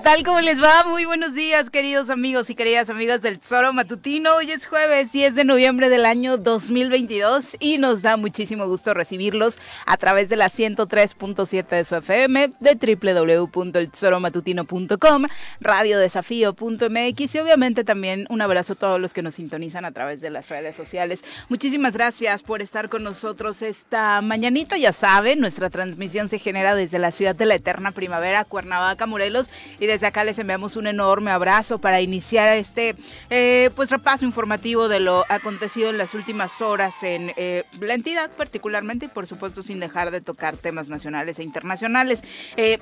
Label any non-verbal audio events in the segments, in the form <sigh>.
¿Qué tal? ¿Cómo les va? Muy buenos días, queridos amigos y queridas amigas del Tesoro Matutino. Hoy es jueves 10 de noviembre del año 2022 y nos da muchísimo gusto recibirlos a través de la 103.7 de su FM, de www.eltesoromatutino.com, radiodesafío.mx y obviamente también un abrazo a todos los que nos sintonizan a través de las redes sociales. Muchísimas gracias por estar con nosotros esta mañanita. Ya saben, nuestra transmisión se genera desde la ciudad de la eterna primavera, Cuernavaca, Morelos y desde acá les enviamos un enorme abrazo para iniciar este eh, pues repaso informativo de lo acontecido en las últimas horas en eh, la entidad particularmente y por supuesto sin dejar de tocar temas nacionales e internacionales. Eh,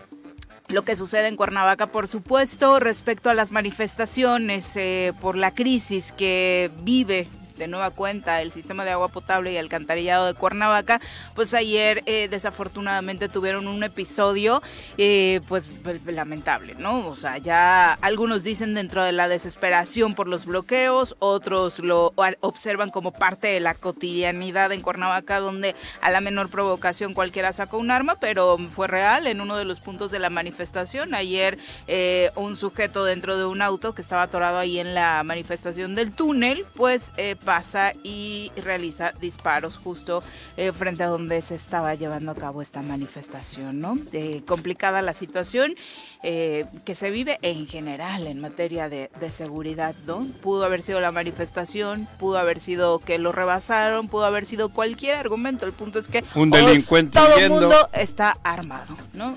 lo que sucede en Cuernavaca, por supuesto, respecto a las manifestaciones por la crisis que vive de nueva cuenta el sistema de agua potable y alcantarillado de Cuernavaca, pues ayer eh, desafortunadamente tuvieron un episodio eh, pues lamentable, ¿no? O sea, ya algunos dicen dentro de la desesperación por los bloqueos, otros lo observan como parte de la cotidianidad en Cuernavaca, donde a la menor provocación cualquiera sacó un arma, pero fue real en uno de los puntos de la manifestación. Ayer eh, un sujeto dentro de un auto que estaba atorado ahí en la manifestación del túnel, pues pasa y realiza disparos justo eh, frente a donde se estaba llevando a cabo esta manifestación, ¿no? Eh, complicada la situación eh, que se vive en general en materia de, seguridad, ¿no? Pudo haber sido la manifestación, pudo haber sido que lo rebasaron, pudo haber sido cualquier argumento. El punto es que un delincuente todo el mundo está armado, ¿no?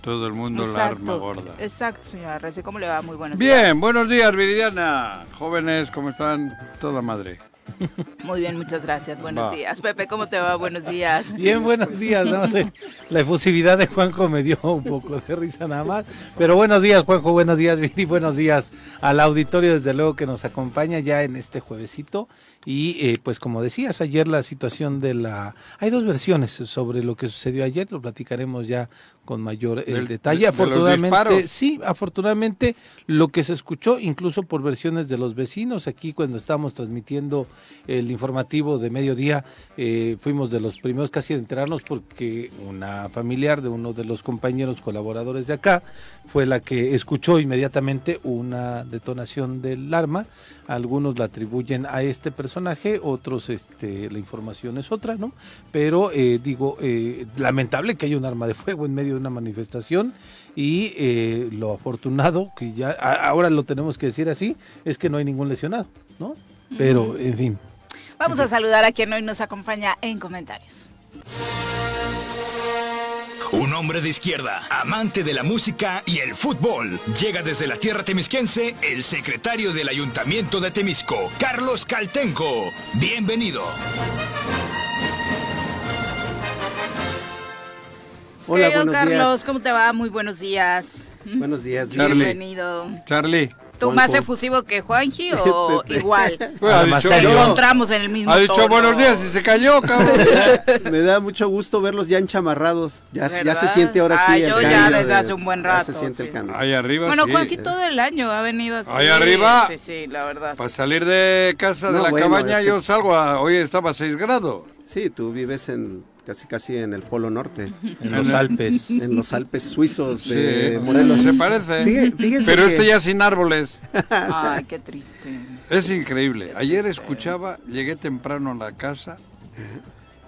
Todo el mundo la arma gorda. Exacto, señora Rece. ¿Cómo le va? Muy buenos días. Bien, buenos días, Viridiana. Jóvenes, ¿cómo están? Toda madre. Muy bien, muchas gracias. Buenos días. Pepe, ¿cómo te va? Buenos días. Bien, buenos días. No sé, la efusividad de Juanjo me dio un poco de risa nada más. Pero buenos días, Juanjo. Buenos días, Viri. Buenos días al auditorio, desde luego, que nos acompaña ya en este juevesito. Y eh, pues como decías ayer la situación de la... Hay dos versiones sobre lo que sucedió ayer, lo platicaremos ya con mayor el eh, detalle. afortunadamente, sí, afortunadamente lo que se escuchó incluso por versiones de los vecinos, aquí cuando estábamos transmitiendo el informativo de mediodía, eh, fuimos de los primeros casi a enterarnos porque una familiar de uno de los compañeros colaboradores de acá fue la que escuchó inmediatamente una detonación del arma, algunos la atribuyen a este personaje, otros este, la información es otra, ¿no? Pero eh, digo, eh, lamentable que haya un arma de fuego en medio una manifestación y eh, lo afortunado, que ya ahora lo tenemos que decir así, es que no hay ningún lesionado, ¿no? Pero, en fin. Vamos a saludar a quien hoy nos acompaña en comentarios. Un hombre de izquierda, amante de la música y el fútbol. Llega desde la tierra temisquense el secretario del Ayuntamiento de Temisco, Carlos Caltenco. Bienvenido. Hola, buenos Carlos, ¿cómo te va? Muy buenos días. Buenos días, Charlie. Bienvenido. Charlie. ¿Tú más efusivo que Juanji <laughs> o igual? <laughs> Bueno, Lo encontramos en el mismo Ha dicho buenos días y se cayó, cabrón. <laughs> Me da mucho gusto verlos ya enchamarrados. Ya, ya se siente ahora sí el yo ya desde hace un buen rato. Ya se siente el cambio. Ahí arriba Bueno, Juanji todo el año ha venido así. Ahí arriba. Sí, sí, la verdad. Para salir de casa de la cabaña yo salgo a... Hoy estaba a 6 grados. Sí, tú vives en casi casi en el Polo Norte, en los Alpes, <laughs> en los Alpes suizos de Morelos. Se parece. Pero este ya sin árboles. <laughs> Ay, qué triste. Es increíble. Ayer escuchaba, llegué temprano a la casa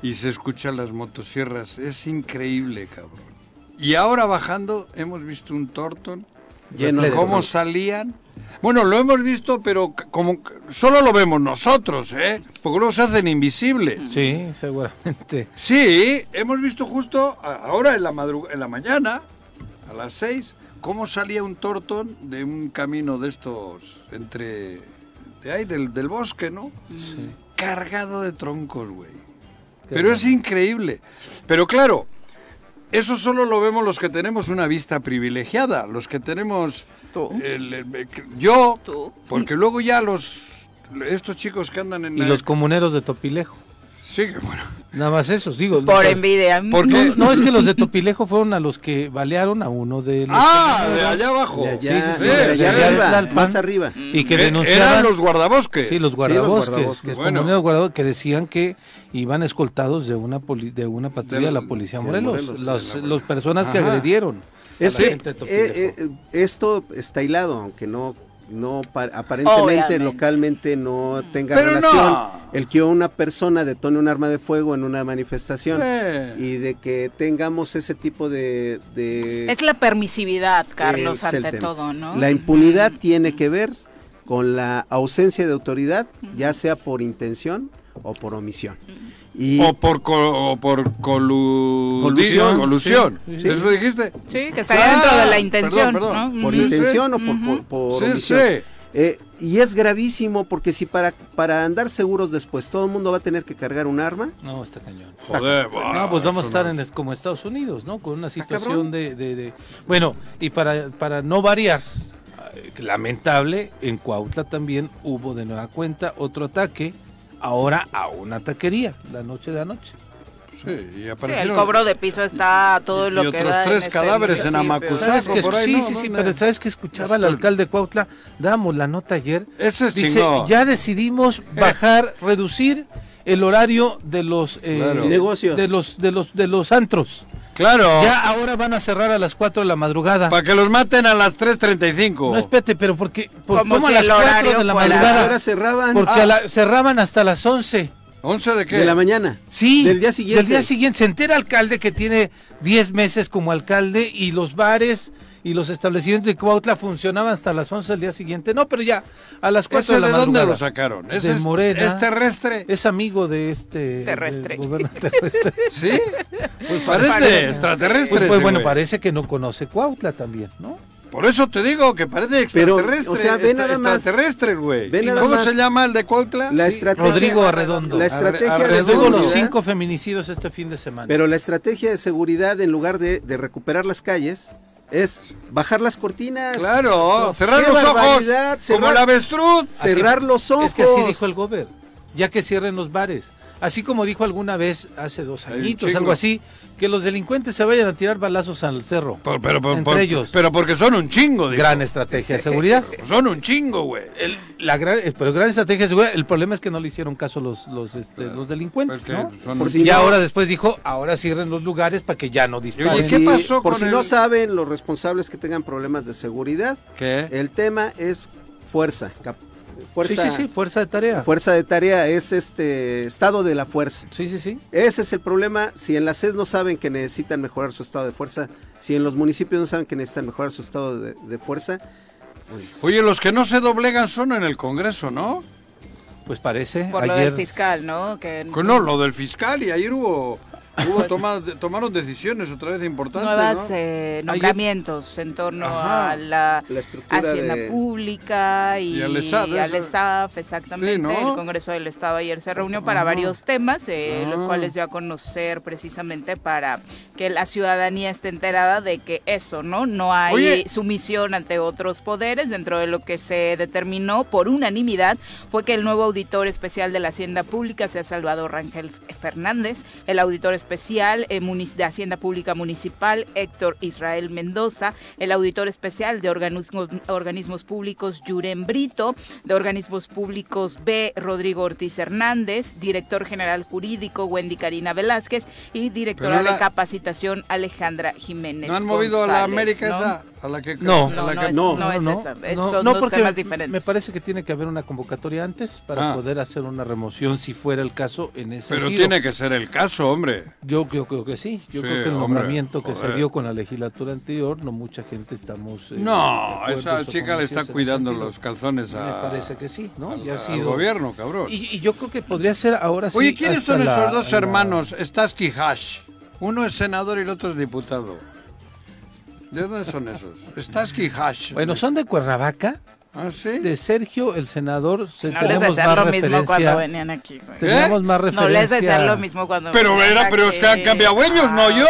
y se escuchan las motosierras. Es increíble, cabrón. Y ahora bajando hemos visto un Torton lleno de cómo salían bueno, lo hemos visto, pero como solo lo vemos nosotros, ¿eh? Porque luego se hacen invisibles. Sí, seguramente. Sí, hemos visto justo ahora en la en la mañana, a las seis, cómo salía un tortón de un camino de estos entre de ahí del, del bosque, ¿no? Sí. Cargado de troncos, güey. Pero es increíble. Pero claro, eso solo lo vemos los que tenemos una vista privilegiada, los que tenemos yo, porque luego ya los estos chicos que andan en y los comuneros de Topilejo. Sí, bueno. Nada más esos, digo. Por envidia. Porque no, es que los de Topilejo fueron a los que balearon a uno de los. Ah, de allá abajo. De allá, sí, sí, sí, de allá, arriba, más arriba. Y que denunciaron. Eran los guardabosques. Sí, los guardabosques. Sí, los que decían que iban escoltados de una de una patrulla de la policía Morelos. Las, personas que agredieron. Es que gente eh, eh, esto está hilado, aunque no, no pa- aparentemente Obviamente. localmente no tenga Pero relación no. el que una persona detone un arma de fuego en una manifestación Eh. y de que tengamos ese tipo de, de- Es la permisividad, Carlos, ante todo, ¿no? La impunidad tiene que ver con la ausencia de autoridad, ya sea por intención o por omisión. Y O por, co- o por colu- Colusión, colusión. sí, sí. ¿Eso dijiste? Sí, que estaría Ah, dentro de la perdón, intención, perdón. ¿no? por Ujú. intención o por, Ujú. por- por Sí, omisión. sí. Eh, y es gravísimo porque si para, para andar seguros después todo el mundo va a tener que cargar un arma, No, está cañón. Joder, No, pues vamos a estar en como Estados Unidos, ¿no? Con una situación de, de- de- Bueno, y para, para no variar, eh, lamentable, en Cuautla también hubo de nueva cuenta otro ataque, ahora a una taquería, la noche de anoche. Sí, y Sí, el aparecieron- cobro de piso está todo y lo que otros da en tres este cadáveres en. Amacuzaco. ¿Sabes que por ahí, sí, ¿no? sí, sí, pero ¿sabes que escuchaba el alcalde de Cuautla? Dábamos la nota ayer. Ese es Dice, ya decidimos bajar, reducir el horario de los eh, Claro. Negocios. de los de los de los antros. Claro. Ya ahora van a cerrar a las 4 de la madrugada. Para que los maten a las 3.35. No, espérate, pero porque por, Como ¿cómo si a las el 4 horario de la madrugada? ahora cerraban Porque Ah. a la- cerraban hasta las 11. ¿11 de qué? de la mañana. Sí, Del día siguiente. Del día siguiente se entera alcalde que tiene 10 meses como alcalde y los bares y los establecimientos de Cuautla funcionaban hasta las 11 del día siguiente. No, pero ya a las 4 ¿Ese de la de dónde madrugada. lo sacaron? ¿Ese De es, Morena. ¿Es terrestre? Es amigo de este Terrestre. <laughs> terrestre. ¿Sí? Pues Parece parece. extraterrestre. Pues, pues, bueno, güey. parece que no conoce Cuautla también, ¿no? Por eso te digo que parece Pero, extraterrestre. o sea, ve nada más- extraterrestre, güey. ve ¿Y nada ¿Cómo más- se llama el de Cuautla? La Sí. estrategia Rodrigo Arredondo. La estrategia Arre- de digo los seguridad- cinco feminicidios este fin de semana. Pero la estrategia de seguridad, en lugar de, de recuperar las calles, es bajar las cortinas. Claro, ¡Qué cerrar los ojos. barbaridad! Como Cerrar- el avestruz. Así- cerrar los ojos. Es que así dijo el gober, ya que cierren los bares. Así como dijo alguna vez, hace dos añitos, algo así, que los delincuentes se vayan a tirar balazos al cerro. Por- pero, por- Entre por- ellos. Pero porque son un chingo, digo. Gran estrategia de seguridad. <laughs> Son un chingo, güey. El- la gran, eh, pero gran estrategia de seguridad. El problema es que no le hicieron caso los, los, este, los delincuentes, Porque ¿no? son Por si Y no- ahora después dijo, ahora cierren los lugares para que ya no disparen. ¿qué si- pasó Por con si el- no saben, los responsables que tengan problemas de seguridad, ¿Qué? el tema es fuerza. cap- fuerza sí, sí, sí, fuerza de tarea. Fuerza de tarea es este estado de la fuerza. Sí, sí, sí. Ese es el problema. Si en la CES no saben que necesitan mejorar su estado de fuerza, si en los municipios no saben que necesitan mejorar su estado de, de fuerza, pues Oye, los que no se doblegan son en el Congreso, ¿no? Pues parece. Por lo del fiscal, ¿no? Que No, lo del fiscal y ayer hubo, hubo toma- tomaron decisiones otra vez importantes, nuevas ¿no? eh, nombramientos en torno Ajá. a la Hacienda de... Pública y, Y al SAT, al eso. SAF, exactamente. Sí, ¿no? El Congreso del Estado ayer se reunió para Ah. varios temas, eh, los Ah. cuales dio a conocer precisamente para que la ciudadanía esté enterada de que eso, ¿no? No hay Oye. sumisión ante otros poderes. Dentro de lo que se determinó por unanimidad fue que el nuevo auditor especial de la Hacienda Pública sea Salvador Rangel Fernández, el auditor especial eh, munic- de Hacienda Pública Municipal Héctor Israel Mendoza, el auditor especial de organismos, organismos públicos Yuren Brito, de organismos públicos B Rodrigo Ortiz Hernández, director general jurídico Wendy Karina Velázquez y directora la- de capacitación Alejandra Jiménez. ¿No han movido a la América ¿no? esa? A la que, No. a la No, que- no es- no, no es esa, es- no, son no, dos porque temas diferentes. me parece que tiene que haber una convocatoria antes para Ah. poder hacer una remoción si fuera el caso en ese Pero sentido. tiene que ser el caso, hombre. Yo, yo creo que sí. Yo Sí, creo que el hombre, nombramiento que se joder. dio con la legislatura anterior, no mucha gente estamos. eh, No, esa chica le está cuidando los calzones a, Me parece que sí, ¿no? al, Ya ha al sido. gobierno, cabrón. Y, y yo creo que podría ser ahora sí. Oye, ¿quiénes son la- esos dos la- hermanos? Starsky Hash. Uno es senador y el otro es diputado. ¿De dónde son esos? Starsky Hash. Bueno, son de Cuernavaca. ¿Ah, sí? De Sergio, el senador, se, No les decían más lo mismo cuando venían aquí. güey. Teníamos más No referencia. les decían lo mismo cuando Pero venían era- pero es que han cambiado ellos, no yo.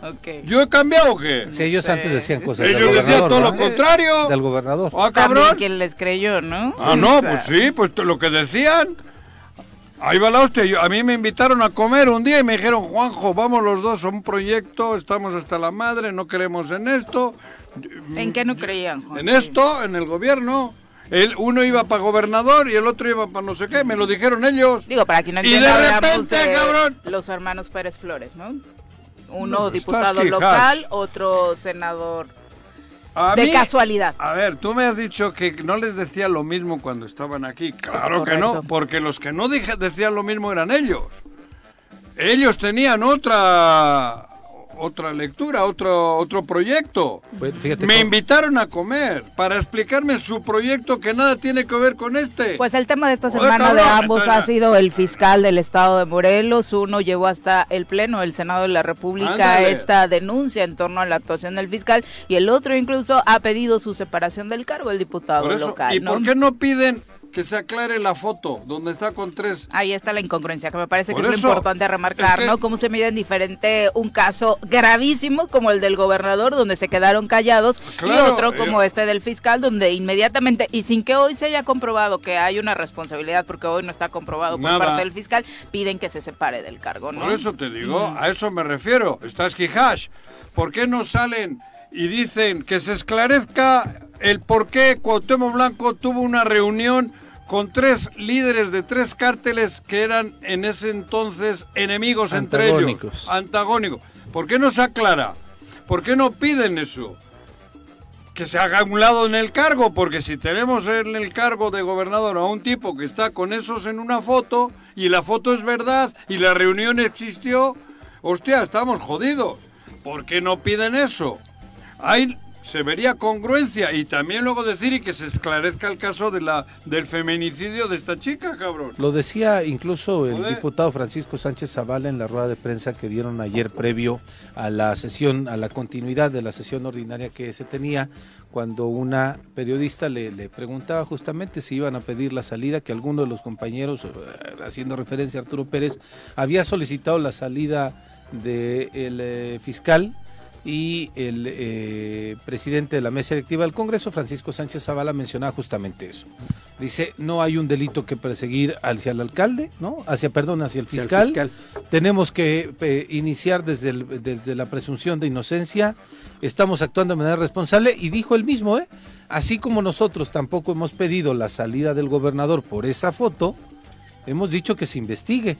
ok, ok. ¿Yo he cambiado o qué? Si ellos Sí. antes decían cosas del Ellos decían todo lo contrario. Del gobernador. Ah, También cabrón. quien les creyó, ¿no? Ah, no, sea, pues sí, pues lo que decían. Ahí va la hostia. Yo- a mí me invitaron a comer un día y me dijeron, Juanjo, vamos los dos a un proyecto, estamos hasta la madre, no queremos en esto. ¿En qué no creían, Juan? En esto, en el gobierno. El, uno iba para gobernador y el otro iba para no sé qué, me lo dijeron ellos. Digo, para quien no Y entienda, de hablamos repente, cabrón. Los hermanos Pérez Flores, ¿no? Uno No, diputado local, otro senador A de mí- casualidad. A ver, tú me has dicho que no les decía lo mismo cuando estaban aquí. Claro que no, porque los que no dije- decían lo mismo eran ellos. Ellos tenían otra otra lectura, otro otro proyecto. Pues, fíjate Me cómo- invitaron a comer para explicarme su proyecto que nada tiene que ver con este. Pues el tema de esta Joder, semana de ambos ha sido el fiscal del estado de Morelos. Uno llevó hasta el Pleno del Senado de la República Ándale. esta denuncia en torno a la actuación del fiscal y el otro incluso ha pedido su separación del cargo, el diputado Por eso- local. ¿Y ¿no? por qué no piden que se aclare la foto donde está con tres? Ahí está la incongruencia, que me parece Por que es lo importante remarcar, es que- ¿no? Cómo se mide en diferente un caso gravísimo como el del gobernador, donde se quedaron callados, y otro como eh. este del fiscal, donde inmediatamente, y sin que hoy se haya comprobado que hay una responsabilidad, porque hoy no está comprobado por Nada. parte del fiscal, piden que se separe del cargo, ¿no? Por eso te digo, a eso me refiero. Estás Hash. ¿Por qué no salen y dicen que se esclarezca el por qué Cuauhtémoc Blanco tuvo una reunión con tres líderes de tres cárteles que eran en ese entonces enemigos entre ellos? Antagónicos. Antagónicos. ¿Por qué no se aclara? ¿Por qué no piden eso? que se haga un lado en el cargo, porque si tenemos en el cargo de gobernador a un tipo que está con esos en una foto y la foto es verdad y la reunión existió, hostia, estamos jodidos. ¿Por qué no piden eso? Ahí se vería congruencia y también luego decir y que se esclarezca el caso de la del feminicidio de esta chica, cabrón. Lo decía incluso el Joder. diputado Francisco Sánchez Zavala en la rueda de prensa que dieron ayer previo a la sesión, a la continuidad de la sesión ordinaria que se tenía, cuando una periodista le, le preguntaba justamente si iban a pedir la salida, que alguno de los compañeros, eh, haciendo referencia a Arturo Pérez, había solicitado la salida del fiscal y el eh, presidente de la mesa directiva del Congreso, Francisco Sánchez Zavala, mencionaba justamente eso. Dice, no hay un delito que perseguir hacia el alcalde, ¿no? Hacia, perdón, hacia el Hacia el fiscal. fiscal. Tenemos que eh, iniciar desde, el- desde la presunción de inocencia. Estamos actuando de manera responsable y dijo él mismo, ¿eh? Así como nosotros tampoco hemos pedido la salida del gobernador por esa foto, hemos dicho que se investigue.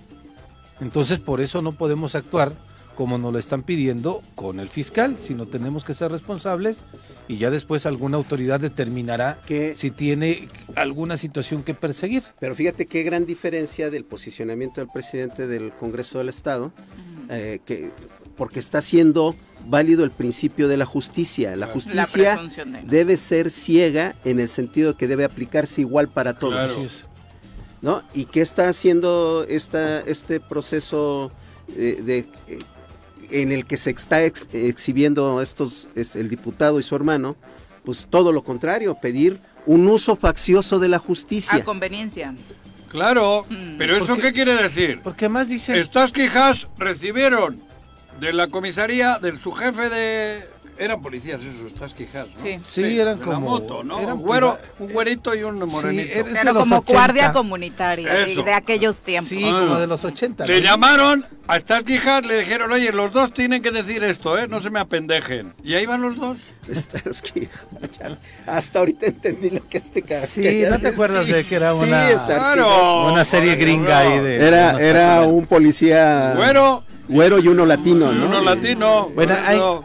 Entonces, por eso no podemos actuar como nos lo están pidiendo con el fiscal, sino tenemos que ser responsables y ya después alguna autoridad determinará Que- si tiene alguna situación que perseguir. Pero fíjate qué gran diferencia del posicionamiento del presidente del Congreso del Estado, eh, que, porque está haciendo válido el principio de la justicia. La justicia de debe ser ciega en el sentido que debe aplicarse igual para todos. Claro. Así es. ¿no? ¿Y qué está haciendo esta, este proceso eh, de, eh, en el que se está ex- exhibiendo estos, es el diputado y su hermano? Pues todo lo contrario, pedir un uso faccioso de la justicia. A conveniencia. Claro, Mm. pero ¿eso Porque- qué quiere decir? Porque más dice... Estas quejas recibieron de la comisaría, del su jefe de... Eran policías esos, estas quejas, ¿no? Sí. Sí, eran de como- La moto, ¿no? eran un, güero, un güerito y un morenito. Es los como 80. guardia comunitaria de, Eso. de aquellos tiempos. Sí, Ah. como de los 80. Le ¿no? llamaron a estas quejas, le dijeron, oye, los dos tienen que decir esto, ¿eh? No se me apendejen. Y ahí van los dos. <laughs> Hasta ahorita entendí lo que este cara. Sí, ¿no te acuerdas de que era Sí, una, Starsky. Claro. una serie gringa ahí de... Era, era un policía Güero, güero y uno latino, y ¿no? uno latino. Bueno,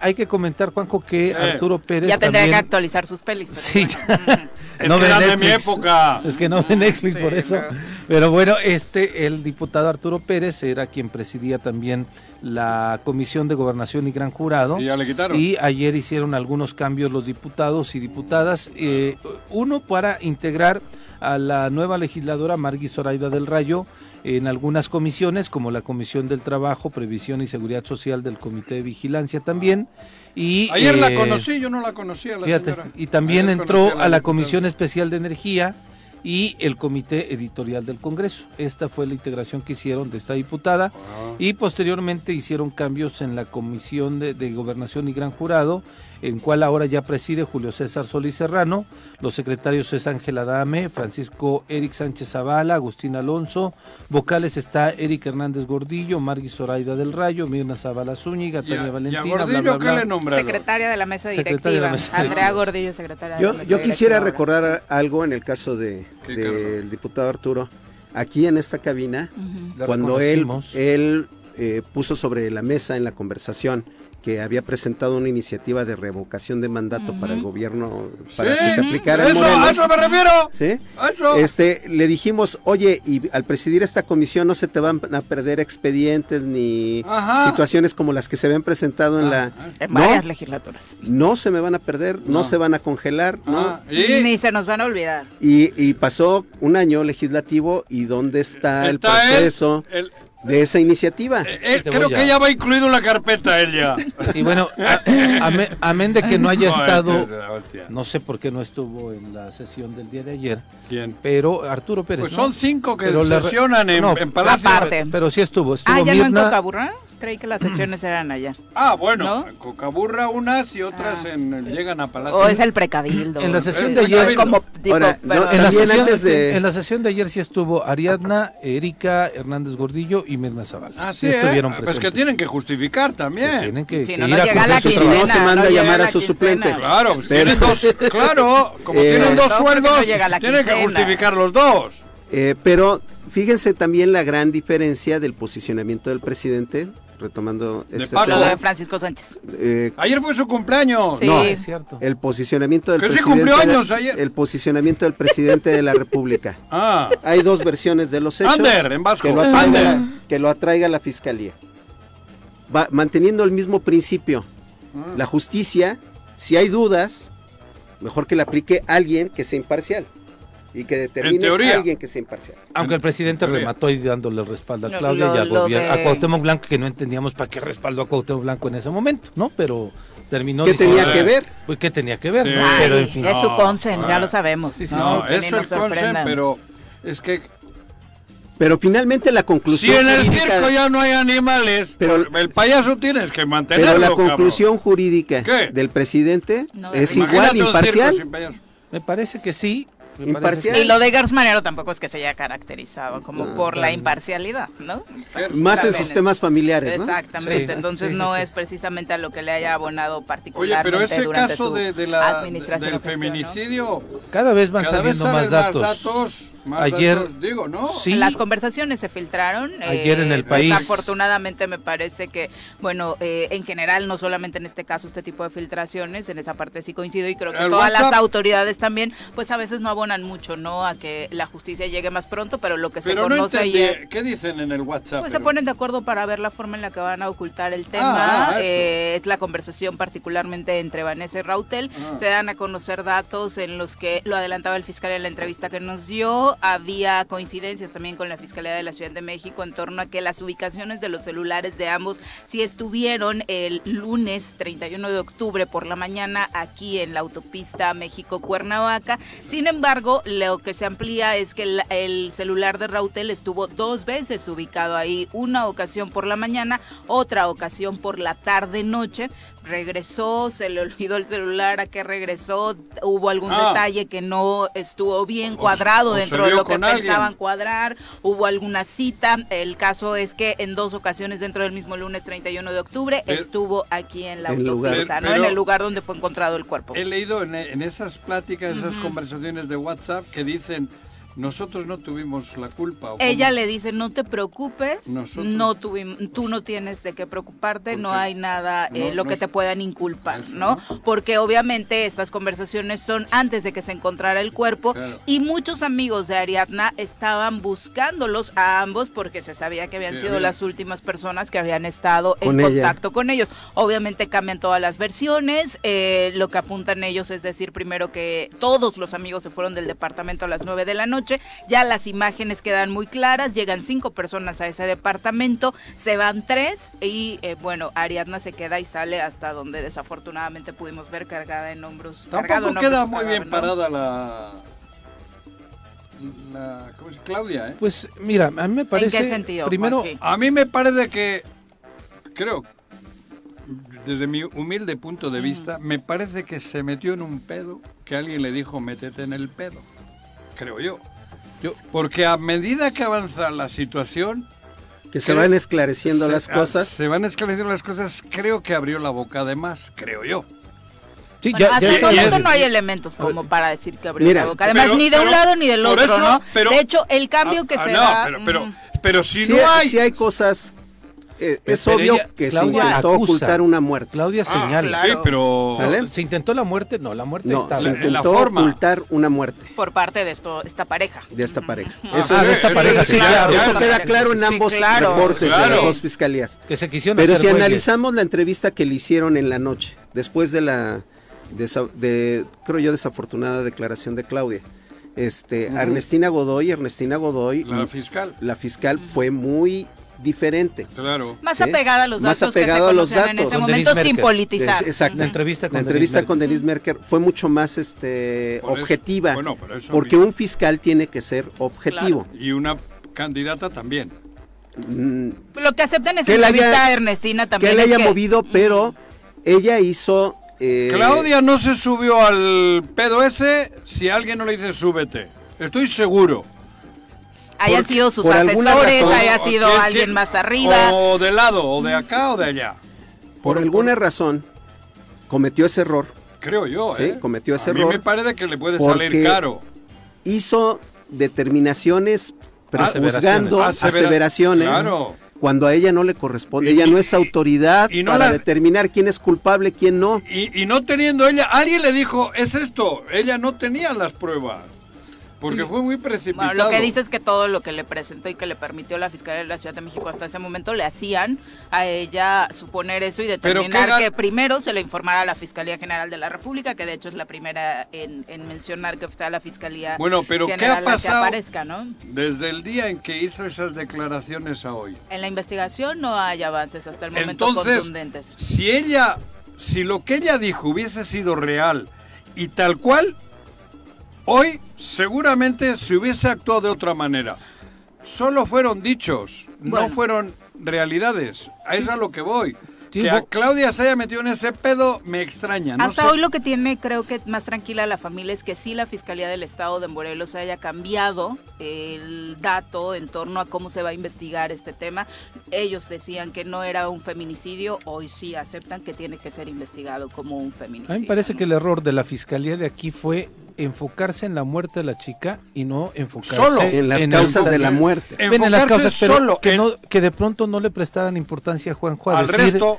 hay, que comentar, Juanjo, que Eh. Arturo Pérez Ya tendría que actualizar sus pelis. Sí, bueno. Es no que ve eran de mi Netflix. época. Es que no ve Netflix Sí, por eso. no. Pero bueno, este, el diputado Arturo Pérez era quien presidía también la Comisión de Gobernación y Gran Jurado. Y ya le quitaron. Y ayer hicieron algunos cambios los diputados y diputadas. eh, uno para integrar a la nueva legisladora Margui Zoraida del Rayo en algunas comisiones, como la Comisión del Trabajo, Previsión y Seguridad Social del Comité de Vigilancia también. Y, Ayer la eh, conocí, yo no la conocía la Fíjate, señora. y también Ayer entró a la. Comisión Especial de Energía y el Comité Editorial del Congreso. Esta fue la integración que hicieron de esta diputada y posteriormente hicieron cambios en la Comisión de, de Gobernación y Gran Jurado, en cual ahora ya preside Julio César Solís Serrano. Los secretarios es Ángela Dame, Francisco Eric Sánchez Zavala, Agustín Alonso. Vocales está Eric Hernández Gordillo, Margui Zoraida del Rayo, Mirna Zavala Zúñiga, ¿Y a- Tania y a Valentina, bla, Gordillo bla, qué bla. le nombraron? Secretaria de la mesa directiva. de la mesa Andrea directiva. Gordillo, secretaria de Yo, la mesa yo quisiera directiva. recordar algo en el caso de, del Carlos. diputado Arturo. Aquí en esta cabina, cuando él, él eh, puso sobre la mesa en la conversación que había presentado una iniciativa de revocación de mandato para el gobierno, para Sí, que se aplicara en eso, Morelos. a eso me refiero. ¿Sí? A eso. Este, le dijimos, oye, y al presidir esta comisión no se te van a perder expedientes ni Ajá. situaciones como las que se habían presentado en la... En No, varias legislaturas. no se me van a perder, no, No. se van a congelar, ¿no? Ah, y Ni se nos van a olvidar. Y, y pasó un año legislativo y ¿dónde está, el está proceso el- de esa iniciativa? él- te creo que ya va incluido en la carpeta él ya. Y bueno, amén de que no haya <laughs> estado, no sé por qué no estuvo en la sesión del día de ayer, ¿Quién? pero Arturo Pérez. Pues ¿no? son cinco que sesionan en, no, en Palacio. aparte. Pero sí estuvo, estuvo Ah, ya no en. Creí que las sesiones <clears throat> eran allá. Ah, bueno, ¿No? en Cocaburra unas y otras Ah. en, llegan a Palacio. O es el precabildo. En la sesión de ayer- Como tipo, Ahora, no, pero- en la, sesión, de- en la sesión de ayer sí estuvo Ariadna, Erika, Hernández Gordillo y Mirna Zavala. Ah, Sí sí, ¿eh? estuvieron Pues que presentes. tienen que justificar también. Pues tienen que, Si que no, ir no a cumplir la su Si trabajo. no, se manda a llamar a su quincena. suplente. Claro, pues Pero- tienen dos, <laughs> claro, como Eh, tienen dos sueldos, tienen que justificar los dos. Eh, pero fíjense también la gran diferencia del posicionamiento del presidente, retomando De este Paco. Lo tema. de Francisco Sánchez. eh, Ayer fue su cumpleaños. Sí. No, Es cierto. el posicionamiento del presidente años ayer. el posicionamiento del presidente de la República. <laughs> Ah, Hay dos versiones de los hechos Ander, en vasco. que lo atraiga, Ander. la, que lo atraiga la fiscalía. Va, manteniendo el mismo principio. Ah. La justicia, si hay dudas, mejor que la aplique alguien que sea imparcial y que determine teoría. alguien que sea imparcial. Aunque el presidente remató y dándole respaldo a Lo- Claudia lo- y al lo gobierno, de- a Cuauhtémoc Blanco, que no entendíamos para qué respaldó a Cuauhtémoc Blanco en ese momento, ¿no? Pero terminó ¿Qué diciendo- tenía que ver? Pues qué tenía que ver, Sí. ¿no? Ay, Pero en fin. es su No, consen, ya lo sabemos. Sí, sí, No, eso es consen, pero es que Pero finalmente la si conclusión en el jurídica- circo ya no hay animales, Pero- el payaso tienes que mantenerlo. pero la cabrón. conclusión jurídica ¿Qué? del presidente No, es igual imparcial. Me parece que sí. Imparcial. que- Y lo de Gers Manero tampoco es que se haya caracterizado como No, por la imparcialidad, ¿no? Más en sus temas familiares, ¿no? Exactamente, Sí, entonces sí, sí, no sí. es precisamente a lo que le haya abonado Oye, particularmente pero ese durante caso su de, de la, administración del feminicidio, Cada vez van cada saliendo más datos. datos, más Ayer- datos, digo, ¿no? Sí. Las conversaciones se filtraron. Ayer en el pues, país. Afortunadamente me parece que, bueno, eh, en general, no solamente en este caso, este tipo de filtraciones, en esa parte sí coincido y creo que El todas WhatsApp. las autoridades también, pues a veces no abonan mucho, ¿no? A que la justicia llegue más pronto, pero lo que se no conoce entendí, ayer... ¿qué dicen en el WhatsApp? Pues se ponen de acuerdo para ver la forma en la que van a ocultar el tema. Ah, eso. Eh, es la conversación particularmente entre Vanessa y Rautel. Ah. Se dan a conocer datos en los que lo adelantaba el fiscal en la entrevista que nos dio. Había coincidencias también con la Fiscalía de la Ciudad de México en torno a que las ubicaciones de los celulares de ambos sí estuvieron el lunes 31 de octubre por la mañana aquí en la autopista México-Cuernavaca. Sin embargo, lo que se amplía es que el, el celular de Rautel estuvo dos veces ubicado ahí, una ocasión por la mañana, otra ocasión por la tarde-noche. Regresó, se le olvidó el celular, a qué regresó, hubo algún Ah. detalle que no estuvo bien cuadrado o dentro de lo que alguien. pensaban cuadrar, hubo alguna cita. El caso es que en dos ocasiones dentro del mismo lunes 31 de octubre Pero- estuvo aquí en la El lugar. autopista, ¿no? En el lugar donde fue encontrado el cuerpo. He leído en, en esas pláticas, esas conversaciones de WhatsApp que dicen, nosotros no tuvimos la culpa. ¿o Ella le dice, no te preocupes, Nosotros- no tuvim- tú no tienes de qué preocuparte, no hay nada eh, no- lo no que es- te puedan inculpar, Eso, ¿no? Porque obviamente estas conversaciones son antes de que se encontrara el cuerpo Claro. y muchos amigos de Ariadna estaban buscándolos a ambos porque se sabía que habían Sí, sido las últimas personas que habían estado Con en ella. contacto con ellos. Obviamente cambian todas las versiones, eh, lo que apuntan ellos es decir primero que todos los amigos se fueron del departamento a las 9 de la noche, ya las imágenes quedan muy claras, llegan cinco personas a ese departamento, se van tres y eh, bueno, Ariadna se queda y sale hasta donde desafortunadamente pudimos ver cargada en hombros. Tampoco en queda muy bien parada la... Claudia, ¿eh? Pues mira, a mí me parece. qué sentido, Primero? A mí me parece que, creo, desde mi humilde punto de vista, me parece que se metió en un pedo que alguien le dijo, métete en el pedo. Creo yo. Yo- Porque a medida que avanza la situación... Que se creo- van esclareciendo se- las ah, cosas. Se van esclareciendo las cosas, creo que abrió la boca de más, creo yo. sí, Bueno, ya- hasta ya- el momento es- no hay elementos como para decir que abrió Mira, la boca. Además, pero- ni de un pero- lado ni del otro, eso, ¿no? pero- de hecho, el cambio que Ah, se ah, no, da... pero, pero, ujú. pero si Sí, no hay... sí hay cosas eh, es Pero obvio ella- que Claudia se intentó acusa. ocultar una muerte. Claudia Ah, señala. Sí, pero... ¿Vale? ¿Se intentó la muerte? No, la muerte No, está. se la intentó forma. ocultar una muerte Por parte de esto, esta pareja. de esta pareja. Ah, Eso, es- esta pareja, sí, sí, claro, claro. eso queda claro en Sí, ambos claro. reportes de Claro. las dos fiscalías. Que se quisieron Pero hacer si analizamos la entrevista que le hicieron en la noche, después de la, de, creo yo, desafortunada declaración de Claudia, este, Ernestina Godoy, Ernestina Godoy, La fiscal. la fiscal fue muy diferente. Claro. Más Sí. apegada a los Más datos apegado que a los conocían en datos. ese momento sin politizar. Es- exacto. La entrevista con La entrevista Denise con Merker. Denise Merker fue mucho más este, Por eso- objetiva, bueno, pero eso porque mismo. un fiscal tiene que ser objetivo. Y una candidata también. Mm, Lo que aceptan es Que la entrevista haya- a Ernestina que también. le es haya movido, pero ella hizo... eh, Claudia no se subió al pedo ese si alguien no le dice súbete. Estoy seguro. Hayan sido sus asesores, razón- haya sido ¿Quién- alguien quién- más arriba. O de lado, o de acá, o de allá. por alguna razón cometió ese error, Creo yo, Sí, ¿eh? cometió ese A mí error me parece que le puede porque- salir caro. hizo determinaciones Aseveraciones. prejuzgando Asevera- aseveraciones Claro. cuando a ella no le corresponde. Y- ella no es autoridad y no para las- determinar quién es culpable, quién no. Y, y no teniendo ella, alguien le dijo, es esto. Ella no tenía las pruebas. Porque fue muy precipitado. Bueno, lo que dice es que todo lo que le presentó y que le permitió la Fiscalía de la Ciudad de México hasta ese momento le hacían a ella suponer eso y determinar ¿qué que primero se le informara a la Fiscalía General de la República, que de hecho es la primera en, en mencionar que sea la Fiscalía Bueno, pero ¿qué General ha la que pasado? aparezca, ¿no? Desde el día en que hizo esas declaraciones a hoy. En la investigación no hay avances hasta el momento Entonces, contundentes. si ella, si lo que ella dijo hubiese sido real y tal cual, hoy seguramente se hubiese actuado de otra manera. Solo fueron dichos, no fueron realidades. A eso es a lo que voy. Sí, que a Claudia se haya metido en ese pedo me extraña. No Hasta sé. hoy lo que tiene, creo que más tranquila la familia es que sí la Fiscalía del Estado de Morelos haya cambiado el dato en torno a cómo se va a investigar este tema. Ellos decían que no era un feminicidio, hoy sí aceptan que tiene que ser investigado como un feminicidio. A mí me parece ¿no? que el error de la fiscalía de aquí fue enfocarse en la muerte de la chica y no enfocarse Solo En las causas de la muerte. En- Ven en las enfocarse causas, pero solo que, en- no, que de pronto no le prestaran importancia a Juanjo a al decir, resto.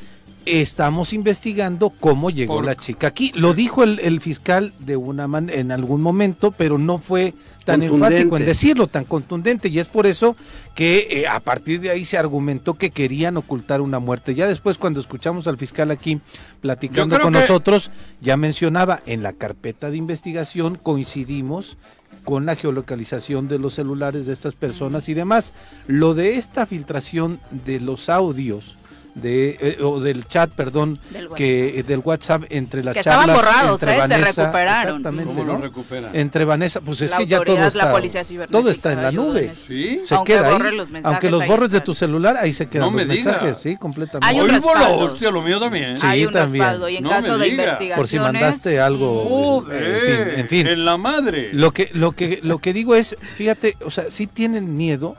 Estamos investigando cómo llegó Por- la chica aquí. Lo dijo el, el fiscal de una man en algún momento, pero no fue tan enfático en decirlo, tan contundente, y es por eso que eh, a partir de ahí se argumentó que querían ocultar una muerte. Ya después cuando escuchamos al fiscal aquí platicando con que- nosotros, ya mencionaba, en la carpeta de investigación coincidimos con la geolocalización de los celulares de estas personas y demás. Lo de esta filtración de los audios de eh, o del chat, perdón, Del que del WhatsApp entre las Que estaban charlas borrados, entre ¿eh? Se Vanessa- recuperaron. exactamente, ¿Cómo lo ¿no? recuperan? Entre Vanessa, pues es La que ya todo la está todo está en la nube. ¿Sí? Se Aunque queda ahí. los Aunque los borres de tu celular, ahí se quedan No me los mensajes, digas. sí, completamente. Hay un respaldo. hostia, lo mío también. Sí, Hay un también. respaldo y en No caso me de diga. investigaciones... Por si mandaste algo, Joder, en fin, en fin. En la madre. Lo que, lo que, lo que digo es, fíjate, o sea, sí tienen miedo,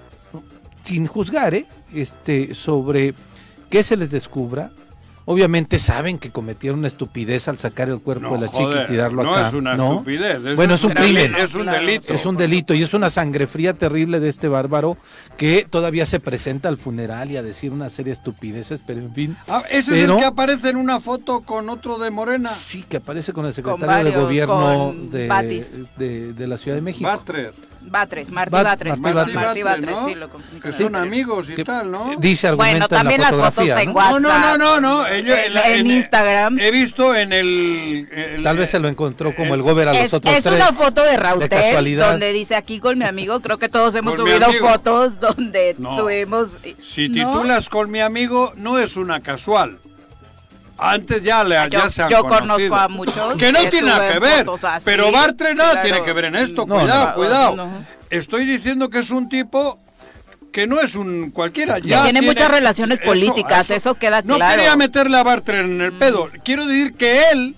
sin juzgar, ¿eh? este, sobre qué se les descubra. Obviamente saben que cometieron una estupidez al sacar el cuerpo No, de la chica y tirarlo no acá. es una ¿no? estupidez. Bueno, es un crimen. Es un delito. Es un delito y es una sangre fría terrible de este bárbaro que todavía se presenta al funeral y a decir una serie de estupideces, pero en fin. Ah, ese Pero- es el que aparece en una foto con otro de Morena. Sí, que aparece con el secretario varios, de gobierno con de, de, de la Ciudad de México. Batres. Batres, Martí Bat- Batres, Martí perdón, Batres. Martí Batres, Batres, ¿no? sí, lo confundí Que son el- amigos y que tal, ¿no? Dice Bueno, argumenta también en la las fotos fotografía. en ¿no? WhatsApp. No, no, no, no, no. ellos- En- la- en Instagram. He visto en el. el- Tal vez se lo encontró como el gober a los Es, otros es tres. una foto de Raúl de casualidad. donde dice aquí con mi amigo, creo que todos hemos Con subido fotos donde No. subimos... Si ¿no? titulas con mi amigo, no es una casual. Antes ya, le, Yo, ya se han yo conocido. conozco a muchos Que no tiene nada que ver. así, Pero Bartre nada claro. tiene que ver en esto. No, cuidado, no. cuidado. No. Estoy diciendo que es un tipo que no es un cualquiera. Que Ya tiene muchas relaciones políticas, eso queda no claro. Mm. quería meterle a Bartre en el pedo. Quiero decir que él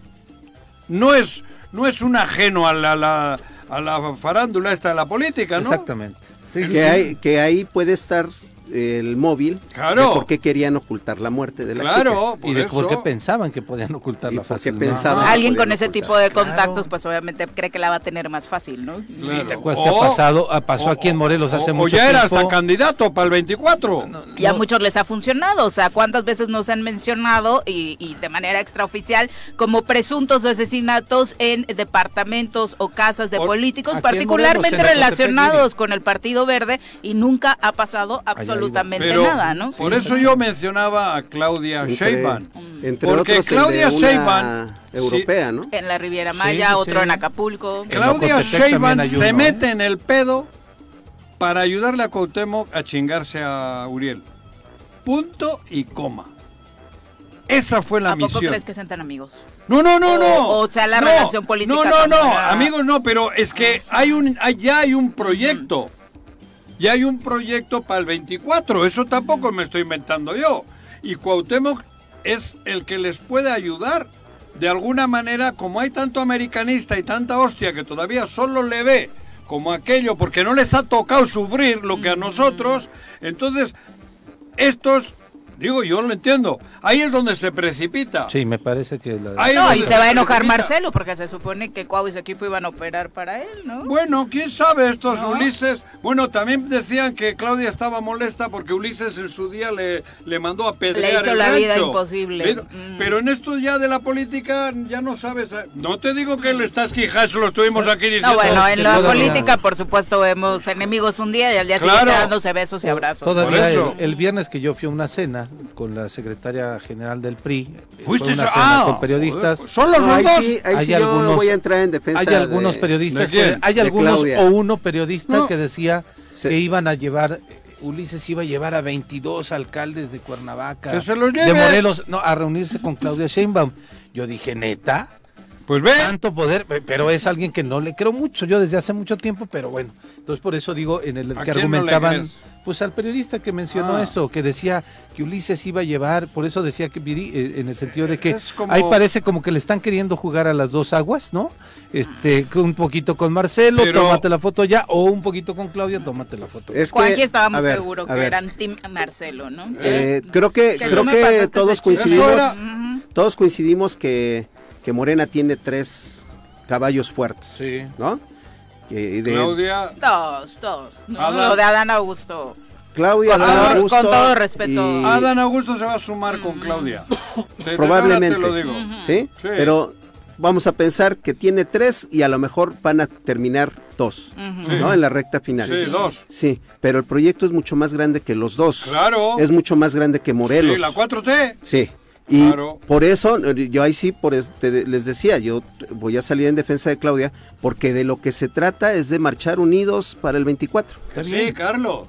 no es, no es un ajeno a la, la- a la farándula esta de la política, ¿no? Exactamente. Sí, sí, que, sí. hay, que ahí puede estar el móvil Claro. de por qué querían ocultar la muerte de la Claro, Y de por qué eso. pensaban que podían ocultarla fácil. ¿no? pensaban- Ah, Alguien con ese ocultar. tipo de Claro. contactos, pues obviamente cree que la va a tener más fácil, ¿no? Claro. ¿Te acuerdas que ha pasado- ah, pasó aquí en Morelos hace o- mucho O ya era tiempo? hasta candidato para el 24. Y a muchos les ha funcionado, o sea, cuántas veces nos han mencionado y, y de manera extraoficial como presuntos asesinatos en departamentos o casas de Por- políticos, particularmente relacionados con el Partido Verde y nunca ha pasado Allá absolutamente Pero nada, ¿no? por eso yo mencionaba a Claudia Entre- Sheinbaum. Entre Porque otros, el Claudia Sheinbaum, europea, ¿no? En la Riviera Maya, sí, otro sí. en Acapulco. Claudia Sheinbaum se ¿eh? mete en el pedo para ayudarle a Cuauhtémoc a chingarse a Uriel. Punto y coma. Esa fue la ¿A poco misión. crees que sean tan amigos? No, no, no, O- no. o sea, la No, relación política No, no, no, era- amigos, no, pero es que hay un, hay- ya hay un proyecto. Ya hay un proyecto para el 24. Eso tampoco me estoy inventando yo. Y Cuauhtémoc es el que les puede ayudar. De alguna manera, como hay tanto americanista y tanta hostia que todavía solo le ve como aquello, porque no les ha tocado sufrir lo que a nosotros, entonces estos, digo, yo lo entiendo, ahí es donde se precipita. Sí, me parece que la... Ahí No, y se va a enojar precipita. Marcelo porque se supone que Cuau y su equipo iban a operar para él, ¿no? Bueno, quién sabe estos ¿No? Ulises. Bueno, también decían que Claudia estaba molesta porque Ulises en su día le, le mandó a pedrear Le hizo el la vida imposible. Mm. Pero en esto ya de la política ya no sabes. eh, No te digo que le estás quijando, lo estuvimos aquí diciendo. No, bueno, en la política, por supuesto, vemos enemigos un día y al día Claro. siguiente dándose besos y abrazos. Todavía el, eso. el viernes que yo fui a una cena con la secretaria general del PRI, eh, ¿Fuiste una cena ah, con periodistas. Son los No, dos. ahí sí, ahí Hay sí yo algunos- voy a entrar en defensa Hay algunos de- periodistas que hay De algunos Claudia. o uno periodista No. que decía Se- que iban a llevar eh, Ulises iba a llevar a 22 alcaldes de Cuernavaca, Que se los de. Morelos, no, a reunirse con Claudia Sheinbaum. Yo dije, "Neta, Pues ve. tanto poder, Pe- pero es alguien que no le creo mucho, yo desde hace mucho tiempo, pero bueno, entonces por eso digo en el ¿A que no argumentaban? Pues al periodista que mencionó Ah. eso, que decía que Ulises iba a llevar, por eso decía que Viri, eh, en el sentido de que como- ahí parece como que le están queriendo jugar a las dos aguas, ¿no? Este, con un poquito con Marcelo, Pero- tómate la foto ya, o un poquito con Claudia, tómate la foto. Es que, Juanji estaba muy a ver, seguro a que eran Team Marcelo, ¿no? eh, creo que, Que creo que todos coincidimos, todos coincidimos que, que Morena tiene tres caballos fuertes, Sí. ¿no? De- Claudia. Dos, dos. ¿no? Adán. Lo de Adán Augusto. Claudia, Con Adán todo- Augusto con todo respeto. y- Adán Augusto se va a sumar con Claudia. Te- Probablemente. ahora Te lo digo. ¿sí? Sí. Pero vamos a pensar que tiene tres y a lo mejor van a terminar dos. ¿no? En la recta final. Sí, dos. Sí, pero el proyecto es mucho más grande que los dos. Claro. Es mucho más grande que Morelos. Sí, la 4T. Sí. Y Claro. por eso, yo ahí sí, por es- te- les decía, yo voy a salir en defensa de Claudia, porque de lo que se trata es de marchar unidos para el 24. Está Sí. Carlos.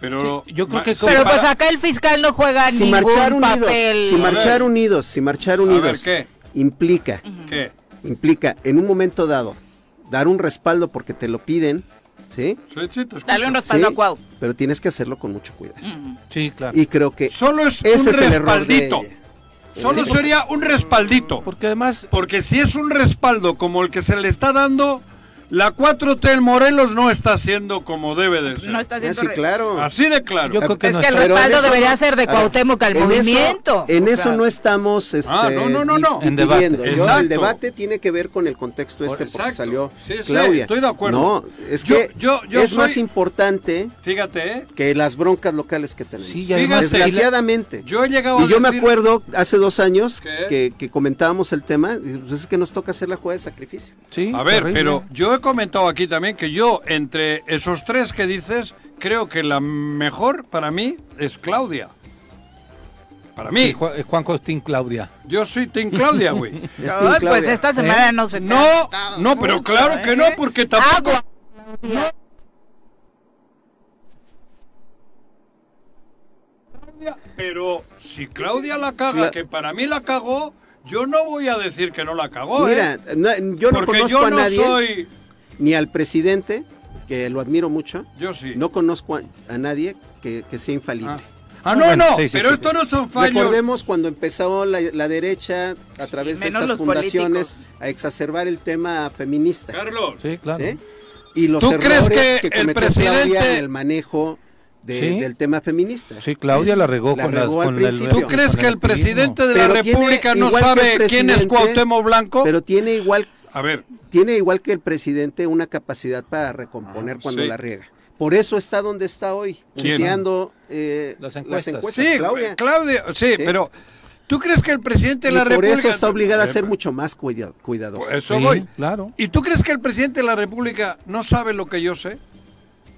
Pero Sí, yo creo que Pero para- pues acá el fiscal no juega Si ningún marchar unidos, papel. si A marchar ver. unidos, si marchar ver, unidos, ¿qué? implica, ¿Qué? implica en un momento dado dar un respaldo porque te lo piden, ¿sí? Dale un respaldo Sí, a Cuau. Pero tienes que hacerlo con mucho cuidado. Sí, claro. Y creo que Solo es ese un es el error de ella. Solo sería un respaldito. Porque además Porque si es un respaldo como el que se le está dando, la 4T en Morelos no está haciendo como debe de ser. No está Ah, haciendo sí, re- claro. Así de claro. Yo creo que Es no que el respaldo debería no- ser de a Cuauhtémoc al en eso- movimiento. en eso no estamos este, Ah, no, no, no, En debate. Yo, el debate tiene que ver con el contexto este Exacto. porque salió Sí, sí, Claudia. estoy de acuerdo. No, es Yo- que yo- yo es soy- más importante Fíjate, ¿eh? que las broncas locales que tenemos. Sí, además- Desgraciadamente. Yo he llegado a Y yo me acuerdo hace dos años que, que comentábamos el tema, pues es que nos toca hacer la jugada de sacrificio. Sí, A ver, terrible. pero yo he comentado aquí también que yo, entre esos tres que dices, creo que la mejor para mí es Claudia. Para mí. Sí, Juan, eh, Juan Costín Claudia. Yo soy Team Claudia, güey. <laughs> Ay, pues Claudia. esta semana no se te No, no, pero mucho, claro que no, ¿eh? porque tampoco... Agua. Pero si Claudia la caga, que para mí la cagó, yo no voy a decir que no la cagó, Mira, ¿eh? no- yo no Porque conozco yo a no nadie, soy... ni al presidente, que lo admiro mucho, Yo sí. no conozco a, a nadie que, que sea infalible. Ah, Ah, no, Bueno, no, sí, sí, pero sí. esto no son fallos. Recordemos cuando empezó la, la derecha a través de estas fundaciones políticos. a exacerbar el tema feminista. Carlos, Sí, claro. ¿sí? Y los ¿Tú crees errores que el cometió presidente- Claudia en el manejo de- Sí. del tema feminista. Sí, Claudia la regó La con, las- regó al con el. ¿Tú crees con que el presidente de la Pero tiene, República no que sabe quién es Cuauhtémoc Blanco? Pero tiene igual, A ver, tiene igual que el presidente una capacidad para recomponer Ah, cuando sí. la riega. Por eso está donde está hoy, ¿Quién? punteando eh, Las las encuestas. encuestas. sí, Claudia. Claudia, sí, pero ¿tú crees que el presidente de Y la por República... eso está obligada a ser mucho más cuida- cuidadosa. Por eso Sí, voy. claro. ¿Y tú crees que el presidente de la República no sabe lo que yo sé?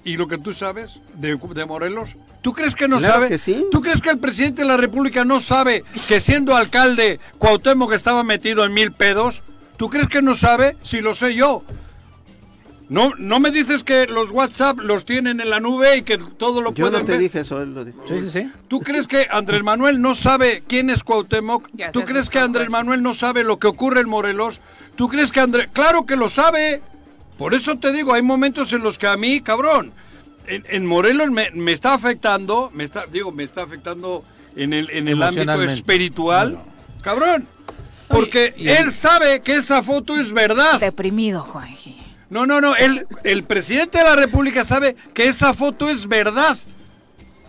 ¿Y lo que tú sabes de, de Morelos? ¿Tú crees que no Claro sabe? que sí. ¿Tú crees que el presidente de la República no sabe que siendo alcalde Cuauhtémoc estaba metido en mil pedos? ¿Tú crees que no sabe? Si lo sé yo. No, no me dices que los WhatsApp los tienen en la nube y que todo lo Yo pueden no te ver. dije eso, él lo dijo. Sí, sí, sí. ¿Tú crees que Andrés Manuel no sabe quién es Cuauhtémoc? Ya ¿Tú crees que Andrés. Manuel no sabe lo que ocurre en Morelos? ¿Tú crees que Andrés... Claro que lo sabe. Por eso te digo, hay momentos en los que a mí, cabrón, en, en Morelos me, me está afectando, me está, digo, me está afectando en el, en el ámbito espiritual. No, no. Cabrón. Porque y- él sabe que esa foto es verdad. Deprimido, Juanji. No, no, no. El, el presidente de la República sabe que esa foto es verdad.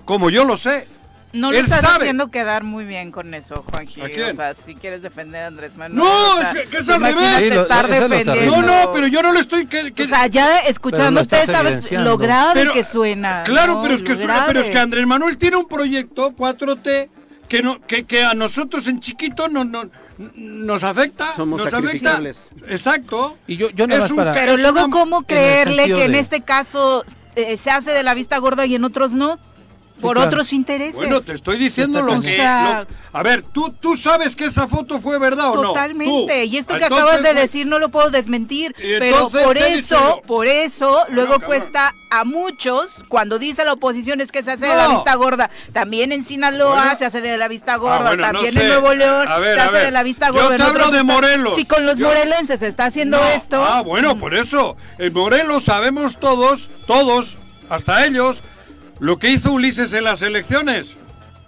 Como yo lo sé. No lo Él estás sabe. haciendo quedar muy bien con eso, Juanji. ¿A quién? O sea, si quieres defender a Andrés Manuel. No, o sea, es que- es al revés. Sí, lo- estar lo defendiendo. No, no, pero yo no le estoy... Que, que- O sea, ya escuchando estás usted sabe evidenciando. lo grave pero- que suena. Claro, ¿no? pero es que Lo suena- pero es que. Andrés Manuel tiene un proyecto 4T que no que, que a nosotros en chiquito no, no- nos afecta. Somos nos afecta. Exacto. Y yo, yo nada Es un para... Pero es luego, una- ¿cómo creerle que en este caso eh, se hace de la vista gorda y en otros no? Por claro. otros intereses. Bueno, te estoy diciendo Está lo que... Sea- lo- a ver, ¿tú, ¿tú sabes que esa foto fue verdad o no? Totalmente. Y esto que Entonces, acabas de decir no lo puedo desmentir. Pero por ¿qué eso, yo? por eso, luego cabrón. cuesta a muchos, cuando dice la oposición es que se hace de la vista gorda. También en Sinaloa Bueno. se hace de la vista gorda. bueno, no también sé. en Nuevo León A ver, se hace de la vista Yo gorda. te en hablo de. Morelos. Si con los Yo- morelenses se está haciendo esto. Ah, bueno, por eso. En Morelos sabemos todos, todos, hasta ellos, lo que hizo Ulises en las elecciones.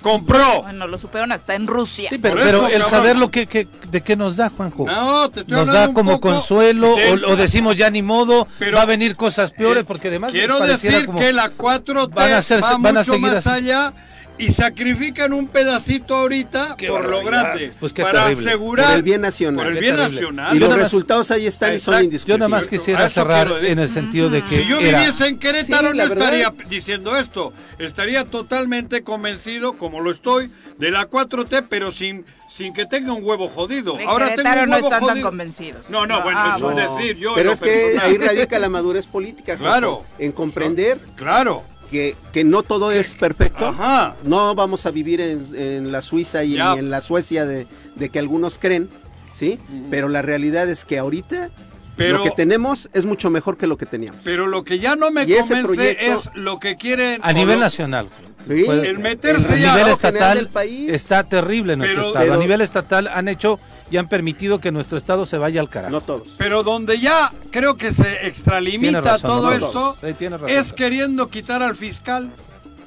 Compró. Bueno, lo supieron hasta en Rusia. Sí, pero, Por pero eso, el cabrón. saber lo que, que- de qué nos da, Juanjo. No, te estoy nos hablando da un como poco consuelo de- o, o decimos ya ni modo, Pero- va a venir cosas peores Eh, porque además Quiero decir como- que la 4T van a hacer- va van a mucho seguir más así. allá y sacrifican un pedacito ahorita Qué por lo grande. Pues qué para terrible. asegurar Por el bien nacional. por el Qué bien terrible. nacional. Y Yo los más- resultados ahí están y son indiscutibles. Yo nada más quisiera cerrar en el sentido de que Si yo era- viviese en Querétaro Sí, no estaría diciendo esto. Estaría totalmente convencido, como lo estoy, de la 4T, pero sin, sin que tenga un huevo jodido. Ahora tengo un no huevo están tan convencidos. No, no, bueno, Ah, es un decir. Yo Pero es que personal- ahí radica la madurez política, Claro. en comprender Claro. Que, que no todo es perfecto. Ajá. No vamos a vivir en, en la Suiza y en la Suecia de, de que algunos creen, ¿sí? Pero la realidad es que ahorita Pero- lo que tenemos es mucho mejor que lo que teníamos. Pero lo que ya no me Y ese convence proyecto- es lo que quieren. a nivel lo- nacional. Sí. El meterse a ya- nivel general estatal del país. está terrible nuestro Pero- estado. a nivel estatal han hecho y han permitido que nuestro estado se vaya al carajo. No todos. Pero donde ya creo que se extralimita razón, todo no esto. Sí, razón. es queriendo quitar al fiscal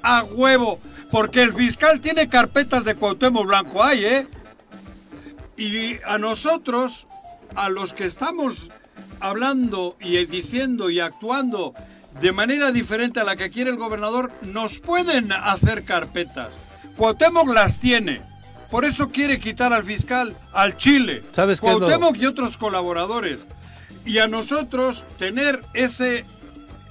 a huevo. Porque el fiscal tiene carpetas de Cuauhtémoc Blanco ahí, ¿eh? Y a nosotros, a los que estamos hablando y diciendo y actuando de manera diferente a la que quiere el gobernador, nos pueden hacer carpetas. Cuauhtémoc las tiene. Por eso quiere quitar al fiscal, al Chile. ¿Sabes es lo- Cuauhtémoc y otros colaboradores. Y a nosotros tener ese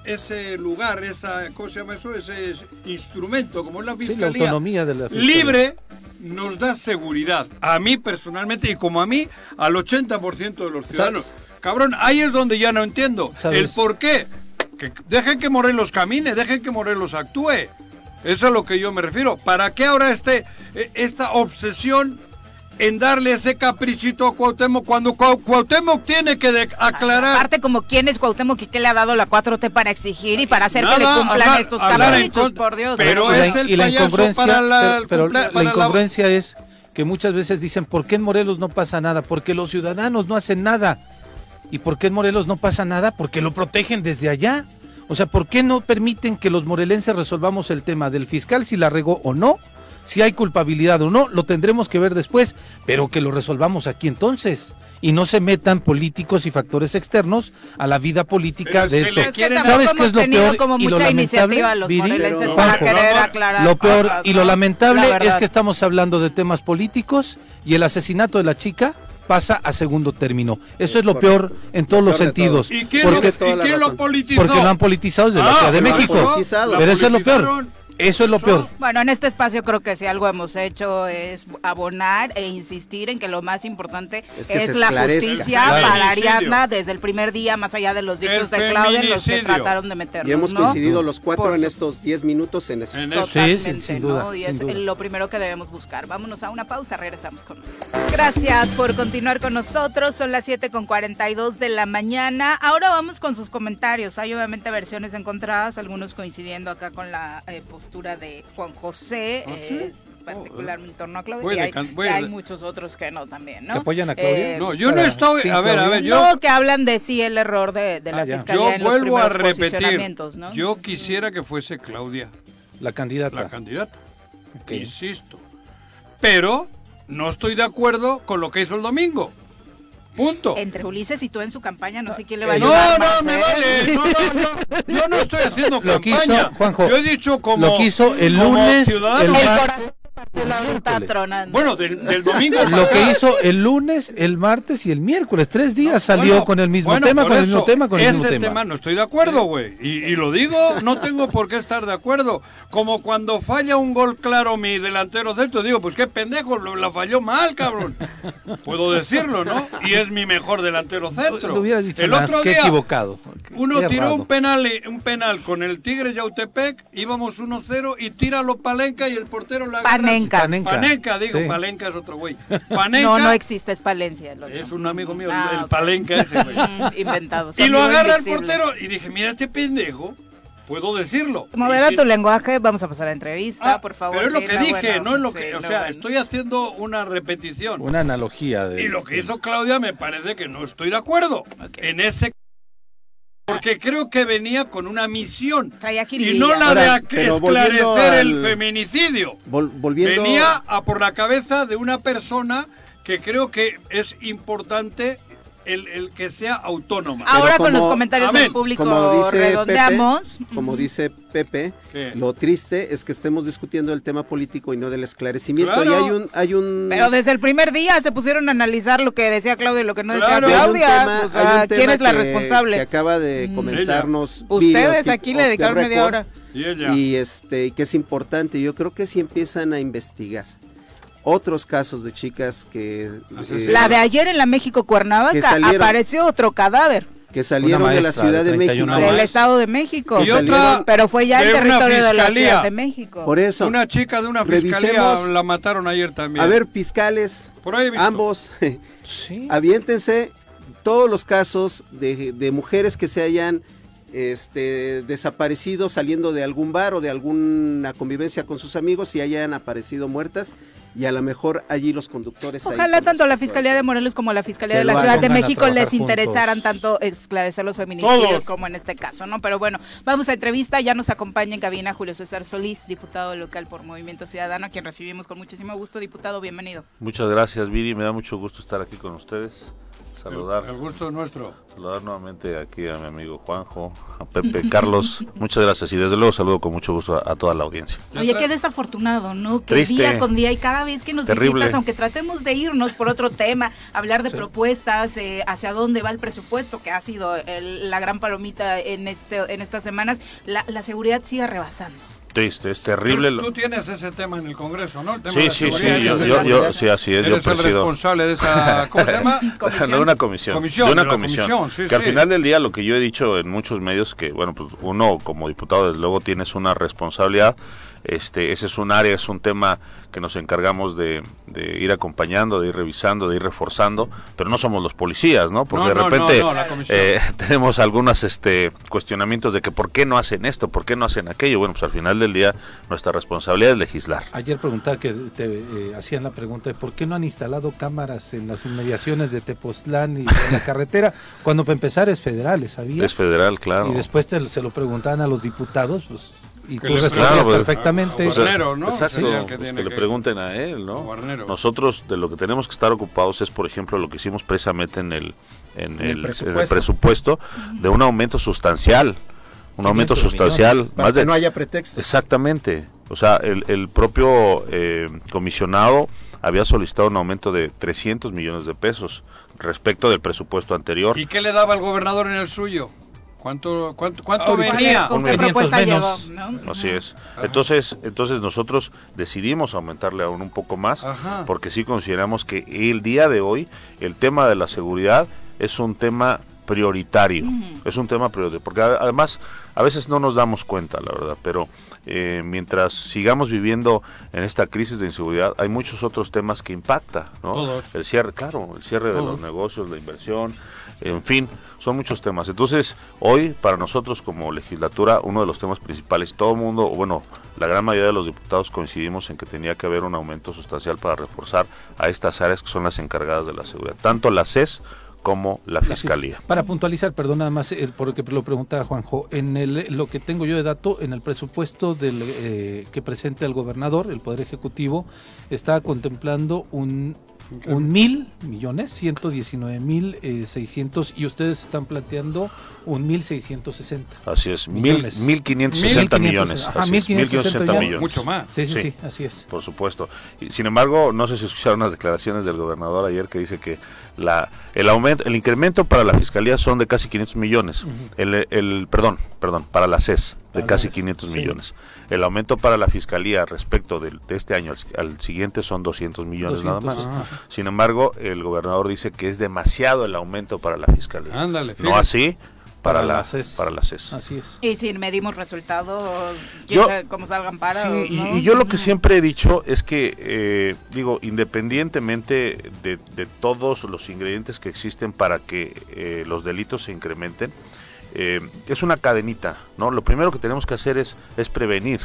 ese lugar, esa, ¿cómo se llama eso? Ese instrumento, como es la Sí, la fiscalía, autonomía de la fiscalía. libre, nos da seguridad. A mí personalmente y como a mí, al 80% de los ciudadanos. ¿Sabes? Cabrón, ahí es donde ya no entiendo. ¿Sabes? El por qué. Que dejen que Morelos camine, dejen que Morelos actúe. Eso es a lo que yo me refiero. ¿Para qué ahora este, eh, esta obsesión en darle ese caprichito a Cuauhtémoc cuando Cuau- Cuauhtémoc tiene que de- aclarar? Aparte, como quién es Cuauhtémoc y qué le ha dado la 4T para exigir y para hacer que le cumplan hablar- estos caprichos, por Dios. pero es el y la payaso incongruencia, para la- pero, la- incongruencia es que muchas veces dicen, ¿por qué en Morelos no pasa nada? Porque los ciudadanos no hacen nada. ¿Y por qué en Morelos no pasa nada? Porque lo protegen desde allá. O sea, ¿por qué no permiten que los morelenses resolvamos el tema del fiscal si la regó o no? Si hay culpabilidad o no, lo tendremos que ver después, pero que lo resolvamos aquí entonces. Y no se metan políticos y factores externos a la vida política Pero de es que esto. ¿Sabes qué es lo peor como y lo lamentable? los Viri? morelenses Pero- para querer no, aclarar Lo peor y lo lamentable La es que estamos hablando de temas políticos y el asesinato de la chica pasa a segundo término. Eso es, lo correcto. peor en todos Lo los sentidos. ¿Y quién, porque, lo, y la quién lo razón. politizó? porque lo han politizado desde la Ah, Ciudad de México. Pero eso es lo peor. Eso es lo peor. Bueno, en este espacio creo que si algo hemos hecho es abonar e insistir en que lo más importante Es que la esclarezca. justicia Claro. para. Ariadna desde el primer día, más allá de los dichos El de Claudia, los que trataron de meternos, Y hemos ¿no? coincidido los cuatro Por en estos 10 minutos en eso. En eso. Totalmente, Sí, sí, sin Y sin es duda. lo primero que debemos buscar. Vámonos a una pausa, regresamos con Gracias por continuar con nosotros. Son las 7 con 42 de la mañana. Ahora vamos con sus comentarios. Hay obviamente versiones encontradas, algunos coincidiendo acá con la eh, postura de Juan José, ¿Ah, sí? eh, particularmente en torno a Claudia. Voy y hay, voy y hay de- muchos otros que no también, ¿no? ¿Que apoyan a Claudia? Eh, No, yo no estoy. A ver, a ver, yo. no, que hablan de sí el error de, de la Ah, fiscalía Yo en los vuelvo a primeros repetir. posicionamientos, ¿no? Yo quisiera que fuese Claudia La candidata. la candidata. Ok. Insisto. Pero no estoy de acuerdo con lo que hizo el domingo. Punto. Entre Ulises y tú en su campaña, no sé quién le va a No, ayudar no, más, me ¿eh? vale. No, no, no. Yo no estoy haciendo Lo campaña. Juanjo, Yo he dicho como. lo que hizo el como lunes, ciudadano. el El Bueno, del, del domingo. Lo que hizo el lunes, el martes y el miércoles. Tres días salió Bueno, con el mismo bueno, tema, con el mismo tema, con el mismo ese tema. no estoy de acuerdo, güey. Y, y lo digo, no tengo por qué estar de acuerdo. Como cuando falla un gol claro mi delantero centro, digo, pues qué pendejo, lo- la falló mal, cabrón. Puedo decirlo, ¿no? Y es mi mejor delantero centro. Te hubieras dicho El más, otro qué día, equivocado. Uno Qué tiró un penal, un penal con el Tigre Yautepec, íbamos 1-0 y tíralo Palenca y el portero la agarra. Panenca. Panenca. Panenca, digo, Sí. Palenca es otro güey. Panenca <laughs> No, no existe, es Palencia. el otro. es un amigo mío, Ah, el ok. Palenca ese, güey. <laughs> Mm, inventado. Y lo agarra el portero y dije, mira este pendejo, puedo decirlo. Modera si- tu lenguaje, vamos a pasar a la entrevista, Ah, por favor. Pero es lo sí, que no, dije, bueno, no es lo sí, que, o no, sea, bueno. estoy haciendo una repetición. Una analogía de. Y lo que hizo Claudia me parece que no estoy de acuerdo en ese porque creo que venía con una misión Traía y no la Ahora, de esclarecer el feminicidio. Vol- volviendo Venía a por la cabeza de una persona que creo que es importante el, el que sea autónoma. Ahora con los como- comentarios Amén. del público como dice redondeamos. Pepe, como dice Pepe, ¿Qué? lo triste es que estemos discutiendo el tema político y no del esclarecimiento. Claro. Y hay un, hay un Pero desde el primer día se pusieron a analizar lo que decía Claudia y lo que no Claro. decía hay un Claudia. tema- o sea, ¿quién tema es la que- responsable? Que acaba de Mm. comentarnos. Ustedes aquí le the dedicaron media hora. Y ella. Y este, y que es importante. Yo creo que si empiezan a investigar otros casos de chicas que, eh, La de ayer en la México Cuernavaca salieron- apareció otro cadáver que salieron de la Ciudad de de 31 México. del Estado de México. Y salieron- otra Pero fue ya una territorio de la. Ciudad de México. Por eso, Una chica de una fiscalía la mataron ayer también. a ver, fiscales, Por ahí ambos, <laughs> Sí. aviéntense todos los casos de, de mujeres que se hayan este, desaparecido saliendo de algún bar o de alguna convivencia con sus amigos y hayan aparecido muertas y a lo mejor allí los conductores. Ojalá tanto la Fiscalía de Morelos como la Fiscalía de la Ciudad de México les interesaran juntos. tanto esclarecer los feminicidios Todos. como en este caso, ¿no? Pero bueno, vamos a entrevista. Ya nos acompaña en cabina Julio César Solís, diputado local por Movimiento Ciudadano, a quien recibimos con muchísimo gusto. Diputado, bienvenido. Muchas gracias, Viri. Me da mucho gusto estar aquí con ustedes. Saludar, El gusto es nuestro. saludar nuevamente aquí a mi amigo Juanjo, a Pepe, Carlos. Muchas gracias y desde luego saludo con mucho gusto a, a toda la audiencia. Oye, qué desafortunado, ¿no? Que Triste. día con día y cada vez que nos Terrible. visitas, aunque tratemos de irnos por otro tema, hablar de propuestas, eh, hacia dónde va el presupuesto, que ha sido el- la gran palomita en este en estas semanas, la, la seguridad sigue rebasando. Triste, es terrible. Tú, lo- tú tienes ese tema en el Congreso, ¿no? El tema Sí, sí, sí, yo, yo, yo- el- sí, así es, yo Eres el presido. responsable de esa, ¿cómo se llama? <laughs> Comisión. de una comisión, Comisión, de una de comisión, comisión, sí, que al final del día lo que yo he dicho en muchos medios que bueno pues uno como diputado desde luego tienes una responsabilidad este ese es un área es un tema que nos encargamos de, de ir acompañando de ir revisando de ir reforzando pero no somos los policías no porque No, de repente no, no, eh, <laughs> tenemos algunos este cuestionamientos de que por qué no hacen esto por qué no hacen aquello. Bueno pues al final del día nuestra responsabilidad es legislar. Ayer preguntaba que te eh, hacían la pregunta de por qué no han instalado cámaras en las inmediaciones de Tepoztlán y en la carretera, cuando para empezar es federal, ¿sabía? es federal claro. Y después te- se lo preguntaban a los diputados, pues y Que tú pregunte a- perfectamente. a Guarnero, ¿no? Exacto, que pues tiene que le que- pregunten a él, ¿no? a Guarnero. Nosotros de lo que tenemos que estar ocupados es, por ejemplo, lo que hicimos precisamente en el, en En el el, en el presupuesto. de un aumento sustancial, un aumento 500 sustancial, millones, Para más que de no haya pretextos. exactamente, o sea, el, el propio eh, comisionado había solicitado un aumento de 300 millones de pesos respecto del presupuesto anterior. ¿Y qué le daba el gobernador en el suyo? ¿Cuánto, cuánto, cuánto venía? ¿Con qué 500 propuesta menos. llegó? ¿no? Así es. Entonces, entonces nosotros decidimos aumentarle aún un poco más Ajá. porque sí consideramos que el día de hoy el tema de la seguridad es un tema prioritario. Es un tema prioritario porque además a veces no nos damos cuenta, la verdad, pero eh, mientras sigamos viviendo en esta crisis de inseguridad, hay muchos otros temas que impacta, ¿no? Todos. El cierre, claro, el cierre de los negocios, la inversión, en fin, son muchos temas. Entonces, hoy para nosotros como legislatura, uno de los temas principales, todo el mundo, o bueno, la gran mayoría de los diputados coincidimos en que tenía que haber un aumento sustancial para reforzar a estas áreas que son las encargadas de la seguridad, tanto la CES como la La fis- Fiscalía. Para puntualizar, perdón, nada más, eh, porque lo preguntaba Juanjo, en el, lo que tengo yo de dato, en el presupuesto del, eh, que presenta el gobernador, el Poder Ejecutivo, está contemplando un, un mil millones, 119 mil eh, 600, y ustedes están planteando un mil 660. Así es, mil, Millones. 1.560 1560, millones. ajá, así es, 1560 ya. millones. Mucho más. Sí, sí, Sí. sí, así es. Por supuesto. Y, sin embargo, no sé si escucharon las declaraciones del gobernador ayer que dice que la el aumento, el incremento para la fiscalía son de casi 500 millones. el, el perdón, perdón, para la CES de Para casi CES, 500 sí. millones. El aumento para la fiscalía respecto de, este año al, al siguiente son 200 millones 200, nada más. Sin embargo, el gobernador dice que es demasiado el aumento para la fiscalía. Ándale, no así para, Para la, la CES. para la CES. Así es. Y si medimos resultados, Yo- cómo salgan para. Sí, y, ¿no? y yo lo que siempre he dicho es que, eh, digo, independientemente de, de todos los ingredientes que existen para que eh, los delitos se incrementen, eh, es una cadenita, ¿no? Lo primero que tenemos que hacer es, es prevenir,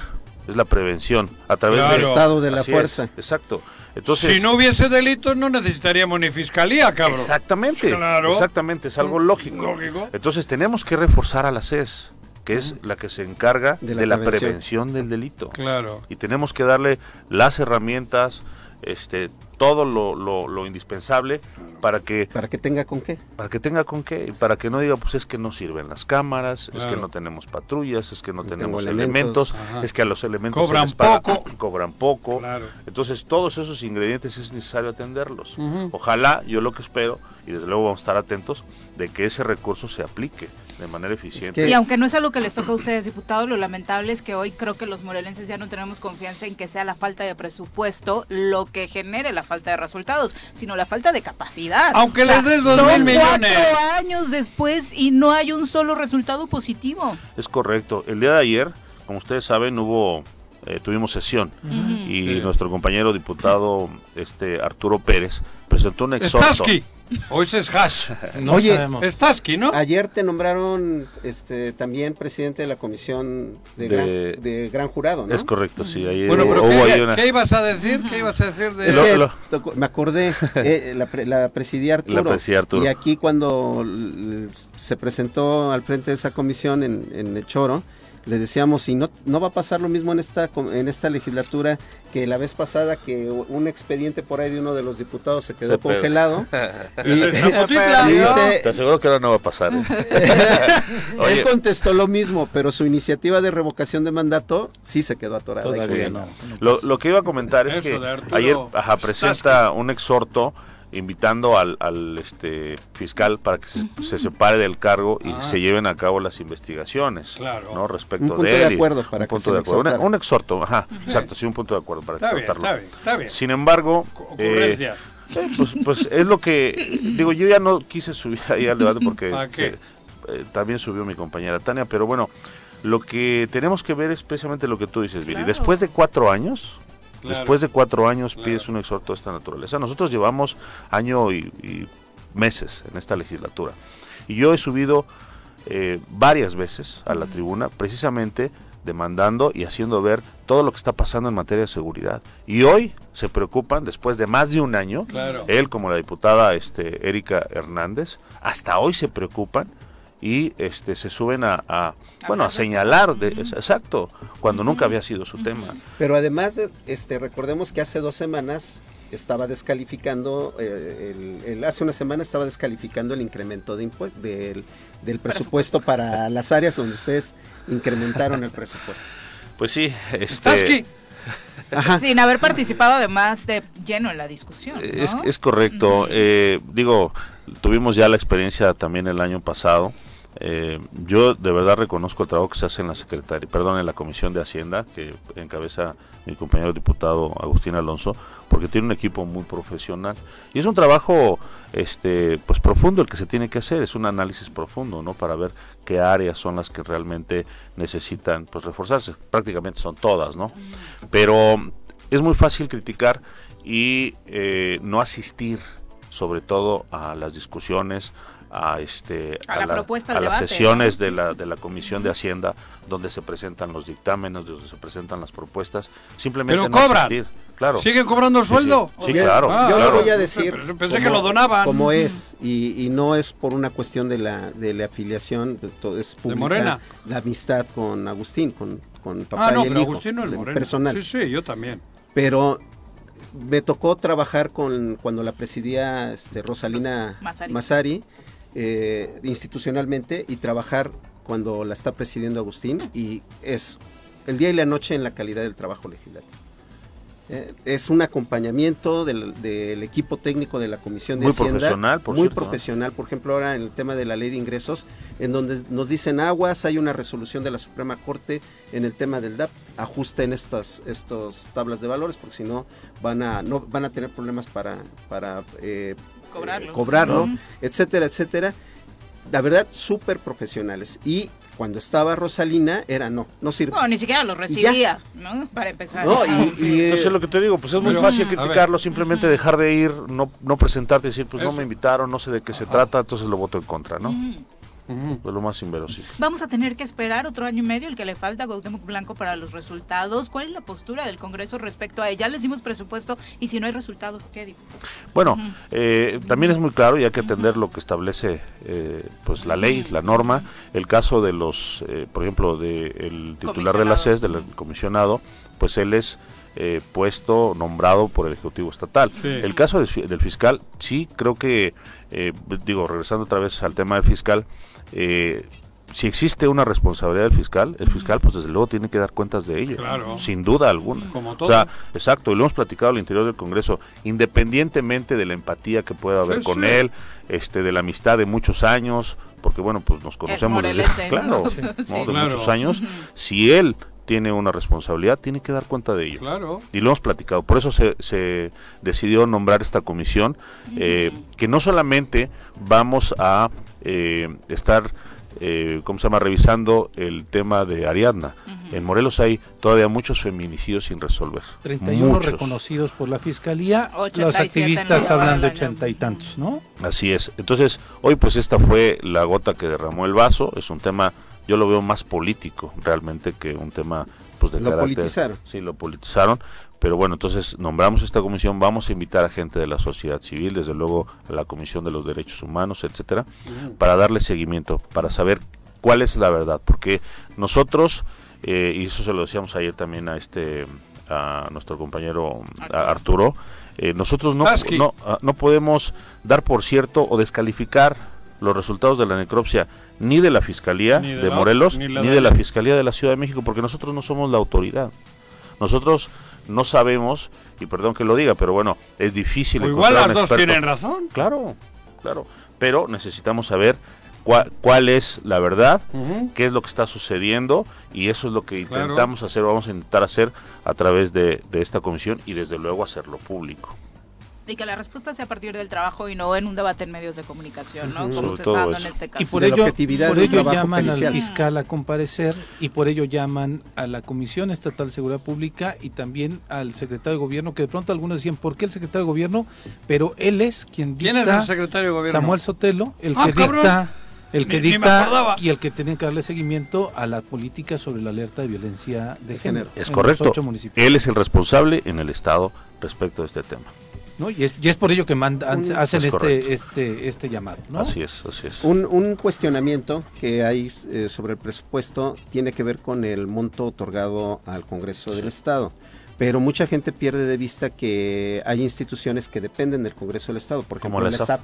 es la prevención, a través Claro. del El estado de la es, fuerza. exacto. Entonces, si no hubiese delitos, no necesitaríamos ni fiscalía, cabrón. Exactamente, Claro. exactamente, es algo lógico. Lógico. Entonces tenemos que reforzar a la CES, que es la que se encarga De de la la, prevención. prevención del delito. Claro. y tenemos que darle las herramientas, este, todo lo, lo- lo indispensable para que Para que tenga con qué. para que tenga con qué, y para que no diga pues es que no sirven las cámaras, es que no tenemos patrullas, es que no, No tenemos elementos, es que a los elementos Cobran se les poco. <clears throat> cobran poco. Claro. Entonces todos esos ingredientes es necesario atenderlos. Ojalá, yo lo que espero, y desde luego vamos a estar atentos, de que ese recurso se aplique de manera eficiente. que- Y aunque no es algo que les toca a ustedes, diputados, lo lamentable es que hoy creo que los morelenses ya no tenemos confianza en que sea la falta de presupuesto lo que genere la falta de resultados, sino la falta de capacidad. Aunque les des dos son mil millones. cuatro años después y no hay un solo resultado positivo. Es correcto. El día de ayer, como ustedes saben, hubo eh, tuvimos sesión y Sí. nuestro compañero diputado este Arturo Pérez presentó un exhorto. Hoy es Hash. No Oye, sabemos. Starsky, ¿no? Ayer te nombraron este también presidente de la comisión de, De- gran, de gran jurado, ¿no? Es correcto, sí. Ahí Bueno, pero hubo ¿qué, ahí una- qué ibas a decir? ¿Qué ibas a decir de Es Lo- que lo- me acordé, <laughs> eh, la, pre- la presidía Arturo. La presidía Arturo. Y aquí cuando se presentó al frente de esa comisión en, en el Choro, le decíamos, si no, no va a pasar lo mismo en esta, com- en esta legislatura que la vez pasada que un expediente por ahí de uno de los diputados se quedó Se congelado. <laughs> Y, <laughs> dice, Te aseguro que ahora no va a pasar. ¿eh? <laughs> Él contestó lo mismo, pero su iniciativa de revocación de mandato sí se quedó atorada. Todavía Sí. no. Lo, lo que iba a comentar es Eso que ayer ajá, presenta un exhorto invitando al, al, este fiscal para que se, se separe del cargo y Ah. se lleven a cabo las investigaciones Claro. no respecto Un punto de él y- acuerdo para un que punto se de acuerdo Una- un exhorto ajá exacto sí un punto de acuerdo para Está bien, exhortarlo está bien, está bien. sin embargo eh, Ocurrencia. eh, pues, pues es lo que digo yo ya no quise subir ahí al debate porque eh, también subió mi compañera Tania pero bueno lo que tenemos que ver es precisamente lo que tú dices Viri Claro. después de cuatro años Claro. Después de cuatro años Claro. pides un exhorto de esta naturaleza. Nosotros llevamos año y, y meses en esta legislatura. Y yo he subido eh, varias veces a la tribuna precisamente demandando y haciendo ver todo lo que está pasando en materia de seguridad. Y hoy se preocupan, después de más de un año, Claro. él como la diputada este, Erika Hernández, hasta hoy se preocupan y este se suben a, a bueno a señalar de, exacto cuando nunca había sido su tema Pero además, de, este, recordemos que hace dos semanas estaba descalificando, eh, el, el- hace una semana estaba descalificando el incremento de del, del presupuesto para las áreas donde ustedes incrementaron el presupuesto. <laughs> pues sí este Ajá. Sin haber participado además de lleno en la discusión. ¿no? Es, es correcto. Eh, digo, tuvimos ya la experiencia también el año pasado. Eh, yo de verdad reconozco el trabajo que se hace en la secretaria, perdón, en la Comisión de Hacienda, que encabeza mi compañero diputado Agustín Alonso, porque tiene un equipo muy profesional. Y es un trabajo este pues profundo el que se tiene que hacer, es un análisis profundo, ¿no? Para ver qué áreas son las que realmente necesitan pues reforzarse. Prácticamente son todas, ¿no? Pero es muy fácil criticar y eh, no asistir sobre todo a las discusiones a este A la propuesta, al a las debate, sesiones de la de la comisión de hacienda donde se presentan los dictámenes donde se presentan las propuestas simplemente Pero no cobran. asistir claro ¿siguen cobrando Sí, sueldo? sí, claro, Ah, Yo claro. lo voy a decir. Pensé que lo donaban. Como es, y, y no es por una cuestión de la, de la afiliación, todo es pública, Morena. la amistad con Agustín, con, con el papá Ah, no, y el pero hijo, Agustín no es de- moreno. personal. Sí, sí, yo también. Pero me tocó trabajar con cuando la presidía este, Rosalina Massari. Massari, eh, institucionalmente y trabajar cuando la está presidiendo Agustín y es el día y la noche en la calidad del trabajo legislativo. Eh, es un acompañamiento del, del equipo técnico de la Comisión de Muy Hacienda. profesional, por muy cierto, ¿no? profesional. Por ejemplo, ahora en el tema de la ley de ingresos, en donde nos dicen aguas, hay una resolución de la Suprema Corte en el tema del DAP, ajusten estas estos tablas de valores, porque si no van a no van a tener problemas para para eh, Cobrarlo. eh, cobrarlo, etcétera, etcétera. La verdad, súper profesionales. Y cuando estaba Rosalina, era no, no sirve. No, ni siquiera lo recibía, ¿no? Para empezar. No, y- <laughs> y, eh, Entonces es lo que te digo, pues es muy fácil criticarlo, simplemente dejar de ir, no, no presentarte y decir, pues no me invitaron, no sé de qué se trata, entonces lo voto en contra, ¿no? Mm. Lo más inverosímil. Vamos a tener que esperar otro año y medio el que le falta a Cuauhtémoc Blanco para los resultados. ¿Cuál es la postura del Congreso respecto a ella? Les dimos presupuesto y si no hay resultados, ¿qué digo? Bueno, eh, también es muy claro y hay que atender lo que establece eh, pues la ley, la norma. El caso de los, eh, por ejemplo, del titular de la. CES, del comisionado, pues él es eh, puesto, nombrado por el Ejecutivo Estatal. Sí. El caso del fiscal, sí, creo que, eh, digo, regresando otra vez al tema del fiscal, eh, si existe una responsabilidad del fiscal, el fiscal pues desde luego tiene que dar cuentas de ello, Claro. sin duda alguna. Como todo. O sea, exacto, y lo hemos platicado al interior del Congreso, independientemente de la empatía que pueda haber Sí, con sí. él, este, de la amistad de muchos años, porque bueno, pues nos conocemos desde, morelense, <laughs> claro, ¿no? ¿no? Sí. de Claro. muchos años. Si él tiene una responsabilidad, tiene que dar cuenta de ello. Claro. Y lo hemos platicado, por eso se, se decidió nombrar esta comisión, eh, que no solamente vamos a eh, estar, eh, ¿cómo se llama?, revisando el tema de Ariadna. En Morelos hay todavía muchos feminicidios sin resolver. 31 Muchos. reconocidos por la fiscalía, 87 los activistas la hablan de ochenta y tantos, ¿no? Así es. Entonces, hoy pues esta fue la gota que derramó el vaso. Es un tema, yo lo veo más político realmente que un tema pues de Lo carácter- politizaron. Sí, lo politizaron. Pero bueno, entonces nombramos esta comisión, vamos a invitar a gente de la sociedad civil, desde luego a la Comisión de los Derechos Humanos, etcétera, para darle seguimiento, para saber cuál es la verdad, porque nosotros, eh, y eso se lo decíamos ayer también a este a nuestro compañero a Arturo, eh, nosotros no, no, ah, no podemos dar por cierto o descalificar los resultados de la necropsia ni de la Fiscalía Ni de de, la- Morelos ni ni, la de de- la Fiscalía de la Ciudad de México, porque nosotros no somos la autoridad. Nosotros no sabemos, y perdón que lo diga, pero bueno, es difícil O igual las dos experto. tienen razón. Claro, claro. Pero necesitamos saber cua- cuál es la verdad, qué es lo que está sucediendo, y eso es lo que Claro. intentamos hacer, vamos a intentar hacer a través de, de esta comisión y desde luego hacerlo público. Y que la respuesta sea a partir del trabajo y no en un debate en medios de comunicación, ¿no? Como Sobre se está dando eso. en este caso. Y por De la ello, por ello llaman pericial. al fiscal a comparecer y por ello llaman a la Comisión Estatal de Seguridad Pública y también al secretario de Gobierno, que de pronto algunos decían, ¿por qué el secretario de Gobierno? Pero él es quien ¿Quién es dicta, el secretario de gobierno? Samuel Sotelo, el Ah, que cabrón. dicta, el que Ni- dicta y el que tiene que darle seguimiento a la política sobre la alerta de violencia de, género. Es en los correcto. ocho municipios. Él es el responsable en el Estado respecto de este tema. ¿No? Y es, y es por ello que mandan, Un- hacen Es este, correcto. este, este llamado, ¿no? Así es, así es. Un, un cuestionamiento que hay eh, sobre el presupuesto tiene que ver con el monto otorgado al Congreso del Estado. Pero mucha gente pierde de vista que hay instituciones que dependen del Congreso del Estado, por ejemplo, la. SAP.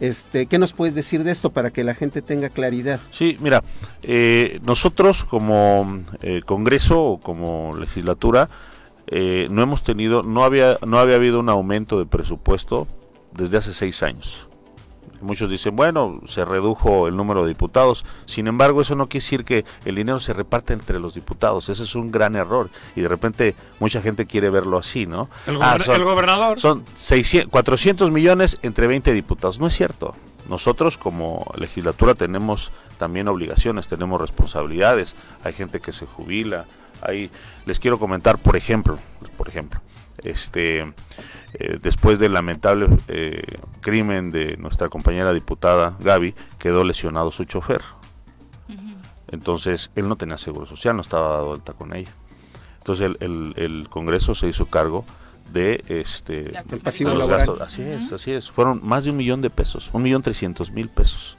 Este, ¿Qué nos puedes decir de esto para que la gente tenga claridad? Sí, mira, eh, nosotros como eh, Congreso o como legislatura eh, no hemos tenido, no había, no había habido un aumento de presupuesto desde hace seis años. Muchos dicen, bueno, se redujo el número de diputados. Sin embargo, eso no quiere decir que el dinero se reparte entre los diputados. Ese es un gran error. Y de repente mucha gente quiere verlo así, ¿no? El, Ah, son- el gobernador. son 600, 400 millones entre 20 diputados. No es cierto. Nosotros como legislatura tenemos también obligaciones, tenemos responsabilidades. Hay gente que se jubila. Hay, les quiero comentar, por ejemplo, por ejemplo, este, eh, después del lamentable eh, crimen de nuestra compañera diputada Gaby, quedó lesionado su chofer. Entonces él no tenía seguro social, no estaba dado alta con ella. Entonces el, el- el Congreso se hizo cargo de este El pasivo los gastos. Así es, así es. Fueron más de un millón de pesos, un millón trescientos mil pesos.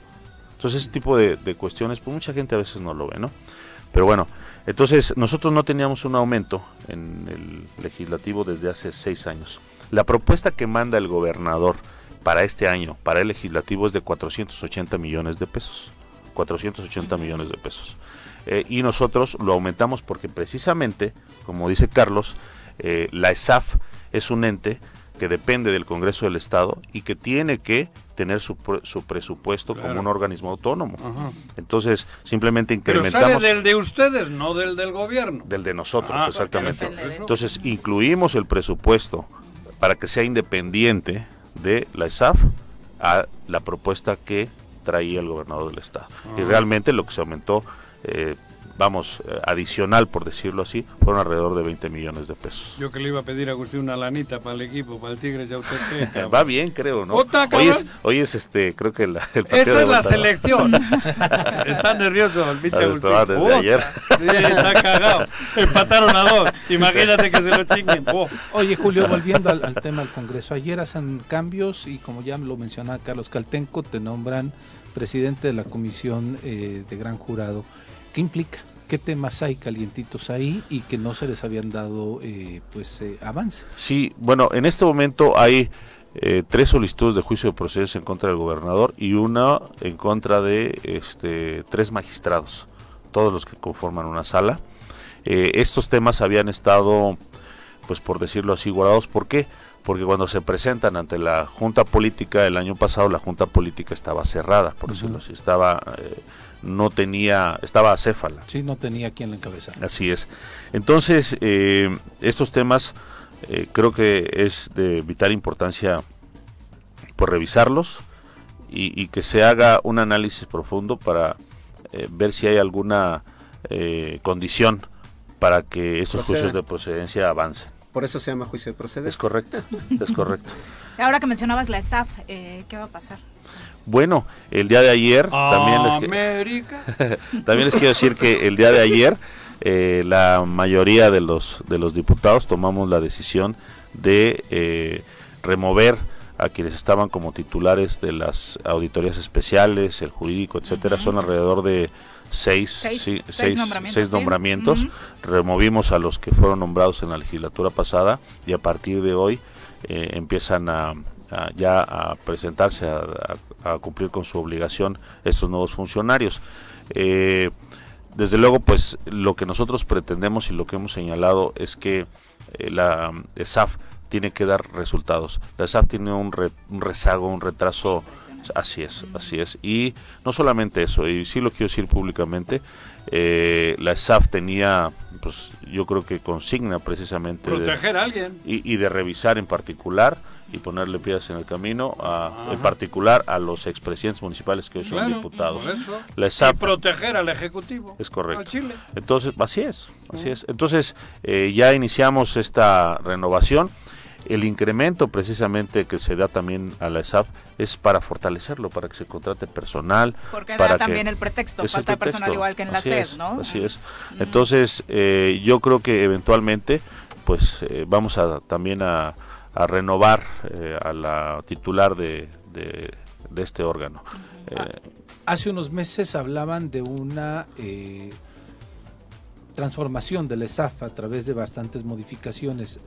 Entonces ese tipo de, de cuestiones, pues mucha gente a veces no lo ve, ¿no? Pero bueno, entonces nosotros no teníamos un aumento en el legislativo desde hace seis años. La propuesta que manda el gobernador para este año, para el legislativo, es de 480 millones de pesos. 480 millones de pesos. Eh, y nosotros lo aumentamos porque precisamente, como dice Carlos, eh, la ESAF es un ente que depende del Congreso del Estado y que tiene que tener su, su presupuesto Claro. como un organismo autónomo. Ajá. Entonces, simplemente Pero incrementamos sale del de ustedes, no del del gobierno. del de nosotros, Ah, exactamente. Entonces, incluimos el presupuesto para que sea independiente de la ESAF a la propuesta que traía el gobernador del estado. Y Ah. realmente lo que se aumentó, eh, vamos, eh, adicional, por decirlo así, fueron alrededor de 20 millones de pesos. Yo que le iba a pedir a Agustín una lanita para el equipo, para el Tigre ya usted <laughs> Va bien, creo, ¿no? Ota, Hoy es, hoy es este, creo que la, el partido Esa de es la selección. <laughs> está nervioso el pinche Ah, Agustín. estaba desde ayer. Sí, está cagado. Empataron a dos. Imagínate que se lo chinguen. Oh. Oye, Julio, volviendo al, al tema del Congreso, ayer hacen cambios y como ya lo mencionaba Carlos Caltenco, te nombran presidente de la comisión eh, de gran jurado. ¿Qué implica? ¿Qué temas hay calientitos ahí y que no se les habían dado eh, pues eh, avance? Sí, bueno, en este momento hay eh, tres solicitudes de juicio de procedencia en contra del gobernador y una en contra de este, tres magistrados, todos los que conforman una sala. Eh, estos temas habían estado, pues por decirlo así, guardados. ¿Por qué? Porque cuando se presentan ante la Junta Política el año pasado, la Junta Política estaba cerrada, por decirlo así, estaba, eh, no tenía, estaba acéfala. Sí, no tenía quien la encabezara. Así es. Entonces, eh, estos temas eh, creo que es de vital importancia por revisarlos y, y que se haga un análisis profundo para eh, ver si hay alguna eh, condición para que estos juicios de procedencia avancen. Por eso se llama juicio de procedencia. Es correcto, es correcto. <laughs> Ahora que mencionabas la staff, eh, ¿qué va a pasar? Bueno, el día de ayer también les. <laughs> También les quiero decir que el día de ayer eh, la mayoría de los de los diputados tomamos la decisión de eh, remover a quienes estaban como titulares de las auditorías especiales, el jurídico, etcétera. Son alrededor de seis, Seis- sí, seis seis- nombramientos. Removimos a los que fueron nombrados en la legislatura pasada y a partir de hoy eh, empiezan a, a- ya a presentarse a, a- a cumplir con su obligación estos nuevos funcionarios. Eh, desde luego, pues lo que nosotros pretendemos y lo que hemos señalado es que eh, la mm, ESAF tiene que dar resultados. La ESAF tiene un, re- un rezago, un retraso. Así es, así es. Y no solamente eso, y sí lo quiero decir públicamente, eh, la ESAF tenía, pues yo creo que consigna precisamente de- Proteger a alguien. y, y de revisar en particular y ponerle piedras en el camino, a, en particular a los expresidentes municipales que hoy son Claro, diputados. por eso. La Y ESAP proteger al Ejecutivo. es correcto. A Chile. Entonces, así es, así es. Entonces, eh, ya iniciamos esta renovación. El incremento precisamente que se da también a la ESAF es para fortalecerlo, para que se contrate personal. Porque para era también que- el pretexto, el falta de personal igual que en la SED, es, ¿no? Así es. Entonces, eh, yo creo que eventualmente, pues eh, vamos a también a, a renovar eh, a la titular de, de, de este órgano. Ah, Eh, Hace unos meses hablaban de una eh, transformación del ESAF a través de bastantes modificaciones.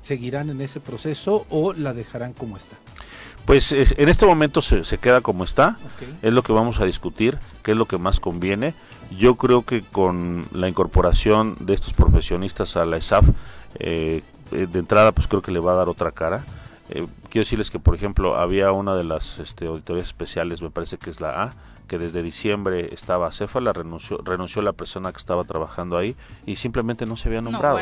¿Seguirán en ese proceso o la dejarán como está? pues es- en este momento se, se queda como está. Es lo que vamos a discutir, qué es lo que más conviene. Yo creo que con la incorporación de estos profesionistas a la ESAF, eh, eh, de entrada pues creo que le va a dar otra cara. Eh, quiero decirles que, por ejemplo, había una de las este, auditorías especiales, me parece que es la A, que desde diciembre estaba acéfala, renunció, renunció la persona que estaba trabajando ahí y simplemente no se había No, nombrado.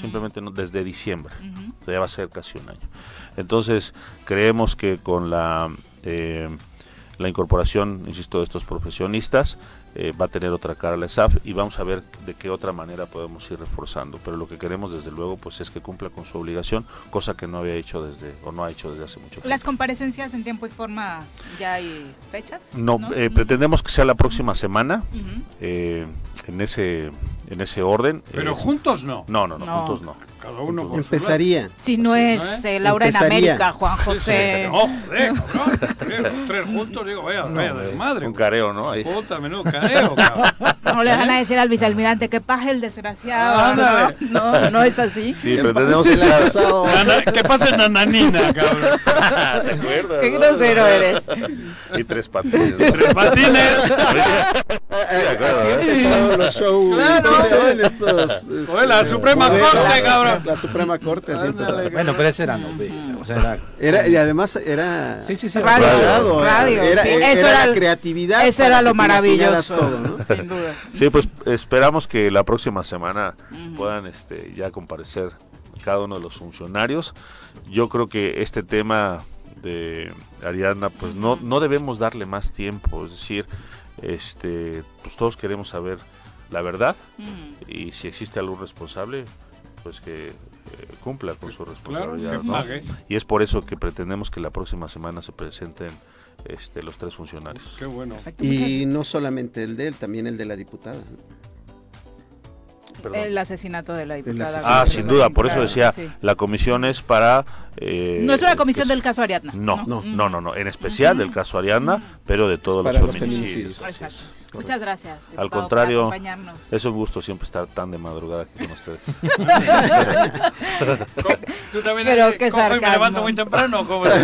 Simplemente no, desde diciembre. O sea, ya va a ser casi un año. Entonces, creemos que con la, eh, la incorporación, insisto, de estos profesionistas, eh, va a tener otra cara la ESAF y vamos a ver de qué otra manera podemos ir reforzando. Pero lo que queremos, desde luego, pues es que cumpla con su obligación, cosa que no había hecho desde, o no ha hecho desde hace mucho tiempo. Las comparecencias en tiempo y forma, ¿ya hay fechas? No, eh, pretendemos que sea la próxima semana, eh, en ese en ese orden. Pero eh, juntos no. no, no, no, No. juntos no. Cada uno por su Empezaría. Si no es eh, Laura Empezaría. en América, Juan. José. <laughs> No, joder, cabrón. Tres, tres juntos, digo, vaya, vaya desmadre. Un careo, ¿no? Ahí. Puta, menudo careo, cabrón. No le van a decir al vicealmirante que paje el desgraciado. Ándale. ¿no? no, no es así. Sí, pretendemos que sea... Nana- ¿Qué pasa en Nananina, cabrón? <laughs> ¿Te acuerdas, Qué no? grosero eres. Y tres patines. Tres patines. Así empezaron los shows. Claro. ¿cómo se llaman estos, este, Oye, la Suprema modelos? Corte, cabrón. La Suprema Corte, así. Bueno, pero esa era novela. O sea, era- Era, y además era Sí, sí, sí. Radio, radio, era, sí. era Eso la era el- creatividad. Eso era lo maravilloso. todo, ¿no? <laughs> Sin duda. Sí, pues esperamos que la próxima semana puedan este, ya comparecer cada uno de los funcionarios. Yo creo que este tema de Ariadna, pues no, no debemos darle más tiempo. Es decir, este, pues todos queremos saber la verdad Mm. y si existe algún responsable, pues que eh, cumpla con su responsabilidad. ¿no? pague. Y es por eso que pretendemos que la próxima semana se presenten este, los tres funcionarios. Qué bueno. Y no solamente el de él, también el de la diputada. Perdón. El asesinato de la diputada. Ah, sin duda, por eso decía, sí. la comisión es para... eh, No es una comisión es- del caso Ariadna. No, No. no, no, no, en especial del caso Ariadna, pero de todos para los los feminicidios. Muchas gracias. Al contrario, acompañarnos. Es un gusto siempre estar tan de madrugada aquí con ustedes. <laughs> Tú también Pero eres- qué ¿cómo? ¿Y me levanto muy temprano. ¿cómo? <laughs> y muy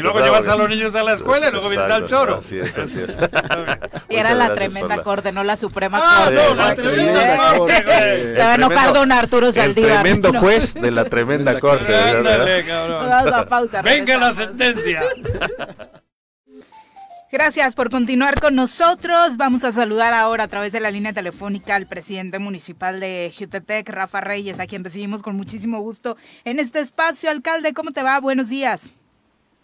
luego temprano, llevas a porque- los niños a la escuela y luego vienes al choro. Así es, así es. <laughs> Y era la tremenda corte, no la Suprema Ah, Corte. no, la tremenda corte. Se va a El enojar tremendo- don Arturo El Saldívar. tremendo No. juez de la tremenda corte. Ándale, cabrón. a. Venga la sentencia. Gracias por continuar con nosotros. Vamos a saludar ahora a través de la línea telefónica al presidente municipal de Jutepec, Rafa Reyes, a quien recibimos con muchísimo gusto en este espacio. Alcalde, ¿cómo te va? Buenos días.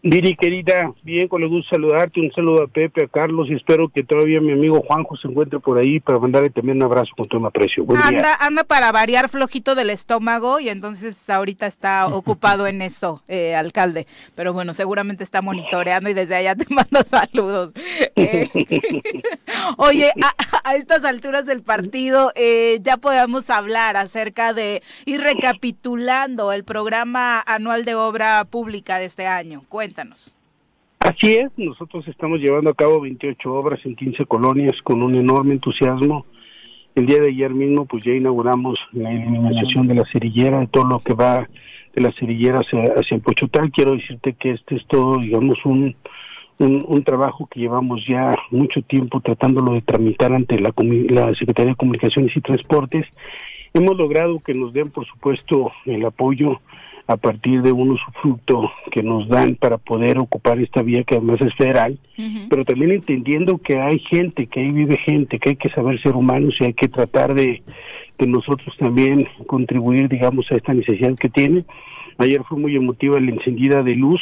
Viri, querida, bien, con el gusto saludarte, un saludo a Pepe, a Carlos, y espero que todavía mi amigo Juanjo se encuentre por ahí para mandarle también un abrazo con todo mi aprecio. Buen día. Anda, anda para variar flojito del estómago y entonces ahorita está <laughs> ocupado en eso, eh, alcalde. Pero bueno, seguramente está monitoreando y desde allá te <laughs> mando saludos. Eh, <laughs> oye, a, a estas alturas del partido eh, ya podemos hablar acerca de ir recapitulando el programa anual de obra pública de este año. Así es, nosotros estamos llevando a cabo 28 obras en 15 colonias con un enorme entusiasmo. El día de ayer mismo pues ya inauguramos la eliminación de la cerillera, de todo lo que va de la cerillera hacia, hacia Pochotal. Quiero decirte que este es todo, digamos, un, un, trabajo que llevamos ya mucho tiempo tratándolo de tramitar ante la, la Secretaría de Comunicaciones y Transportes. Hemos logrado que nos den, por supuesto, el apoyo a partir de un usufructo que nos dan para poder ocupar esta vía que además es federal, pero también entendiendo que hay gente, que ahí vive gente, que hay que saber ser humanos y hay que tratar de que nosotros también contribuir, digamos, a esta necesidad que tiene. Ayer fue muy emotiva la encendida de luz,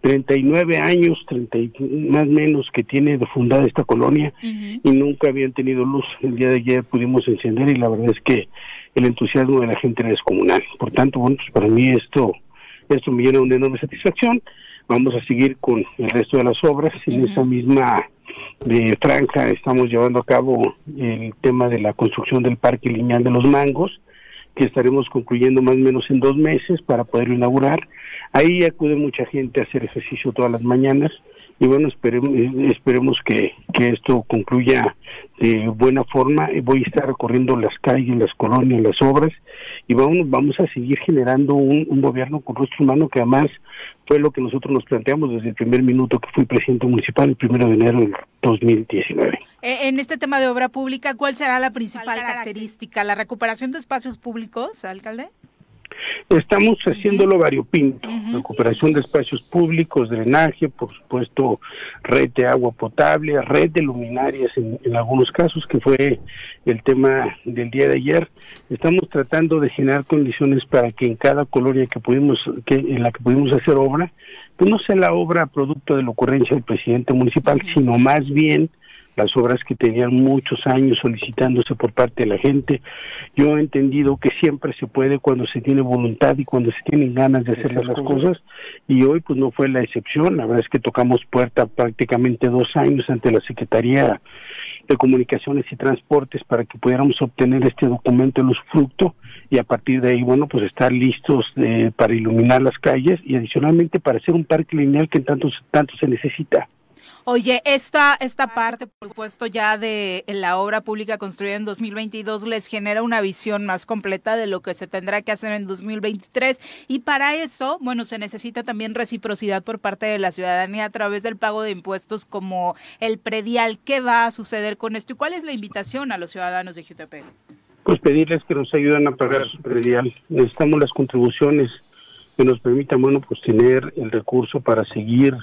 39 años, 30 y más menos que tiene de fundada esta colonia y nunca habían tenido luz. El día de ayer pudimos encender y la verdad es que el entusiasmo de la gente era descomunal. Por tanto, bueno, pues para mí esto, esto me llena una enorme satisfacción. Vamos a seguir con el resto de las obras. En esa misma de franja estamos llevando a cabo el tema de la construcción del Parque Lineal de los Mangos, que estaremos concluyendo más o menos en dos meses para poder inaugurar. Ahí acude mucha gente a hacer ejercicio todas las mañanas y bueno, esperemos, esperemos que, que esto concluya de buena forma. Voy a estar recorriendo las calles, las colonias, las obras y vamos, vamos a seguir generando un, un gobierno con rostro humano que además fue lo que nosotros nos planteamos desde el primer minuto que fui presidente municipal el primero de enero del 2019. Eh, en este tema de obra pública, ¿cuál será la principal característica? ¿La recuperación de espacios públicos, alcalde? Estamos haciéndolo variopinto, recuperación de espacios públicos, drenaje, por supuesto, red de agua potable, red de luminarias en, en, algunos casos, que fue el tema del día de ayer. Estamos tratando de generar condiciones para que en cada colonia que pudimos, que, en la que pudimos hacer obra, pues no sea la obra producto de la ocurrencia del presidente municipal, sino más bien las obras que tenían muchos años solicitándose por parte de la gente. Yo he entendido que siempre se puede cuando se tiene voluntad y cuando se tienen ganas de hacer las cosas y hoy pues no fue la excepción. La verdad es que tocamos puerta prácticamente dos años ante la Secretaría de Comunicaciones y Transportes para que pudiéramos obtener este documento en usufructo y a partir de ahí, bueno, pues estar listos de, para iluminar las calles y adicionalmente para hacer un parque lineal que tanto, tanto se necesita. Oye, esta, esta parte, por supuesto, ya de la obra pública construida en 2022 les genera una visión más completa de lo que se tendrá que hacer en 2023 y para eso, bueno, se necesita también reciprocidad por parte de la ciudadanía a través del pago de impuestos como el predial. ¿Qué va a suceder con esto y cuál es la invitación a los ciudadanos de Jutepec? Pues pedirles que nos ayuden a pagar su predial. Necesitamos las contribuciones que nos permitan, bueno, pues tener el recurso para seguir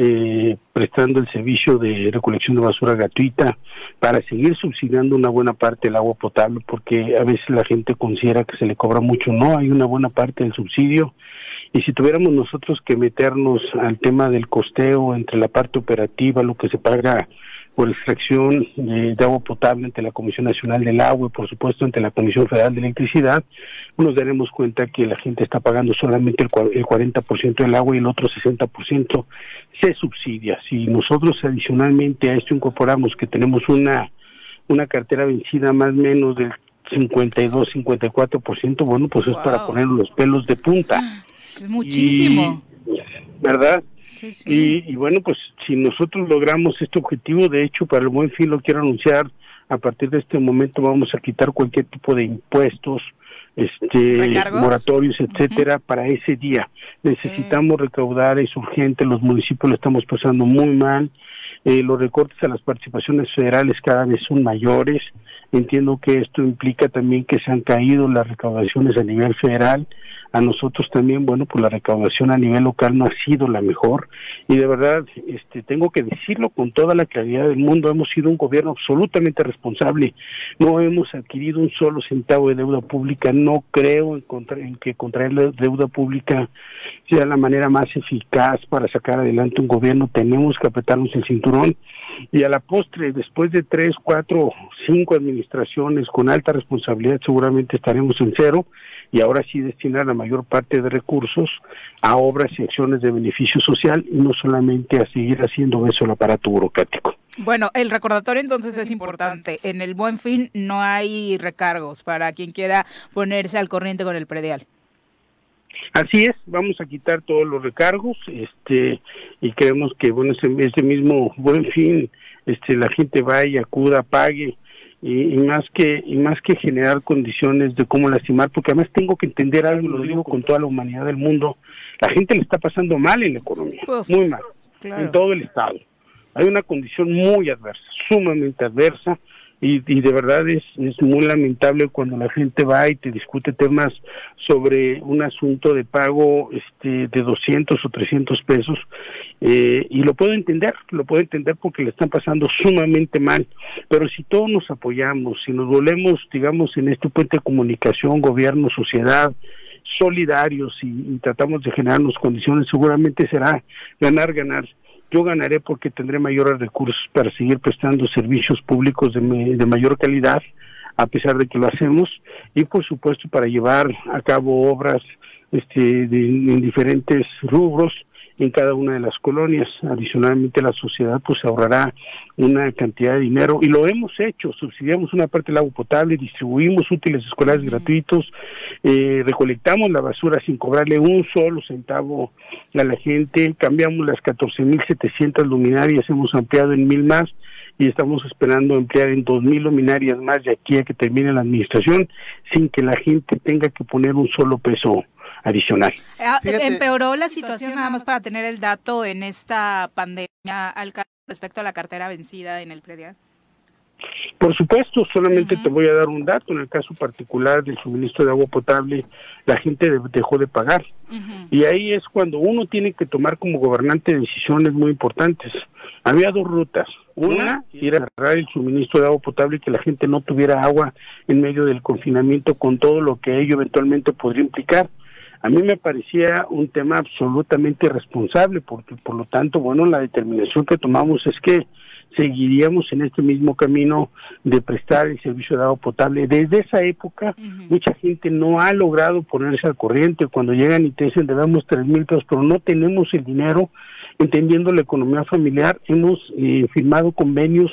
eh, prestando el servicio de recolección de basura gratuita para seguir subsidiando una buena parte del agua potable porque a veces la gente considera que se le cobra mucho. No hay una buena parte del subsidio. Y si tuviéramos nosotros que meternos al tema del costeo entre la parte operativa lo que se paga por extracción de, de, agua potable ante la Comisión Nacional del Agua y por supuesto ante la Comisión Federal de Electricidad, nos daremos cuenta que la gente está pagando solamente el, el 40% del agua y el otro 60% se subsidia. Si nosotros adicionalmente a esto incorporamos que tenemos una, una cartera vencida más o menos del 52, 54%, bueno, pues wow. es para poner los pelos de punta. Es muchísimo. Y, ¿Verdad? Sí, sí. Y, y, bueno, pues si nosotros logramos este objetivo, de hecho, para el buen fin lo quiero anunciar, a partir de este momento vamos a quitar cualquier tipo de impuestos, este moratorios, etcétera, uh -huh. para ese día. Necesitamos recaudar, es urgente, los municipios lo estamos pasando muy mal, eh, los recortes a las participaciones federales cada vez son mayores, entiendo que esto implica también que se han caído las recaudaciones a nivel federal, a nosotros también, bueno, pues la recaudación a nivel local no ha sido la mejor. Y de verdad, este, tengo que decirlo con toda la claridad del mundo, hemos sido un gobierno absolutamente responsable, no hemos adquirido un solo centavo de deuda pública, no creo en, contra, en que contraer la deuda pública sea la manera más eficaz para sacar adelante un gobierno, tenemos que apretarnos el cinturón. Y a la postre, después de tres, cuatro, cinco administraciones con alta responsabilidad, seguramente estaremos en cero y ahora sí destinar la mayor parte de recursos a obras y acciones de beneficio social y no solamente a seguir haciendo eso el aparato burocrático. Bueno, el recordatorio entonces es importante. En el buen fin no hay recargos para quien quiera ponerse al corriente con el predial. Así es, vamos a quitar todos los recargos, este, y creemos que bueno ese, ese mismo buen fin, este, la gente vaya, acuda, pague, y, y, más que y más que generar condiciones de cómo lastimar porque además tengo que entender algo y lo digo con toda la humanidad del mundo la gente le está pasando mal en la economía Uf, muy mal claro. en todo el estado hay una condición muy adversa sumamente adversa y, y, de verdad es, es muy lamentable cuando la gente va y te discute temas sobre un asunto de pago este, de 200 o 300 pesos eh, y lo puedo entender, lo puedo entender porque le están pasando sumamente mal, pero si todos nos apoyamos, si nos volvemos, digamos, en este puente de comunicación, gobierno, sociedad, solidarios y, y tratamos de generarnos condiciones, seguramente será ganar, ganar yo ganaré porque tendré mayores recursos para seguir prestando servicios públicos de, de, mayor calidad, a pesar de que lo hacemos, y por supuesto para llevar a cabo obras este, de, en diferentes rubros en cada una de las colonias. Adicionalmente la sociedad pues ahorrará una cantidad de dinero. Y lo hemos hecho, subsidiamos una parte del agua potable, distribuimos útiles escolares gratuitos, eh, recolectamos la basura sin cobrarle un solo centavo a la gente, cambiamos las 14.700 luminarias, hemos ampliado en mil más y estamos esperando emplear en 2.000 luminarias más de aquí a que termine la administración sin que la gente tenga que poner un solo peso adicional. Ah, empeoró la situación, nada más para tener el dato en esta pandemia al respecto a la cartera vencida en el predial. Por supuesto, solamente te voy a dar un dato. En el caso particular del suministro de agua potable, la gente dejó de pagar. Y ahí es cuando uno tiene que tomar como gobernante decisiones muy importantes. Había dos rutas. Una, ir a cerrar el suministro de agua potable y que la gente no tuviera agua en medio del confinamiento con todo lo que ello eventualmente podría implicar. A mí me parecía un tema absolutamente irresponsable, porque por lo tanto, bueno, la determinación que tomamos es que seguiríamos en este mismo camino de prestar el servicio de agua potable. Desde esa época, mucha gente no ha logrado ponerse al corriente. Cuando llegan y te dicen, debemos tres mil pesos, pero no tenemos el dinero, entendiendo la economía familiar, hemos eh, firmado convenios,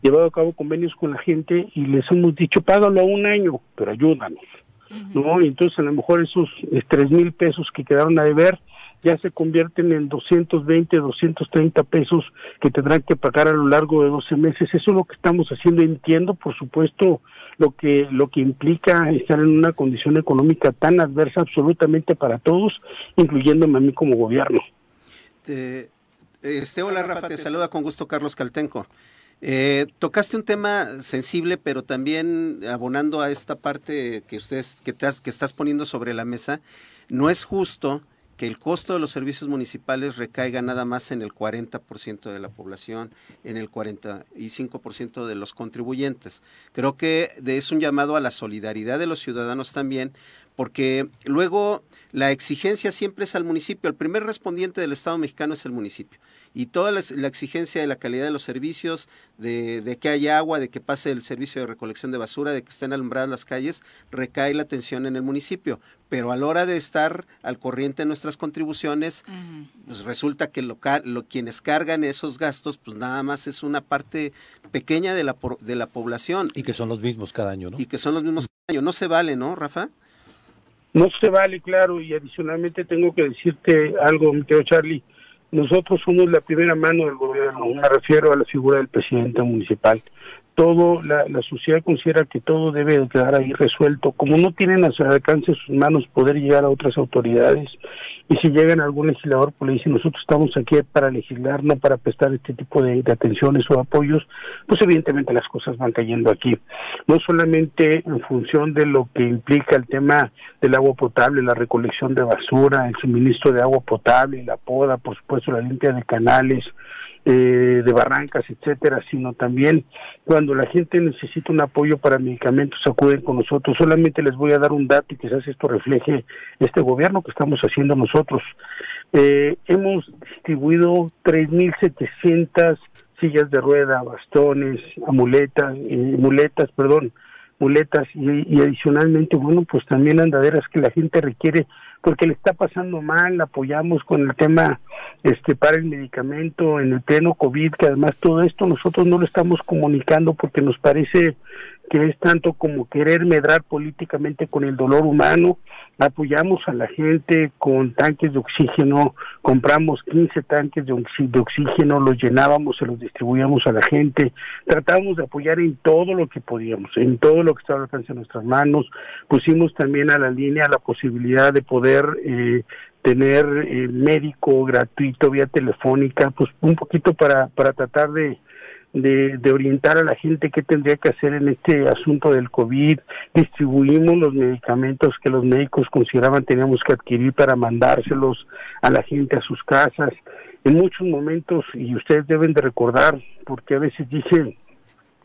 llevado a cabo convenios con la gente y les hemos dicho, págalo a un año, pero ayúdanos. ¿No? Y entonces a lo mejor esos eh, tres mil pesos que quedaron a deber ya se convierten en 220, 230 pesos que tendrán que pagar a lo largo de 12 meses. Eso es lo que estamos haciendo. Entiendo, por supuesto, lo que lo que implica estar en una condición económica tan adversa absolutamente para todos, incluyéndome a mí como gobierno. este, hola Rafa, te saluda con gusto Carlos Caltenco. Eh, tocaste un tema sensible, pero también abonando a esta parte que ustedes que, que estás poniendo sobre la mesa, no es justo que el costo de los servicios municipales recaiga nada más en el 40% de la población, en el 45% de los contribuyentes. Creo que es un llamado a la solidaridad de los ciudadanos también, porque luego la exigencia siempre es al municipio. El primer respondiente del Estado mexicano es el municipio y toda la, exigencia de la calidad de los servicios, de, que haya agua, de que pase el servicio de recolección de basura, de que estén alumbradas las calles, recae la atención en el municipio. Pero a la hora de estar al corriente de nuestras contribuciones, pues resulta que lo, lo, quienes cargan esos gastos, pues nada más es una parte pequeña de la, de la población. Y que son los mismos cada año, ¿no? Y que son los mismos cada año. No se vale, ¿no, Rafa? No se vale, claro, y adicionalmente tengo que decirte algo, mi querido Charlie nosotros somos la primera mano del gobierno, me refiero a la figura del presidente municipal todo, la, la, sociedad considera que todo debe quedar ahí resuelto. Como no tienen a su alcance sus manos poder llegar a otras autoridades, y si llegan a algún legislador, pues le dicen, nosotros estamos aquí para legislar, no para prestar este tipo de, atenciones o apoyos, pues evidentemente las cosas van cayendo aquí. No solamente en función de lo que implica el tema del agua potable, la recolección de basura, el suministro de agua potable, la poda, por supuesto, la limpia de canales, eh, de barrancas, etcétera, sino también cuando la gente necesita un apoyo para medicamentos acuden con nosotros. Solamente les voy a dar un dato y quizás esto refleje este gobierno que estamos haciendo nosotros. Eh, hemos distribuido 3.700 sillas de rueda, bastones, amuletas, eh, muletas, perdón, muletas y, y, adicionalmente, bueno, pues también andaderas que la gente requiere porque le está pasando mal, apoyamos con el tema este para el medicamento en el pleno COVID, que además todo esto nosotros no lo estamos comunicando porque nos parece que es tanto como querer medrar políticamente con el dolor humano. Apoyamos a la gente con tanques de oxígeno, compramos 15 tanques de, oxígeno, los llenábamos, se los distribuíamos a la gente, tratábamos de apoyar en todo lo que podíamos, en todo lo que estaba al alcance de nuestras manos. Pusimos también a la línea la posibilidad de poder eh, tener eh, médico gratuito vía telefónica, pues un poquito para, para tratar de de, de, orientar a la gente qué tendría que hacer en este asunto del COVID. Distribuimos los medicamentos que los médicos consideraban teníamos que adquirir para mandárselos a la gente a sus casas. En muchos momentos, y ustedes deben de recordar, porque a veces dije,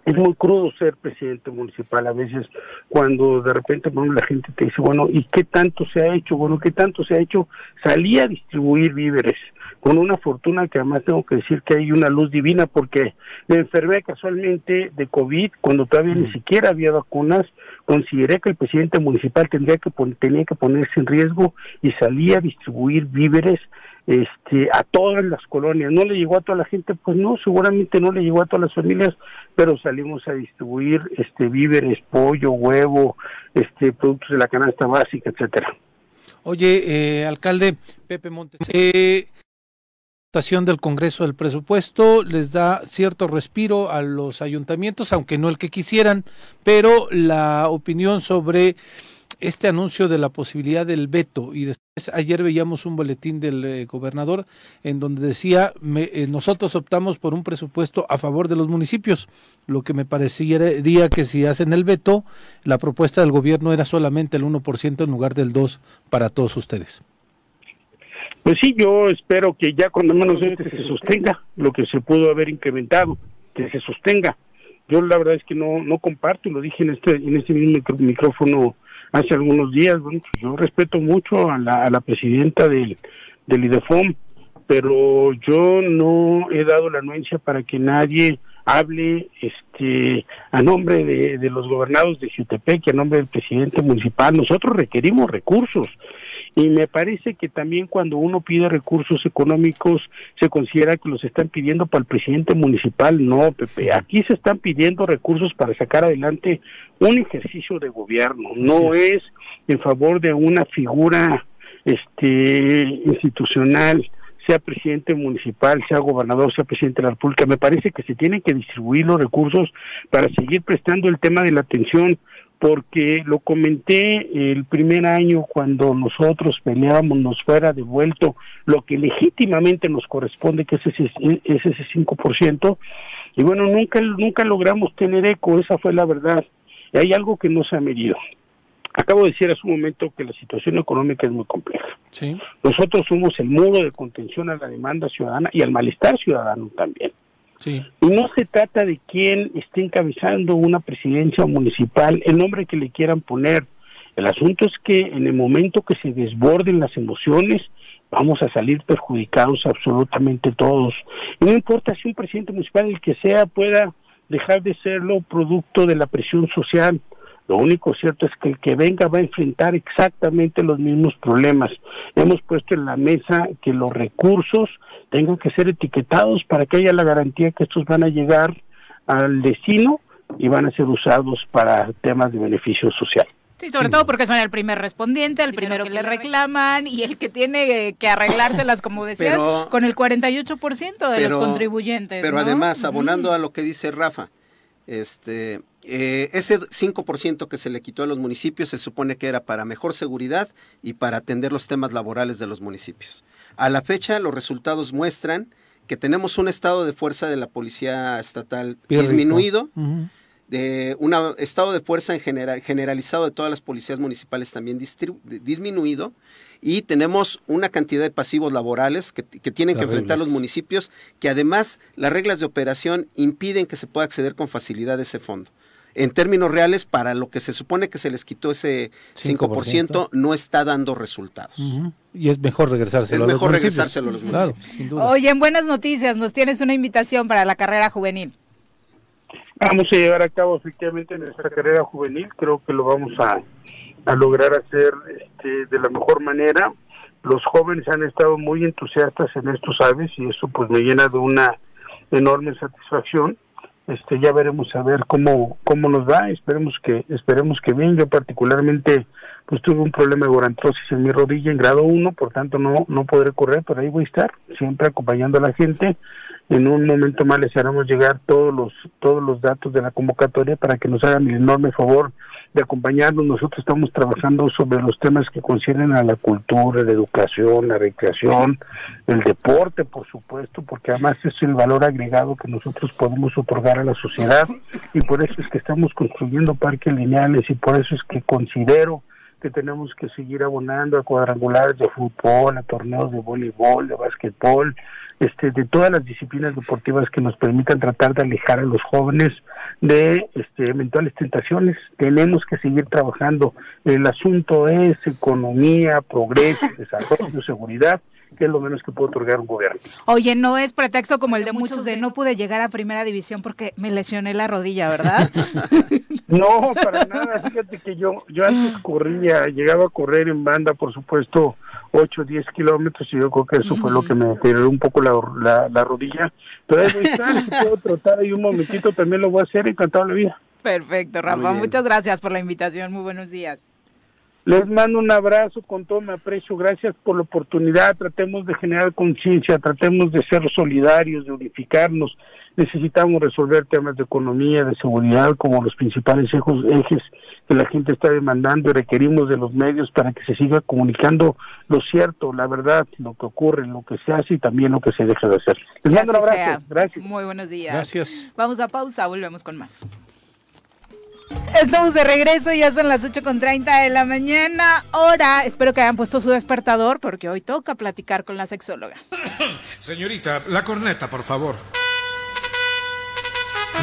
es muy crudo ser presidente municipal a veces cuando de repente bueno, la gente te dice, bueno, ¿y qué tanto se ha hecho? Bueno, ¿qué tanto se ha hecho? Salí a distribuir víveres con una fortuna que además tengo que decir que hay una luz divina porque me enfermé casualmente de COVID cuando todavía ni mm. siquiera había vacunas, consideré que el presidente municipal tendría que tenía que ponerse en riesgo y salí a distribuir víveres este, a todas las colonias. ¿No le llegó a toda la gente? Pues no, seguramente no le llegó a todas las familias, pero salimos a distribuir este, víveres, pollo, huevo, este, productos de la canasta básica, etcétera. Oye, eh, alcalde Pepe Montes, eh, votación del Congreso del Presupuesto les da cierto respiro a los ayuntamientos, aunque no el que quisieran, pero la opinión sobre este anuncio de la posibilidad del veto y después ayer veíamos un boletín del eh, gobernador en donde decía eh, nosotros optamos por un presupuesto a favor de los municipios lo que me parecería que si hacen el veto la propuesta del gobierno era solamente el 1% en lugar del 2 para todos ustedes. Pues sí yo espero que ya cuando menos este se sostenga lo que se pudo haber incrementado que se sostenga. Yo la verdad es que no no comparto lo dije en este en este mismo micrófono hace algunos días. Bueno, pues yo respeto mucho a la, a la presidenta del, del IDEFOM, pero yo no he dado la anuencia para que nadie hable este a nombre de, los gobernados de Jutepec a nombre del presidente municipal. Nosotros requerimos recursos y me parece que también cuando uno pide recursos económicos se considera que los están pidiendo para el presidente municipal. No, Pepe, aquí se están pidiendo recursos para sacar adelante un ejercicio de gobierno, no es. en favor de una figura este institucional sea presidente municipal, sea gobernador, sea presidente de la República, me parece que se tienen que distribuir los recursos para seguir prestando el tema de la atención porque lo comenté el primer año cuando nosotros peleábamos, nos fuera devuelto lo que legítimamente nos corresponde, que es ese, es ese 5%, y bueno, nunca, nunca logramos tener eco, esa fue la verdad. Y hay algo que no se ha medido. Acabo de decir hace un momento que la situación económica es muy compleja. Sí. Nosotros somos el muro de contención a la demanda ciudadana y al malestar ciudadano también. Sí. Y no se trata de quién esté encabezando una presidencia municipal, el nombre que le quieran poner. El asunto es que en el momento que se desborden las emociones, vamos a salir perjudicados absolutamente todos. Y no importa si un presidente municipal, el que sea, pueda dejar de serlo producto de la presión social. Lo único cierto es que el que venga va a enfrentar exactamente los mismos problemas. Hemos puesto en la mesa que los recursos tengan que ser etiquetados para que haya la garantía que estos van a llegar al destino y van a ser usados para temas de beneficio social. Sí, sobre todo porque son el primer respondiente, el primero, que, le reclaman y el que tiene que arreglárselas, como <laughs> decía, con el 48% de los contribuyentes. Pero además, abonando a lo que dice Rafa, este, eh, ese 5% que se le quitó a los municipios se supone que era para mejor seguridad y para atender los temas laborales de los municipios. A la fecha, los resultados muestran que tenemos un estado de fuerza de la policía estatal disminuido, de un estado de fuerza en general, generalizado de todas las policías municipales también disminuido, y tenemos una cantidad de pasivos laborales que, tienen que enfrentar los municipios, que además las reglas de operación impiden que se pueda acceder con facilidad a ese fondo. En términos reales, para lo que se supone que se les quitó ese 5%, no está dando resultados. Y es mejor regresárselo es mejor regresárselo a los municipios. sin duda. Oye, en buenas noticias, nos tienes una invitación para la carrera juvenil. Vamos a llevar a cabo efectivamente nuestra carrera juvenil, creo que lo vamos a a lograr hacer este, de la mejor manera. Los jóvenes han estado muy entusiastas en esto, ¿sabes? Y eso pues me llena de una enorme satisfacción. Este, ya veremos a ver cómo cómo nos va, esperemos que esperemos que bien. Yo particularmente pues tuve un problema de gorantrosis en mi rodilla en grado 1, por tanto no no podré correr, pero ahí voy a estar, siempre acompañando a la gente. En un momento más les haremos llegar todos los todos los datos de la convocatoria para que nos hagan el enorme favor de acompañarnos. Nosotros estamos trabajando sobre los temas que conciernen a la cultura, la educación, la recreación, el deporte, por supuesto, porque además es el valor agregado que nosotros podemos otorgar a la sociedad y por eso es que estamos construyendo parques lineales y por eso es que considero que tenemos que seguir abonando a cuadrangulares de fútbol, a torneos de voleibol, de básquetbol, este, de todas las disciplinas deportivas que nos permitan tratar de alejar a los jóvenes de este, eventuales tentaciones. Tenemos que seguir trabajando. El asunto es economía, progreso, <laughs> desarrollo, seguridad que es lo menos que puede otorgar un gobierno. Oye, no es pretexto como el de muchos de no pude llegar a primera división porque me lesioné la rodilla, ¿verdad? <laughs> no, para nada. Fíjate que yo, yo antes corría, llegaba a correr en banda, por supuesto, 8 o 10 kilómetros y yo creo que eso fue lo que me deterioró un poco la, la, rodilla. Pero muy estar, <laughs> si puedo trotar ahí un momentito también lo voy a hacer, encantado la vida. Perfecto, Rafa, muchas gracias por la invitación, muy buenos días. Les mando un abrazo con todo mi aprecio. Gracias por la oportunidad. Tratemos de generar conciencia, tratemos de ser solidarios, de unificarnos. Necesitamos resolver temas de economía, de seguridad, como los principales ejes que la gente está demandando y requerimos de los medios para que se siga comunicando lo cierto, la verdad, lo que ocurre, lo que se hace y también lo que se deja de hacer. Les mando un abrazo. Gracias. Muy buenos días. Gracias. Vamos a pausa, volvemos con más. <laughs> Estamos de regreso, ya son las 8.30 de la mañana. Ahora, espero que hayan puesto su despertador porque hoy toca platicar con la sexóloga. <coughs> Señorita, la corneta, por favor.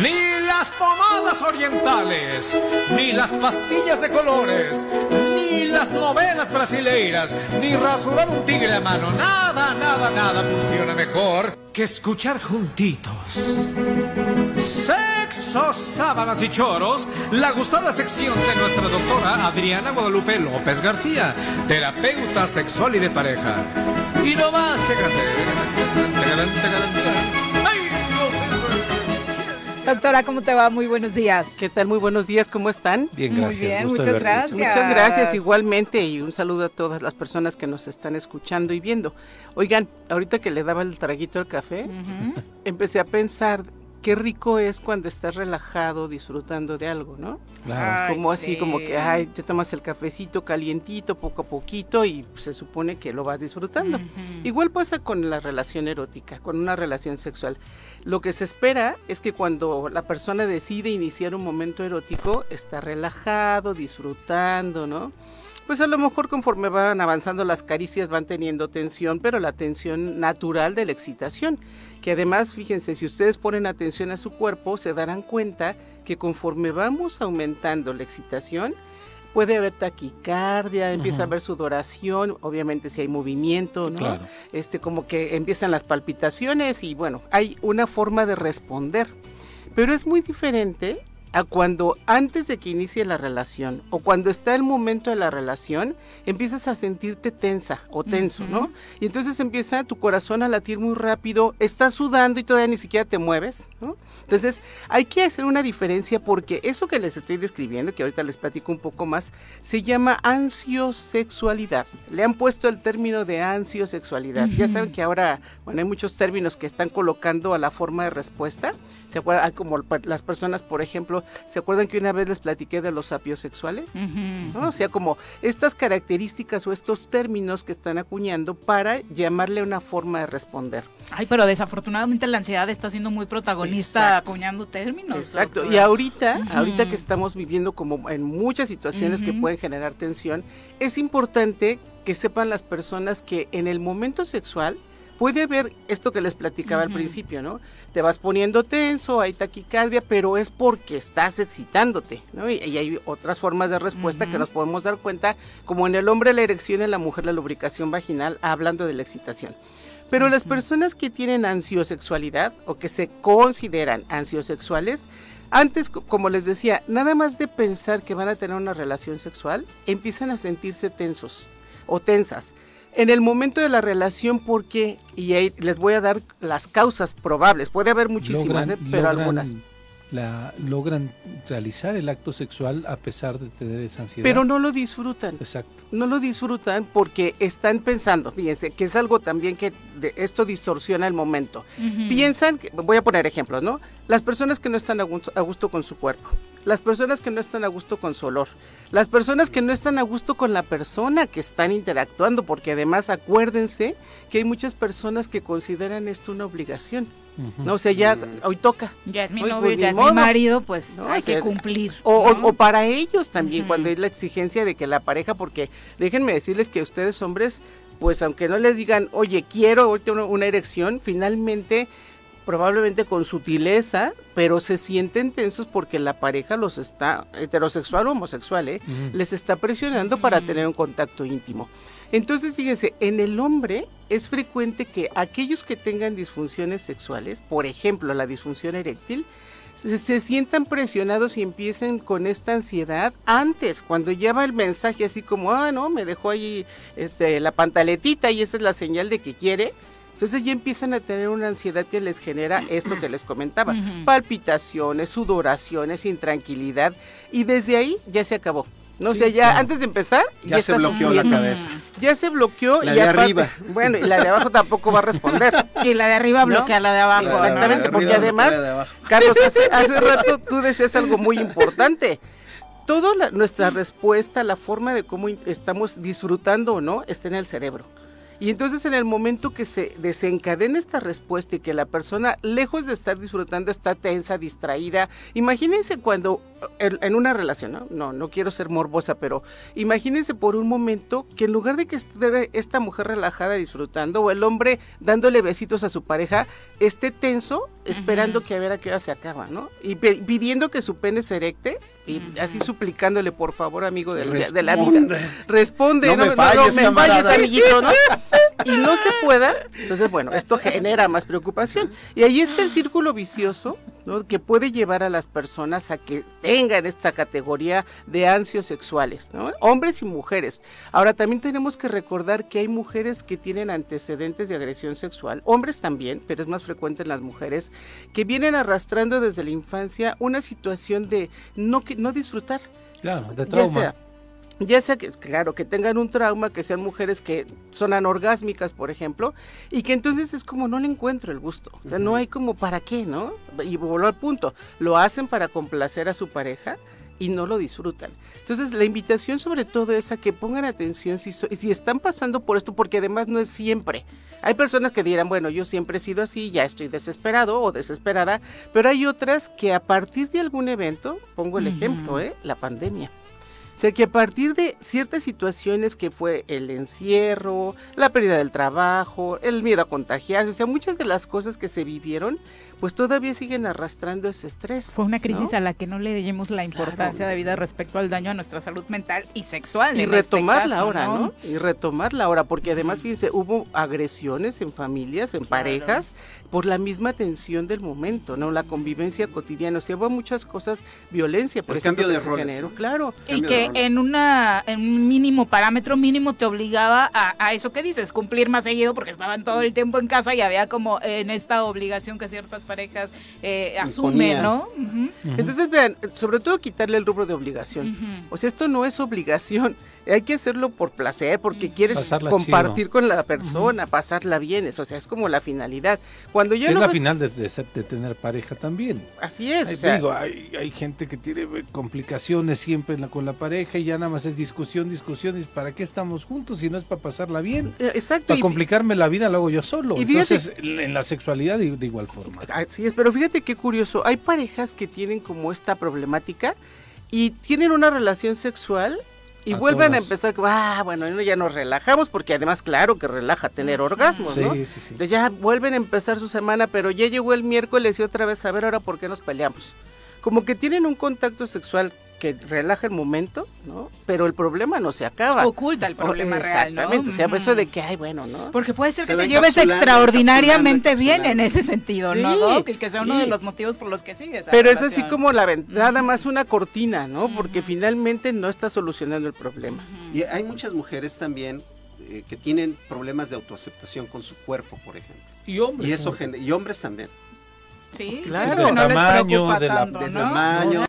Ni las pomadas orientales, ni las pastillas de colores, ni las novelas brasileiras, ni rasurar un tigre a mano. Nada, nada, nada funciona mejor que escuchar juntitos. Sexo, sábanas y choros, la gustada sección de nuestra doctora Adriana Guadalupe López García, terapeuta sexual y de pareja. Y no más, Doctora, ¿cómo te va? Muy buenos días. ¿Qué tal? Muy buenos días, ¿cómo están? Bien, gracias. Muy bien, muchas gracias. Muchas gracias igualmente y un saludo a todas las personas que nos están escuchando y viendo. Oigan, ahorita que le daba el traguito al café, empecé a pensar qué rico es cuando estás relajado disfrutando de algo, ¿no? Claro. como así, como que, ay, te tomas el cafecito calientito, poco a poquito, y se supone que lo vas disfrutando. Igual pasa con la relación erótica, con una relación sexual. Lo que se espera es que cuando la persona decide iniciar un momento erótico, está relajado, disfrutando, ¿no? Pues a lo mejor conforme van avanzando las caricias van teniendo tensión, pero la tensión natural de la excitación que además, fíjense, si ustedes ponen atención a su cuerpo, se darán cuenta que conforme vamos aumentando la excitación, puede haber taquicardia, empieza a haber sudoración, obviamente si hay movimiento, ¿no? Este como que empiezan las palpitaciones y bueno, hay una forma de responder. Pero es muy diferente a cuando antes de que inicie la relación o cuando está el momento de la relación, empiezas a sentirte tensa o tenso, ¿no? Y entonces empieza tu corazón a latir muy rápido, estás sudando y todavía ni siquiera te mueves, ¿no? Entonces, hay que hacer una diferencia porque eso que les estoy describiendo, que ahorita les platico un poco más, se llama ansiosexualidad. Le han puesto el término de ansiosexualidad. Ya saben que ahora, bueno, hay muchos términos que están colocando a la forma de respuesta. ¿Se acuerdan? Como las personas, por ejemplo, ¿se acuerdan que una vez les platiqué de los sapiosexuales? ¿No? O sea, como estas características o estos términos que están acuñando para llamarle una forma de responder. Ay, pero desafortunadamente la ansiedad está siendo muy protagonista acuñando términos. Exacto. Y ahorita, ahorita que estamos viviendo como en muchas situaciones que pueden generar tensión, es importante que sepan las personas que en el momento sexual puede haber esto que les platicaba al principio, ¿no? Te vas poniendo tenso, hay taquicardia, pero es porque estás excitándote, ¿no? Y, hay otras formas de respuesta que nos podemos dar cuenta, como en el hombre la erección, en la mujer la lubricación vaginal, hablando de la excitación. Pero las personas que tienen ansiosexualidad o que se consideran ansiosexuales, antes, como les decía, nada más de pensar que van a tener una relación sexual, empiezan a sentirse tensos o tensas. En el momento de la relación, ¿por qué? Y ahí les voy a dar las causas probables. Puede haber muchísimas, ¿eh? pero algunas la logran realizar el acto sexual a pesar de tener esa ansiedad. Pero no lo disfrutan. Exacto. No lo disfrutan porque están pensando, fíjense, que es algo también que esto distorsiona el momento. Piensan, voy a poner ejemplos, ¿no? Las personas que no están a gusto, a gusto con su cuerpo, las personas que no están a gusto con su olor, las personas que no están a gusto con la persona que están interactuando, porque además acuérdense que hay muchas personas que consideran esto una obligación. ¿no? O sea, ya hoy toca. Ya es mi novio, pues, ya es mi marido, pues hay que cumplir. O, para ellos también, cuando hay la exigencia de que la pareja, porque déjenme decirles que ustedes hombres, pues aunque no les digan, oye, quiero una, una erección, finalmente probablemente con sutileza, pero se sienten tensos porque la pareja los está, heterosexual o homosexual, ¿eh? les está presionando para tener un contacto íntimo. Entonces, fíjense, en el hombre es frecuente que aquellos que tengan disfunciones sexuales, por ejemplo, la disfunción eréctil, se, se sientan presionados y empiecen con esta ansiedad antes, cuando ya va el mensaje así como, ah, no, me dejó ahí este, la pantaletita y esa es la señal de que quiere. Entonces ya empiezan a tener una ansiedad que les genera esto que les comentaba, palpitaciones, sudoraciones, intranquilidad y desde ahí ya se acabó. No, o sea, ya antes de empezar Ya se está bloqueó la cabeza. Ya se bloqueó La y de aparte- arriba. Bueno, y la de abajo tampoco va a responder. <laughs> Y la de arriba ¿No? bloquea la de abajo. ¿no? Exactamente, porque además. Carlos, hace, <laughs> hace rato tú decías algo muy importante. Toda la- nuestra respuesta, la forma de cómo in- estamos disfrutando o no, está en el cerebro. Y entonces en el momento que se desencadena esta respuesta y que la persona, lejos de estar disfrutando, está tensa, distraída, imagínense cuando en, en una relación, ¿no? ¿no? no quiero ser morbosa, pero imagínense por un momento que en lugar de que esté esta mujer relajada disfrutando o el hombre dándole besitos a su pareja, esté tenso esperando que a ver a qué hora se acaba, ¿no? Y pidiendo que su pene se erecte y así suplicándole, por favor, amigo de, la- de la vida. Responde. No no, me no, falles, me camarada. falles, amiguito, ¿no? y no se pueda, entonces bueno, esto genera más preocupación. Y ahí está el círculo vicioso, ¿no? Que puede llevar a las personas a que tengan esta categoría de ansios sexuales, ¿no? Hombres y mujeres. Ahora también tenemos que recordar que hay mujeres que tienen antecedentes de agresión sexual, hombres también, pero es más frecuente en las mujeres, que vienen arrastrando desde la infancia una situación de no, no disfrutar. Claro, de trauma. Ya sea que, claro, que tengan un trauma, que sean mujeres que son anorgásmicas, por ejemplo, y que entonces es como no le encuentro el gusto. O sea, no hay como para qué, ¿no? Y voló al punto. Lo hacen para complacer a su pareja y no lo disfrutan. Entonces, la invitación sobre todo es a que pongan atención si, so- si están pasando por esto, porque además no es siempre. Hay personas que dirán, bueno, yo siempre he sido así, ya estoy desesperado o desesperada, pero hay otras que a partir de algún evento, pongo el ejemplo, ¿eh? la pandemia. O sea, que a partir de ciertas situaciones que fue el encierro, la pérdida del trabajo, el miedo a contagiarse, o sea, muchas de las cosas que se vivieron, pues todavía siguen arrastrando ese estrés. Fue una crisis ¿no? a la que no le dimos la importancia debida respecto al daño a nuestra salud mental y sexual. Y este retomarla caso, ahora, ¿no? Y retomarla ahora, porque además, fíjense, hubo agresiones en familias, en parejas, por la misma tensión del momento, ¿no? La convivencia cotidiana, o sea, hubo muchas cosas, violencia, por El ejemplo, cambio de roles, ¿no? claro. Y que en una en un mínimo parámetro mínimo te obligaba a, a eso que dices, cumplir más seguido porque estaban todo el tiempo en casa y había como en esta obligación que ciertas parejas eh, asumen. ¿no? Entonces, vean, sobre todo quitarle el rubro de obligación. O sea, esto no es obligación. Hay que hacerlo por placer, porque quieres Pasarla compartir con la persona, pasarla bien. Eso, o sea, es como la finalidad. Cuando ya es no la vas- final de, de ser- de tener pareja también. Así es. Ay, o sea, digo, hay, hay gente que tiene complicaciones siempre en la- con la pareja y ya nada más es discusión, discusión. y ¿Para qué estamos juntos si no es para pasarla bien? eh, exacto. Para y- complicarme la vida lo hago yo solo. y fíjate- Entonces, en la sexualidad de, de igual forma. Así es, pero fíjate qué curioso. Hay parejas que tienen como esta problemática y tienen una relación sexual y A vuelven a empezar, ah, bueno, no, ya nos relajamos, porque además, claro que relaja tener orgasmos, Sí, ¿no? sí, sí. Entonces ya vuelven a empezar su semana, pero ya llegó el miércoles y otra vez a ver ahora por qué nos peleamos. Como que tienen un contacto sexual que relaja el momento, ¿no? Pero el problema no se acaba. Oculta el problema real, ¿no? Exactamente, o sea, Ujú. eso de que, ay, bueno, ¿no? Porque puede ser Se que te lleves extraordinariamente bien en ese sentido, ¿no? Doc? Y que sea uno de los motivos por los que sigues. Pero es así como la nada más una cortina, ¿no? Porque finalmente no está solucionando el problema. Y hay muchas mujeres también eh, que tienen problemas de autoaceptación con su cuerpo, por ejemplo. Y hombres. Y eso y hombres también. Sí, Claro. Del no les tamaño, preocupa de la- tanto, De ¿no? tamaño.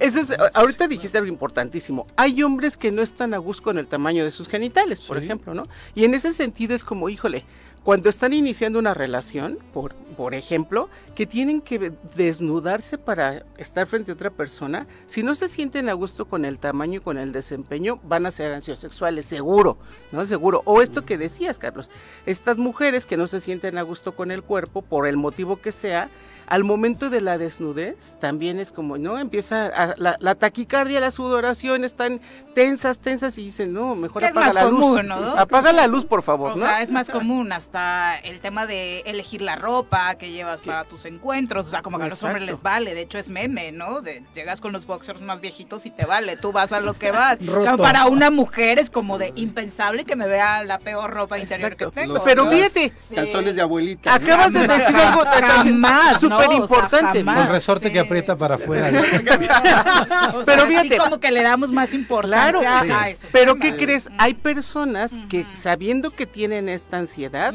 Eso es, ahorita dijiste algo importantísimo. Hay hombres que no están a gusto con el tamaño de sus genitales, por Sí. ejemplo, ¿no? Y en ese sentido es como, híjole, cuando están iniciando una relación, por, por ejemplo, que tienen que desnudarse para estar frente a otra persona, si no se sienten a gusto con el tamaño y con el desempeño, van a ser ansiosexuales, seguro, ¿no? Seguro. O esto que decías, Carlos, estas mujeres que no se sienten a gusto con el cuerpo, por el motivo que sea, al momento de la desnudez también es como, ¿no? Empieza a- la, la taquicardia, la sudoración, están tensas, tensas y dicen, no, mejor Que es apaga más la común, luz. ¿no? Apaga la luz, por favor, O ¿no? sea, es más común hasta el tema de elegir la ropa que llevas para tus encuentros. O sea, como que a los hombres les vale. De hecho, es meme, ¿no? De, llegas con los boxers más viejitos y te vale. Tú vas a lo que vas. <laughs> Roto. Para una mujer es como de impensable que me vea la peor ropa interior Exacto. que tengo. Los- Pero fíjate, Sí. Calzones de abuelita. acabas de decir algo Jamás, súper súper importante. El resorte que aprieta para afuera. <laughs> pero fíjate, como que le damos más importancia claro, a eso. Pero ¿qué crees? Hay personas que sabiendo que tienen esta ansiedad,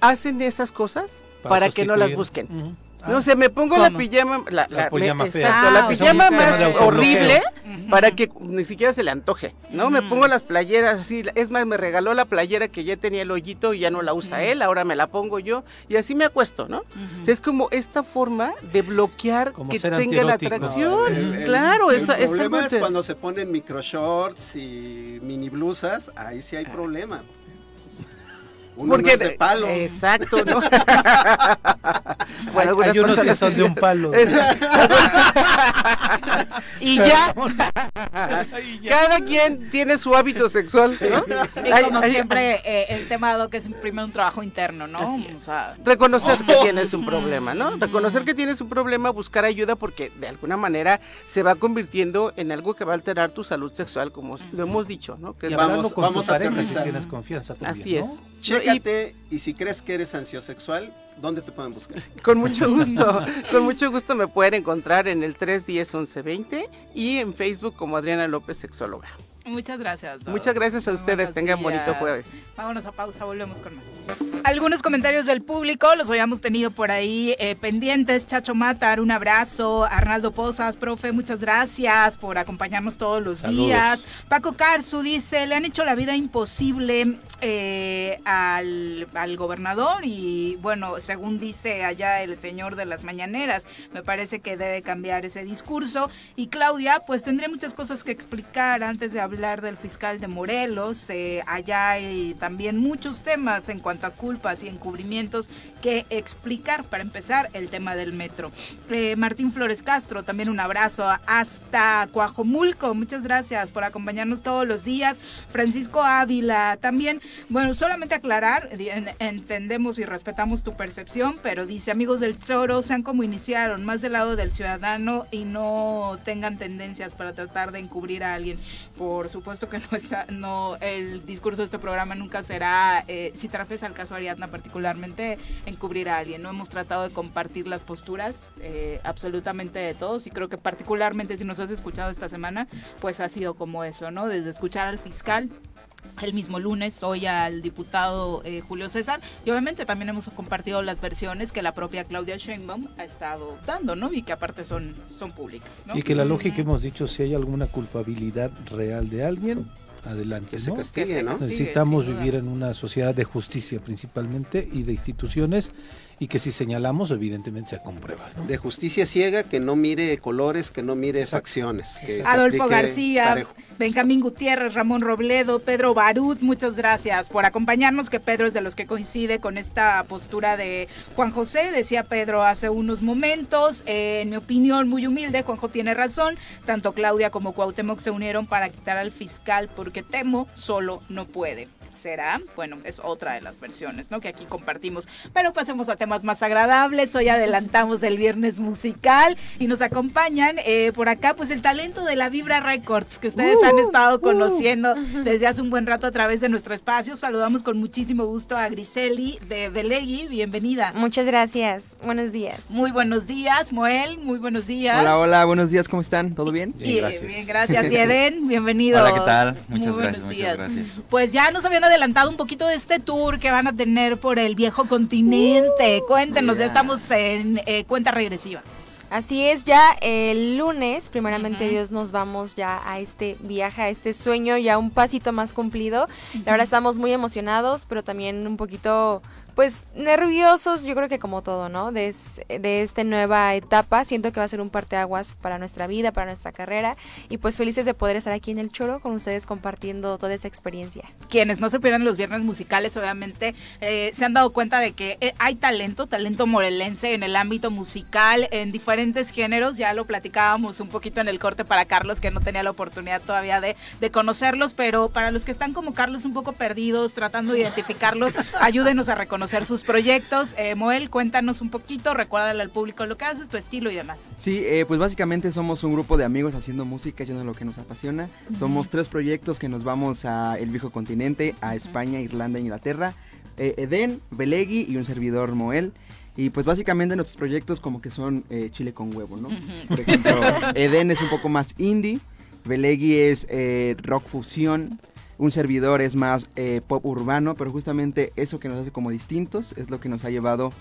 hacen esas cosas para, que no las busquen. No sé, me pongo la pijama, la, La pijama me- fea. exacto, Ah, la o sea, pijama más horrible para que ni siquiera se le antoje, ¿no? Me pongo las playeras así, es más, me regaló la playera que ya tenía el hoyito y ya no la usa él, ahora me la pongo yo y así me acuesto, ¿no? O sea, es como esta forma de bloquear Como que tenga la atracción. El- el- claro, el es problema es cuando se ponen micro shorts y mini blusas, ahí sí hay problema. Uno no es de palo. Exacto, ¿no? <laughs> Bueno, Hay, unos que son de un palo. <laughs> y ya, <laughs> cada quien tiene su hábito sexual, ¿no? Y Hay- como hay- siempre, eh, el tema dado que es primero un trabajo interno, ¿no? Así es. O sea, Reconocer que tienes un problema, ¿no? Reconocer que tienes un problema, buscar ayuda porque de alguna manera se va convirtiendo en algo que va a alterar tu salud sexual, como lo hemos dicho, ¿no? Que Y es- Vamos- hablando con vamos tu a pareja si tienes confianza también, Así es. ¿no? Y si crees que eres ansiosexual, ¿dónde te pueden buscar? Con mucho gusto, <laughs> con mucho gusto me pueden encontrar en el 310 1120 y en Facebook como Adriana López Sexóloga. Muchas gracias. Doc. Muchas gracias a ustedes, Buenos tengan bonito días. jueves. Vámonos a pausa, volvemos con más. Algunos comentarios del público, los habíamos tenido por ahí eh, pendientes. Chacho Matar, un abrazo. Arnaldo Pozas, profe, muchas gracias por acompañarnos todos los Saludos. días. Paco Carzu dice, le han hecho la vida imposible eh, al, al gobernador y bueno, según dice allá el señor de las mañaneras, me parece que debe cambiar ese discurso. Y Claudia, pues tendré muchas cosas que explicar antes de hablar del fiscal de Morelos. Eh, allá hay también muchos temas en cuanto a culpas y encubrimientos que explicar. Para empezar, el tema del metro. Eh, Martín Flores Castro, también un abrazo hasta Coajomulco. Muchas gracias por acompañarnos todos los días. Francisco Ávila, también, bueno, solamente aclarar, entendemos y respetamos tu percepción, pero dice, amigos del Choro, sean como iniciaron, más del lado del ciudadano y no tengan tendencias para tratar de encubrir a alguien. Por supuesto que no está, no, el discurso de este programa nunca será, eh, si te refieres al caso Ariadna particularmente, encubrir a alguien. No hemos tratado de compartir las posturas eh, absolutamente de todos y creo que particularmente si nos has escuchado esta semana, pues ha sido como eso, ¿no? Desde escuchar al fiscal el mismo lunes, hoy al diputado eh, Julio César, y obviamente también hemos compartido las versiones que la propia Claudia Sheinbaum ha estado dando, ¿no? Y que aparte son, son públicas, ¿no? Y que la lógica hemos dicho, si hay alguna culpabilidad real de alguien, adelante. Que se ¿no? castigue, Que se ¿no? Necesitamos vivir en una sociedad de justicia principalmente y de instituciones y que si señalamos evidentemente sea con pruebas. ¿no? De justicia ciega, que no mire colores, que no mire facciones. que Adolfo García, parejo. Benjamín Gutiérrez, Ramón Robledo, Pedro Barut, muchas gracias por acompañarnos, que Pedro es de los que coincide con esta postura de Juan José, decía Pedro hace unos momentos, eh, en mi opinión muy humilde, Juanjo tiene razón, tanto Claudia como Cuauhtémoc se unieron para quitar al fiscal porque Temo solo no puede. ¿Será? Bueno, es otra de las versiones, ¿no? Que aquí compartimos. Pero pasemos a temas más agradables. Hoy adelantamos el viernes musical y nos acompañan eh, por acá, pues el talento de la Vibra Records, que ustedes han estado conociendo <laughs> desde hace un buen rato a través de nuestro espacio. Saludamos con muchísimo gusto a Griseli de Belegui. Bienvenida. Muchas gracias. Buenos días. Muy buenos días, Moel. Muy buenos días. Hola, hola, buenos días, ¿cómo están? ¿Todo bien? Y, eh, Bien, gracias. Y Eden, <laughs> bienvenido. Hola, ¿qué tal? Muchas gracias, muchas días. gracias. Pues ya nos habían adelantado un poquito de este tour que van a tener por el viejo continente. Cuéntenos, ya ya. estamos en eh, cuenta regresiva. Así es, ya el lunes, primeramente Dios, nos vamos ya a este viaje, a este sueño, ya un pasito más cumplido. La verdad estamos muy emocionados, pero también un poquito, pues, nerviosos, yo creo que como todo, ¿no? De, de esta nueva etapa, siento que va a ser un parteaguas para nuestra vida, para nuestra carrera, y pues felices de poder estar aquí en el Choro con ustedes compartiendo toda esa experiencia. Quienes no se pierdan los viernes musicales, obviamente, eh, se han dado cuenta de que eh, hay talento, talento morelense en el ámbito musical, en diferentes géneros. Ya lo platicábamos un poquito en el corte para Carlos, que no tenía la oportunidad todavía de, de conocerlos, pero para los que están como Carlos un poco perdidos, tratando de identificarlos, ayúdenos a reconocer sus proyectos. Eh, Moel, cuéntanos un poquito, recuérdale al público lo que haces, tu estilo y demás. Sí, eh, pues básicamente somos un grupo de amigos haciendo música, a lo que nos apasiona. Somos tres proyectos que nos vamos a el viejo continente, a España, Irlanda e Inglaterra. Eh, Eden, Belegui y un servidor Moel. Y pues básicamente nuestros proyectos como que son eh, chile con huevo, ¿no? Por ejemplo, <laughs> Eden es un poco más indie, Belegui es eh, rock fusión, un servidor es más eh, pop urbano, pero justamente eso que nos hace como distintos es lo que nos ha llevado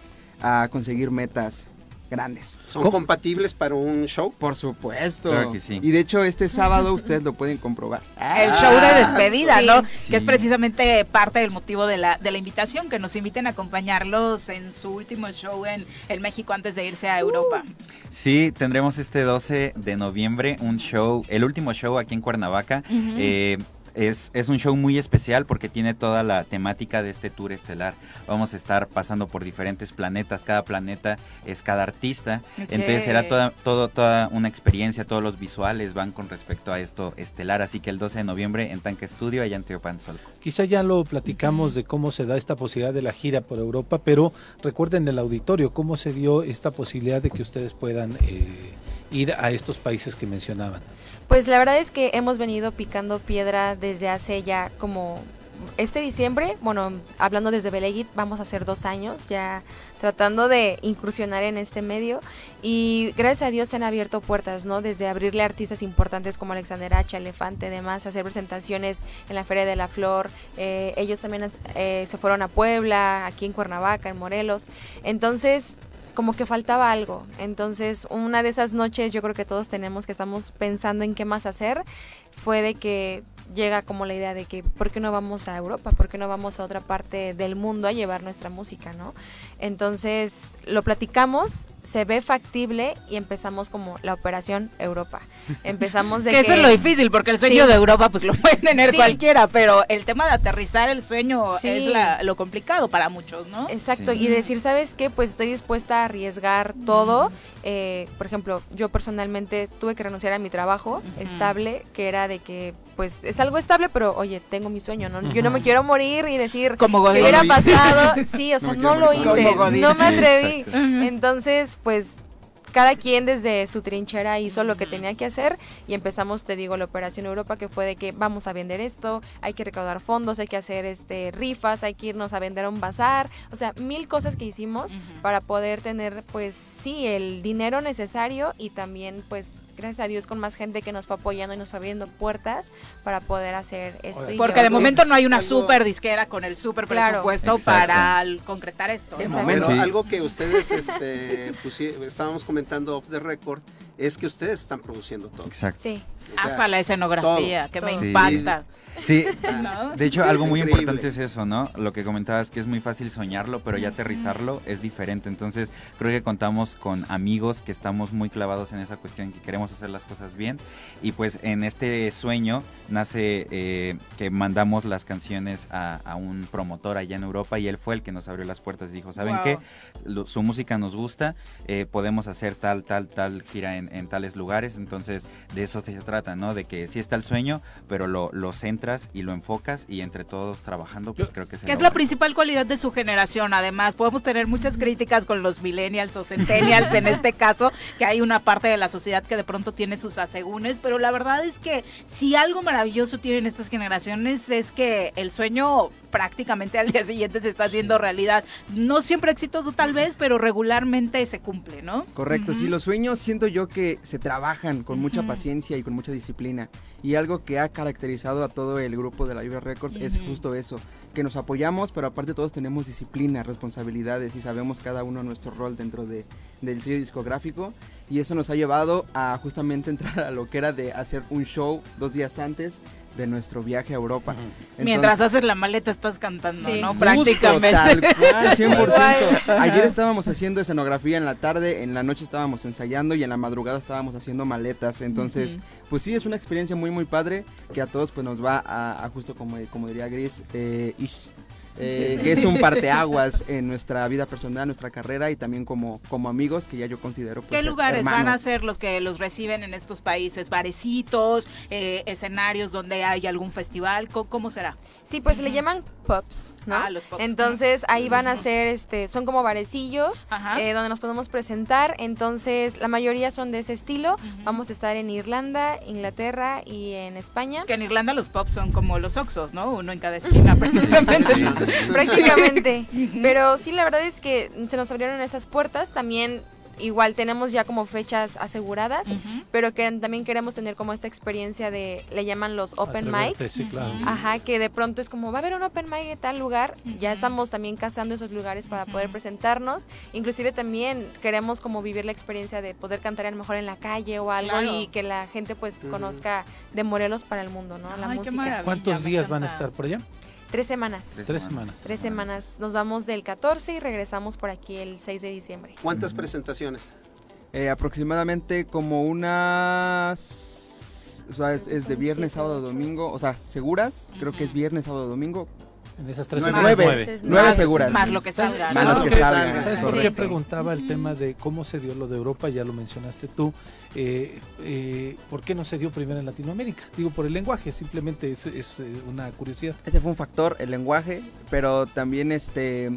a conseguir metas grandes. ¿Son compatibles para un show? Por supuesto. Claro que sí. Y de hecho este sábado <laughs> ustedes lo pueden comprobar. el show de Ah, despedida, sí. ¿no? Sí. Que es precisamente parte del motivo de la, de la invitación, que nos inviten a acompañarlos en su último show en el México antes de irse a Europa. Sí, tendremos este 12 de noviembre un show, el último show aquí en Cuernavaca. Eh, es, es un show muy especial porque tiene toda la temática de este tour estelar. Vamos a estar pasando por diferentes planetas, cada planeta es cada artista. Entonces será toda, todo, toda una experiencia, todos los visuales van con respecto a esto estelar. Así que el 12 de noviembre en Tanque Studio, allá en Teopanzolco. Quizá ya lo platicamos de cómo se da esta posibilidad de la gira por Europa, pero recuerden el auditorio, cómo se dio esta posibilidad de que ustedes puedan eh, ir a estos países que mencionaban. Pues la verdad es que hemos venido picando piedra desde hace ya como este diciembre, bueno, hablando desde Belegit, vamos a hacer dos años ya tratando de incursionar en este medio. Y gracias a Dios se han abierto puertas, ¿no? Desde abrirle artistas importantes como Alexander H, Elefante, demás, hacer presentaciones en la Feria de la Flor, eh, ellos también eh, se fueron a Puebla, aquí en Cuernavaca, en Morelos, entonces como que faltaba algo. Entonces, una de esas noches yo creo que todos tenemos que estamos pensando en qué más hacer, fue de que llega como la idea de que ¿por qué no vamos a Europa? ¿Por qué no vamos a otra parte del mundo a llevar nuestra música, no? Entonces, lo platicamos, se ve factible y empezamos como la operación Europa. <laughs> Empezamos de que, que, eso es lo difícil, porque el sueño Sí. de Europa pues lo puede tener Sí. cualquiera, pero el tema de aterrizar el sueño Sí. es la- lo complicado para muchos, ¿no? Exacto, Sí. y decir, ¿sabes qué? Pues estoy dispuesta a arriesgar todo. Eh, por ejemplo, yo personalmente tuve que renunciar a mi trabajo estable, que era de que, pues, es algo estable, pero oye, tengo mi sueño, ¿no? Yo no me quiero morir y decir, Como ¿qué Godín. hubiera pasado? <laughs> Sí, o sea, no lo hice, no me atreví. Entonces, pues, cada quien desde su trinchera hizo lo que tenía que hacer y empezamos, te digo, la operación Europa que fue de que vamos a vender esto, hay que recaudar fondos, hay que hacer este rifas, hay que irnos a vender a un bazar, o sea, mil cosas que hicimos para poder tener pues sí el dinero necesario y también pues gracias a Dios con más gente que nos fue apoyando y nos fue abriendo puertas para poder hacer esto. y Porque de momento no hay una Algo- super disquera con el super Claro. presupuesto Exacto. para concretar esto. De ¿no? momento, Sí. algo que ustedes este, <laughs> pusi- estábamos comentando off the record es que ustedes están produciendo todo. Exacto. Sí. O sea, Hasta la escenografía, todo, que me todo. impacta. Sí, <laughs> ¿no? de hecho algo muy Increíble. importante es eso, ¿no? Lo que comentabas que es muy fácil soñarlo, pero ya aterrizarlo es diferente. Entonces creo que contamos con amigos que estamos muy clavados en esa cuestión, que queremos hacer las cosas bien. Y pues en este sueño nace eh, que mandamos las canciones a, a un promotor allá en Europa y él fue el que nos abrió las puertas y dijo, ¿saben Wow. qué? Lo- su música nos gusta, eh, podemos hacer tal, tal, tal gira en, en tales lugares. Entonces de eso se trata, ¿no? De que sí está el sueño, pero lo, lo centras y lo enfocas y entre todos trabajando, pues creo que se Que es logra. la principal cualidad de su generación. Además, podemos tener muchas críticas con los millennials o centennials en este <laughs> caso, que hay una parte de la sociedad que de pronto tiene sus asegúnes, pero la verdad es que si algo maravilloso tienen estas generaciones es que el sueño prácticamente al día siguiente se está haciendo realidad. No siempre exitoso tal vez, pero regularmente se cumple, ¿no? Correcto, sí, Ujú. los sueños siento yo que se trabajan con mucha Ujú. paciencia y con mucha disciplina. Y algo que ha caracterizado a todo el grupo de la Vibra Records es justo eso, que nos apoyamos, pero aparte todos tenemos disciplina, responsabilidades y sabemos cada uno nuestro rol dentro de, del sello discográfico. Y eso nos ha llevado a justamente <laughs> entrar a lo que era de hacer un show dos días antes de nuestro viaje a Europa. Entonces- Mientras haces la maleta estás cantando, Sí. ¿no? Justo, Prácticamente. tal cual, <laughs> 100%. Igual. Ayer estábamos haciendo escenografía en la tarde, en la noche estábamos ensayando y en la madrugada estábamos haciendo maletas. Entonces, pues sí, es una experiencia muy, muy padre que a todos pues nos va a, a justo como, como diría Gris, eh, ish, eh, <laughs> que es un parteaguas en nuestra vida personal, nuestra carrera y también como, como amigos que ya yo considero pues, ¿Qué lugares van a ser los que los reciben en estos países? ¿Barecitos, eh, escenarios donde hay algún festival? ¿Cómo, cómo será? Sí, pues le llaman pubs, ¿no? Ah, los pubs. Entonces ahí van a ser, este, son como barecillos eh, donde nos podemos presentar. Entonces la mayoría son de ese estilo. Vamos a estar en Irlanda, Inglaterra y en España. Que en Irlanda los pubs son como los Oxos, ¿no? Uno en cada esquina <laughs> prácticamente. prácticamente. <laughs> Pero sí, la verdad es que se nos abrieron esas puertas. También igual tenemos ya como fechas aseguradas, pero que también queremos tener como esta experiencia de, le llaman los open mics. sí, claro. Ajá, que de pronto es como, va a haber un open mic en tal lugar, ya estamos también cazando esos lugares para poder presentarnos, inclusive también queremos como vivir la experiencia de poder cantar a lo mejor en la calle o algo Claro. y que la gente pues conozca de Morelos para el mundo, ¿no? La Ay, música. ¿Cuántos días van a estar por allá? Tres semanas. Tres semanas. Tres semanas. Nos vamos del 14 y regresamos por aquí el 6 de diciembre. ¿Cuántas presentaciones? Eh, aproximadamente como unas... O sea, es, es de viernes, sábado, domingo. O sea, seguras. Creo que es viernes, sábado, domingo. En esas tres Nueve. Nueve. Nueve seguras. Más lo que salga. Más ¿no? los que ¿Sabes salgan. ¿Sabes por qué preguntaba el tema de cómo se dio lo de Europa? Ya lo mencionaste tú. Eh, eh, ¿Por qué no se dio primero en Latinoamérica? Digo, por el lenguaje, simplemente es, es, eh, una curiosidad. Ese fue un factor, el lenguaje, pero también este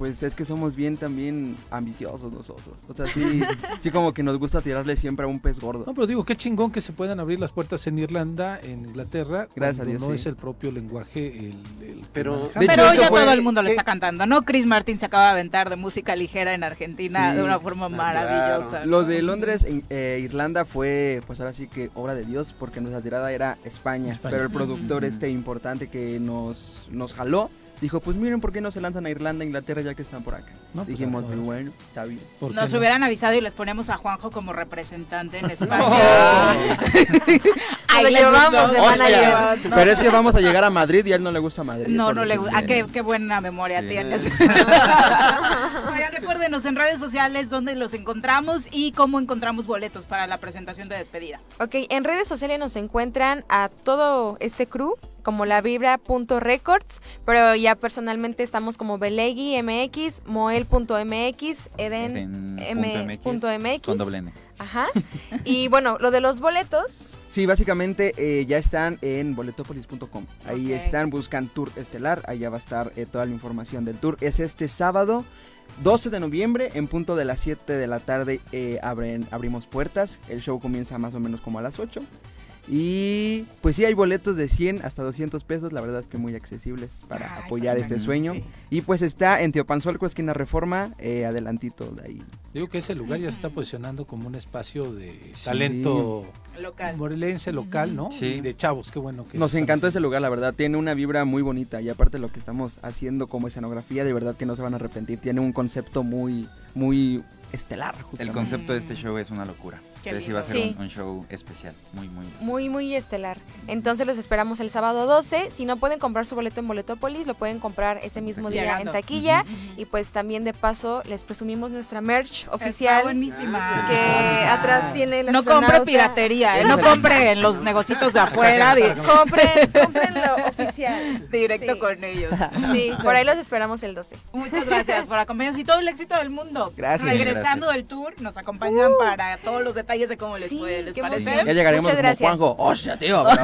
pues es que somos bien también ambiciosos nosotros. O sea, sí, <laughs> sí como que nos gusta tirarle siempre a un pez gordo. No, pero digo, qué chingón que se puedan abrir las puertas en Irlanda, en Inglaterra, Gracias a Dios, no sí. es el propio lenguaje el, el que Pero-. De hecho, Pero eso ya fue- todo el mundo lo está cantando, ¿no? Chris Martin se acaba de aventar de música ligera en Argentina Sí. de una forma maravillosa. claro. ¿no? Lo de Londres, en- eh, Irlanda fue pues ahora sí que obra de Dios porque nuestra tirada era España, España. pero el productor este importante que nos, nos jaló dijo pues miren por qué no se lanzan a Irlanda, Inglaterra ya que están por acá. No, pues, Dijimos pues, bueno, está bien. ¿Por qué Nos no? hubieran avisado y les ponemos a Juanjo como representante en <laughs> España. Lo les llevamos gustó. de manager. Pero es que vamos a llegar a Madrid y a él no le gusta Madrid. No, no lo le gusta. Ah, qué, qué buena memoria Sí. tienes. <laughs> Oigan, recuérdenos en redes sociales dónde los encontramos y cómo encontramos boletos para la presentación de despedida. Ok, en redes sociales nos encuentran a todo este crew como la vibra.records, pero ya personalmente estamos como Belegui MX, Moel.mx, Eden Eden.mx. Con doble N. Ajá. Y bueno, lo de los boletos, Sí, básicamente eh, ya están en boletopolis.com. Ahí están, buscan Tour Estelar, ahí ya va a estar eh, toda la información del tour. Es este sábado 12 de noviembre, en punto de las 7 de la tarde eh, abren, abrimos puertas. El show comienza más o menos como a las 8. Y pues sí, hay boletos de 100 hasta 200 pesos, la verdad es que muy accesibles para Ay, apoyar este sueño. Y pues está en Teopanzuelco, esquina Reforma, eh, adelantito de ahí. Digo que ese lugar ya se está posicionando como un espacio de talento Local. morelense local, ¿no? Sí. Y de chavos, qué bueno que Nos encantó ese lugar, la verdad. Tiene una vibra muy bonita. Y aparte lo que estamos haciendo como escenografía, de verdad que no se van a arrepentir. Tiene un concepto muy, muy estelar. El justamente. concepto de este show es una locura. Entonces sí va a ser un, un show especial, muy, muy especial. muy, muy estelar. Entonces los esperamos el sábado 12. Si no pueden comprar su boleto en Boletopolis, lo pueden comprar ese mismo día Llegando. en taquilla. Y pues también de paso les presumimos nuestra merch Está oficial. buenísima. Que atrás tiene el No compre piratería, ¿eh? no compre en los negocitos de afuera, Compren, <laughs> compren lo oficial. directo Sí. con ellos. Sí, por ahí los esperamos el 12. Muchas gracias por acompañarnos y todo el éxito del mundo. Gracias. Regresando Gracias. del tour, nos acompañan para todos los detalles de cómo les Sí, fue. ¿Les qué parece? Ya llegaremos como. Juanjo. ¡Hostia, tío! <laughs>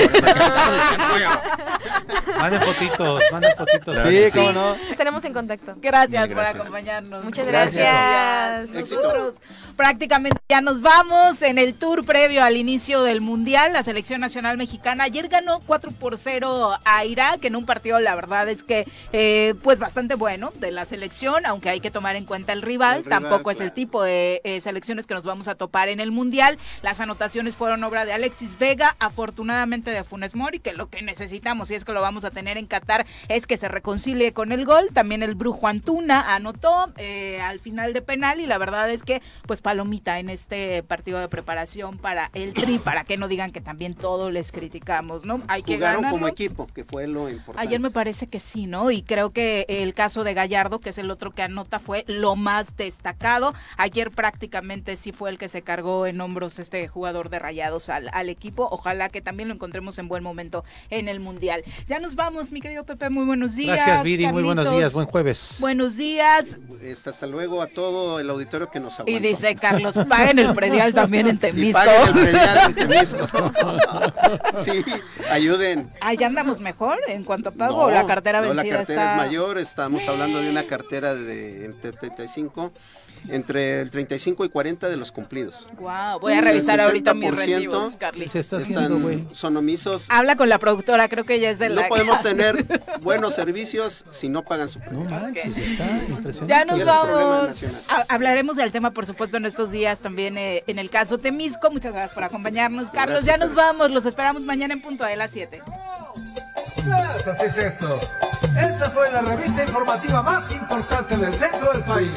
Manden fotitos, manden fotitos. Sí, cómo no. Estaremos en contacto. Gracias por acompañarnos. Muchas Gracias. gracias. Nosotros prácticamente ya nos vamos en el tour previo al inicio del Mundial. La selección nacional mexicana ayer ganó 4 por 0 a Irak en un partido, la verdad es que eh, pues bastante bueno de la selección, aunque hay que tomar en cuenta el rival. El rival, Tampoco es el tipo de eh, selecciones que nos vamos a topar en el Mundial. Las anotaciones fueron obra de Alexis Vega, afortunadamente de Funes Mori, que lo que necesitamos, y es que lo vamos a tener en Qatar, es que se reconcilie con el gol. También el Brujo Antuna anotó eh, al final de penal y la verdad es que pues palomita en este partido de preparación para el Tri, para que no digan que también todo les criticamos, ¿no? Hay que Jugaron como equipo, que fue lo importante. Ayer me parece que sí, ¿no? Y creo que el caso de Gallardo, que es el otro que anota, fue lo más destacado. Ayer prácticamente sí fue el que se cargó en hombros este jugador de rayados al, al equipo. Ojalá que también lo encontremos en buen momento en el Mundial. Ya nos vamos, mi querido Pepe. Muy buenos días. Gracias, Viri. Muy buenos Carlitos. días. Buen jueves. Buenos días. Este, hasta luego a todo el auditorio que nos Y aguantó. dice Carlos, paguen el predial también en <laughs> Y Temisco. paguen el predial en Temisco. <laughs> sí, ayuden. Ah, ya andamos mejor en cuanto a pago. No, la cartera no, vencida la cartera está... es mayor, estamos hablando de una cartera de entre 35, entre el 35 y 40 de los cumplidos. Guau, voy a revisar ahorita mis 60% recibos, Carlitos. Se está están haciendo, güey. sonomisos. Habla con la productora, creo que ella es de la... No podemos <laughs> tener buenos servicios si no pagan su No manches, está impresionante. Ya nos vamos. Hablaremos del tema, por supuesto, en estos días también eh, en el caso Temisco. Muchas gracias por acompañarnos. Carlos, Gracias ya nos vamos. Los esperamos mañana en punto de las 7. Pues así es esto. Esta fue la revista informativa más importante del centro del país.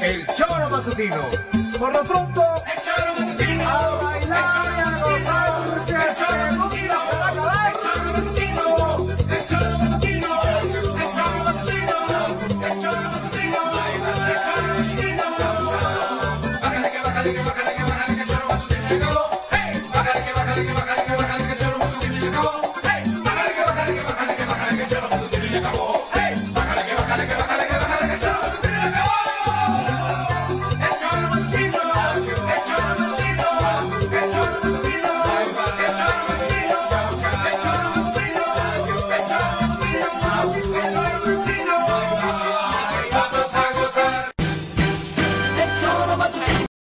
El Choro Matutino. Por lo pronto, el Choro Matutino. A bailar y a gozar, el Choro